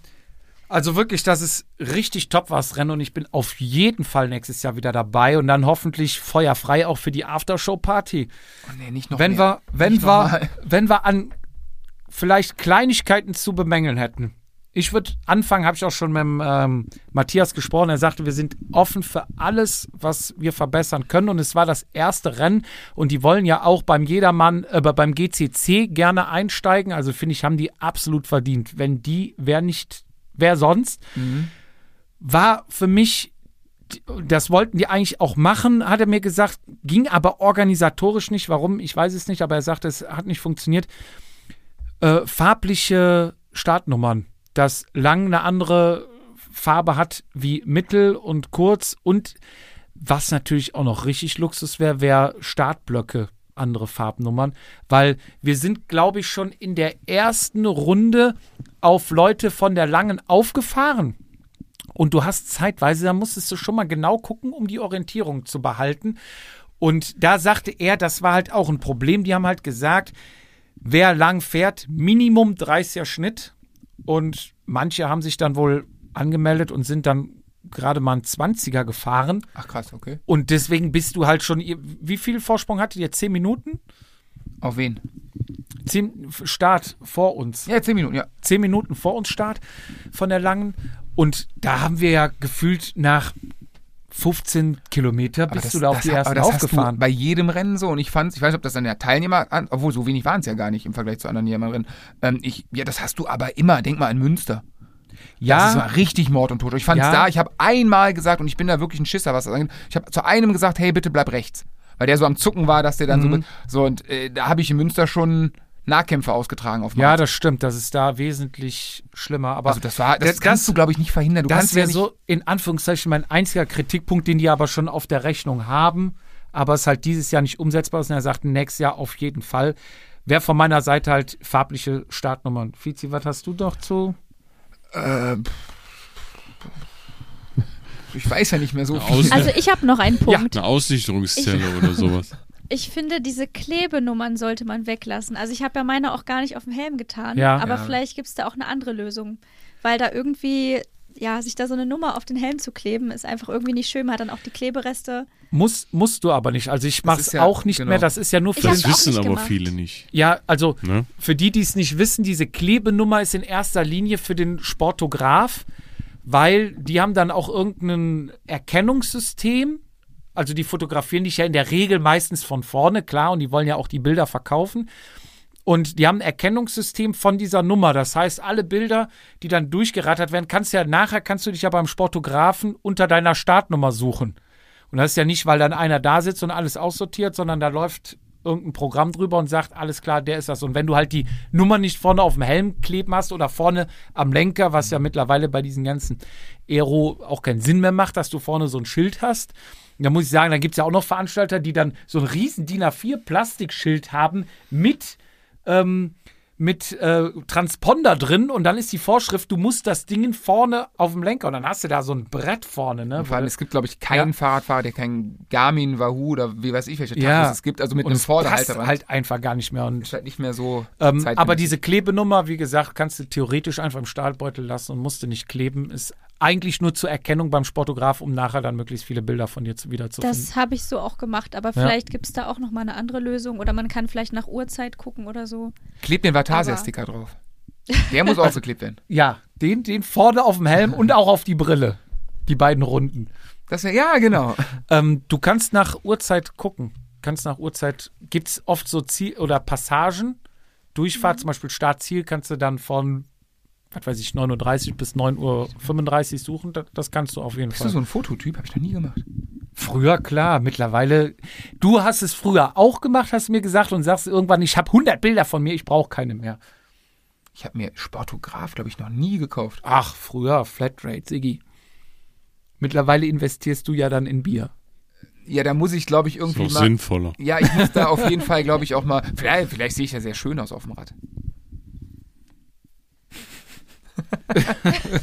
also wirklich, das ist richtig top, was Rennen und ich bin auf jeden Fall nächstes Jahr wieder dabei und dann hoffentlich feuerfrei auch für die Aftershow-Party. Oh nee, nicht noch Wenn mehr. wir, wenn Nicht wir, wenn wir an vielleicht Kleinigkeiten zu bemängeln hätten. Ich würde anfangen, habe ich auch schon mit dem, ähm, Matthias gesprochen. Er sagte, wir sind offen für alles, was wir verbessern können. Und es war das erste Rennen. Und die wollen ja auch beim Jedermann, äh, beim GCC gerne einsteigen. Also finde ich, haben die absolut verdient. Wenn die, wer nicht, wer sonst, war für mich das wollten die eigentlich auch machen, hat er mir gesagt, ging aber organisatorisch nicht. Warum? Ich weiß es nicht, aber er sagte, es hat nicht funktioniert. Äh, farbliche Startnummern, dass lang eine andere Farbe hat wie mittel und kurz und was natürlich auch noch richtig Luxus wäre, wäre Startblöcke, andere Farbnummern, weil wir sind, glaube ich, schon in der ersten Runde auf Leute von der langen aufgefahren. Und du hast zeitweise, da musstest du schon mal genau gucken, um die Orientierung zu behalten. Und da sagte er, das war halt auch ein Problem. Die haben halt gesagt, wer lang fährt, Minimum 30er Schnitt. Und manche haben sich dann wohl angemeldet und sind dann gerade mal einen 20er gefahren. Ach krass, okay. Und deswegen bist du halt schon, wie viel Vorsprung hattet ihr? Zehn Minuten? Auf wen? Zehn Start vor uns. Ja, zehn Minuten, ja. zehn Minuten vor uns Start von der langen. Und da haben wir ja gefühlt nach 15 Kilometer bist das- du da auf das die ha- ersten das aufgefahren. Bei jedem Rennen so. Und ich fand, ich weiß nicht, ob das dann der Teilnehmer, an- obwohl so wenig waren es ja gar nicht im Vergleich zu anderen Jedermann-Rennen. Ähm, ich, ja, das hast du aber immer. Denk mal an Münster. Das ja, war richtig Mord und Tod. Ich fand es Ja. da, ich habe einmal gesagt, und ich bin da wirklich ein Schisser, was das angeht, ich habe zu einem gesagt, hey, bitte bleib rechts. Weil der so am Zucken war, dass der dann Mhm. so mit, so, und äh, da habe ich in Münster schon Nahkämpfe ausgetragen auf dem ja, das stimmt. Das ist da wesentlich schlimmer. Aber Also das war, das, das- kannst du, glaube ich, nicht verhindern. Du das ja wäre nicht, so in Anführungszeichen mein einziger Kritikpunkt, den die aber schon auf der Rechnung haben. Aber es halt dieses Jahr nicht umsetzbar ist. Und er sagt, nächstes Jahr auf jeden Fall. Wäre von meiner Seite halt farbliche Startnummern. Fizi, was hast du doch zu? äh, ich weiß ja nicht mehr so viel. Also ich habe noch einen Punkt. Eine Aussicherungszelle oder sowas. (laughs) Ich finde, diese Klebenummern sollte man weglassen. Also ich habe ja meine auch gar nicht auf dem Helm getan. Ja. aber Ja. vielleicht gibt es da auch eine andere Lösung. Weil da irgendwie, ja, sich da so eine Nummer auf den Helm zu kleben, ist einfach irgendwie nicht schön. Man hat dann auch die Klebereste. Muss, musst du aber nicht. Also ich mache es ja- auch nicht genau. mehr. Das ist ja nur Ich für Das auch wissen nicht aber gemacht. viele nicht. Ja, also Ne? für die, die es nicht wissen, diese Klebenummer ist in erster Linie für den Sportograf, weil die haben dann auch irgendein Erkennungssystem. Also die fotografieren dich ja in der Regel meistens von vorne, klar, und die wollen ja auch die Bilder verkaufen. Und die haben ein Erkennungssystem von dieser Nummer. Das heißt, alle Bilder, die dann durchgerattert werden, kannst ja nachher kannst du dich ja beim Sportografen unter deiner Startnummer suchen. Und das ist ja nicht, weil dann einer da sitzt und alles aussortiert, sondern da läuft irgendein Programm drüber und sagt, alles klar, der ist das. Und wenn du halt die Nummer nicht vorne auf dem Helm kleben hast oder vorne am Lenker, was ja mittlerweile bei diesen ganzen Aero auch keinen Sinn mehr macht, dass du vorne so ein Schild hast, Da muss ich sagen, da gibt es ja auch noch Veranstalter, die dann so ein riesen DIN A4 Plastikschild haben mit, ähm, mit äh, Transponder drin und dann ist die Vorschrift, du musst das Ding vorne auf dem Lenker und dann hast du da so ein Brett vorne. Ne? Vor allem, es gibt, glaube ich, keinen Ja. Fahrradfahrer, der keinen Garmin, Wahoo oder wie weiß ich, welche Ja. Tachos es gibt. Also mit und einem es passt Vorderhalterrand. halt einfach gar nicht mehr. Und ist halt nicht mehr so Ähm, aber diese Klebenummer, wie gesagt, kannst du theoretisch einfach im Stahlbeutel lassen und musst du nicht kleben. Ist eigentlich nur zur Erkennung beim Sportograf, um nachher dann möglichst viele Bilder von dir zu, wieder zu finden. Das habe ich so auch gemacht, aber vielleicht gibt es da auch noch mal eine andere Lösung oder man kann vielleicht nach Uhrzeit gucken oder so. Klebt den Vatasia-Sticker drauf. (laughs) Der muss auch geklebt werden. Ja, den, den vorne auf dem Helm und auch auf die Brille. Die beiden Runden. Das wär, ja, genau. (laughs) Ähm, du kannst nach Uhrzeit gucken. Kannst nach Uhrzeit, gibt es oft so Ziel oder Passagen, Durchfahrt, zum Beispiel Startziel, kannst du dann von, was weiß ich, 9.30 Uhr bis 9.35 Uhr suchen. Das, das kannst du auf jeden Bist Fall. du so ein Fototyp? Habe ich noch nie gemacht. Früher, klar, mittlerweile. Du hast es früher auch gemacht, hast du mir gesagt, und sagst irgendwann, ich habe 100 Bilder von mir, ich brauche keine mehr. Ich habe mir Sportograf, glaube ich, noch nie gekauft. Ach, früher, Flatrate, Siggi. Mittlerweile investierst du ja dann in Bier. Ja, da muss ich, glaube ich, Ist irgendwie auch mal. sinnvoller. Ja, ich muss da auf jeden Fall, glaube ich, auch mal. Vielleicht, vielleicht sehe ich ja sehr schön aus auf dem Rad.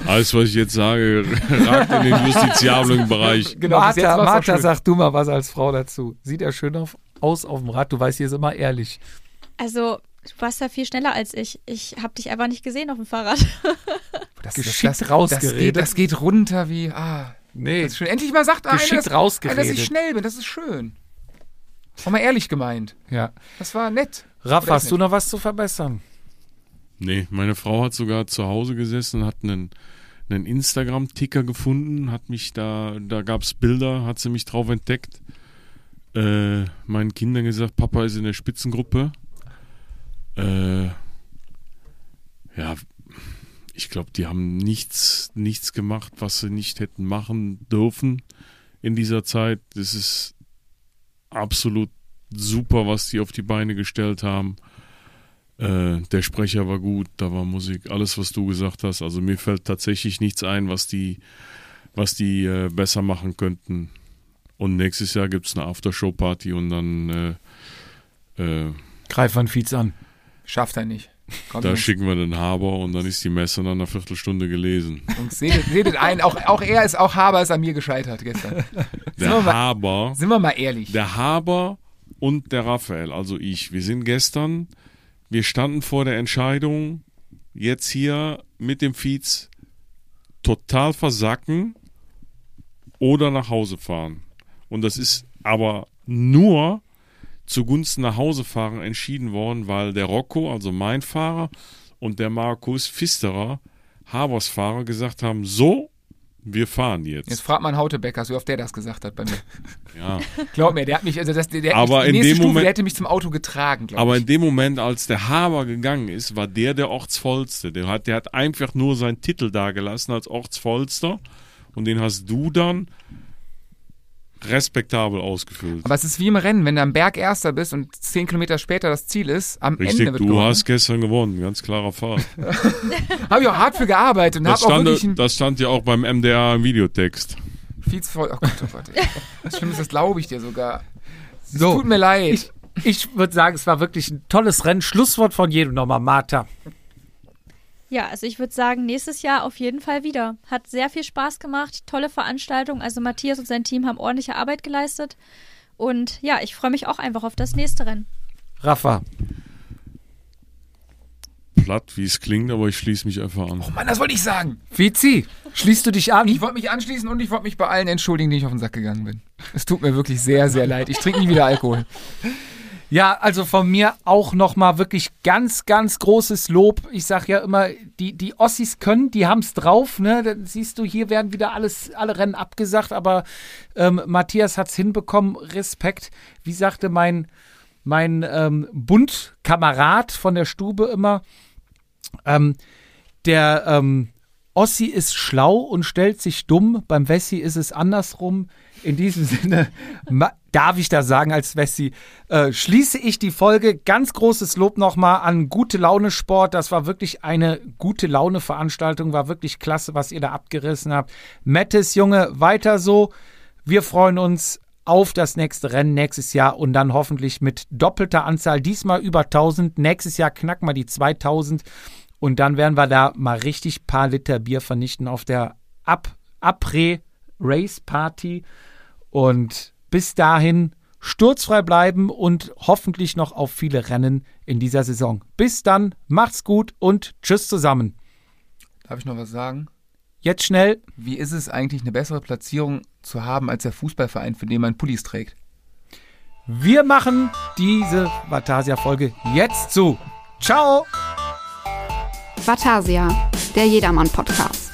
Alles, was ich jetzt sage, ragt in den justiziablen Bereich. Genau, jetzt Martha, Martha sag du mal was als Frau dazu. Sieht er schön auf, aus auf dem Rad? Du weißt, hier ist immer ehrlich. Also, du warst ja viel schneller als ich. Ich habe dich einfach nicht gesehen auf dem Fahrrad. (laughs) Das, Geschickt das, das, rausgeredet. geht, das geht runter wie. Ah, Nee, das ist schön. Endlich mal sagt einer, dass, einer, dass ich schnell bin. Das ist schön. Auch mal ehrlich gemeint. ja. Das war nett. Raff, hast du noch was zu verbessern? Nee, meine Frau hat sogar zu Hause gesessen, hat einen, einen Instagram-Ticker gefunden, hat mich da, da gab's Bilder, hat sie mich drauf entdeckt. Äh, meinen Kindern gesagt, Papa ist in der Spitzengruppe. Äh, ja, ich glaube, die haben nichts, nichts gemacht, was sie nicht hätten machen dürfen in dieser Zeit. Das ist absolut super, was die auf die Beine gestellt haben. Äh, der Sprecher war gut, da war Musik, alles, was du gesagt hast. Also mir fällt tatsächlich nichts ein, was die, was die äh, besser machen könnten. Und nächstes Jahr gibt es eine Aftershow-Party und dann äh, äh, Greif Van Fietz an. Schafft er nicht. Komm, da Jungs. schicken wir den Haber und dann ist die Messe nach einer Viertelstunde gelesen. Jungs, seht, seht ein, auch, auch er ist, auch Haber ist an mir gescheitert gestern. Der mal- Haber, Sind wir mal ehrlich. der Haber und der Raphael, also ich, wir sind gestern, wir standen vor der Entscheidung, jetzt hier mit dem Fietz total versacken oder nach Hause fahren. Und das ist aber nur zugunsten nach Hause fahren entschieden worden, weil der Rocco, also mein Fahrer, und der Markus Pfisterer, Habers Fahrer, gesagt haben, so, wir fahren Jetzt jetzt. fragt man Hautebeckers, wie oft der das gesagt hat bei mir. (laughs) Ja. Glaub mir, der hat mich, also das, der, der Aber in dem Stufe, Moment- der hätte mich zum Auto getragen, glaube Aber ich. in dem Moment, als der Haber gegangen ist, war der der Ortsvollste. Der hat, der hat einfach nur seinen Titel dagelassen als Ortsvollster und den hast du dann respektabel ausgefüllt. Aber es ist wie im Rennen, wenn du am Berg Erster bist und zehn Kilometer später das Ziel ist, am Richtig, Ende wird du gewonnen. hast gestern gewonnen, ganz klarer Fall. (laughs) Habe ich auch hart für gearbeitet und Das habe auch stand, wirklich das stand ja auch beim MDR im Videotext. Fietz voll. Oh Gott, oh Gott. Das Schlimme ist, das glaube ich dir sogar. Es So. tut mir leid. Ich, ich würde sagen, es war wirklich ein tolles Rennen. Schlusswort von jedem nochmal, Martha. Ja, also ich würde sagen, nächstes Jahr auf jeden Fall wieder. Hat sehr viel Spaß gemacht, tolle Veranstaltung. Also Matthias und sein Team haben ordentliche Arbeit geleistet. Und ja, ich freue mich auch einfach auf das nächste Rennen. Rafa. Platt, wie es klingt, aber ich schließe mich einfach an. oh Mann, das wollte ich sagen. Vizi, schließt du dich an? Ich wollte mich anschließen und ich wollte mich bei allen entschuldigen, denen ich auf den Sack gegangen bin. Es tut mir wirklich sehr, sehr leid. Ich trinke nie wieder Alkohol. Ja, also von mir auch nochmal wirklich ganz, ganz großes Lob. Ich sag ja immer, die, die Ossis können, die haben's drauf. Ne? Dann siehst du, hier werden wieder alles, alle Rennen abgesagt, aber ähm, Matthias hat's hinbekommen. Respekt. Wie sagte mein, mein ähm, Bundkamerad von der Stube immer, ähm, der ähm, Ossi ist schlau und stellt sich dumm. Beim Wessi ist es andersrum. In diesem Sinne (laughs) darf ich da sagen als Wessi, äh, schließe ich die Folge. Ganz großes Lob nochmal an Gute Laune Sport. Das war wirklich eine gute Laune Veranstaltung. War wirklich klasse, was ihr da abgerissen habt. Mettes Junge, weiter so. Wir freuen uns auf das nächste Rennen nächstes Jahr und dann hoffentlich mit doppelter Anzahl, diesmal über 1000. Nächstes Jahr knacken wir die 2000 und dann werden wir da mal richtig paar Liter Bier vernichten auf der Ab Après-Race-Party. Und bis dahin sturzfrei bleiben und hoffentlich noch auf viele Rennen in dieser Saison. Bis dann, macht's gut und tschüss zusammen. Darf ich noch was sagen? Jetzt schnell. Wie ist es eigentlich, eine bessere Platzierung zu haben als der Fußballverein, für den man Pullis trägt? Wir machen diese Vatasia-Folge jetzt zu. Ciao! Vatasia, der Jedermann-Podcast.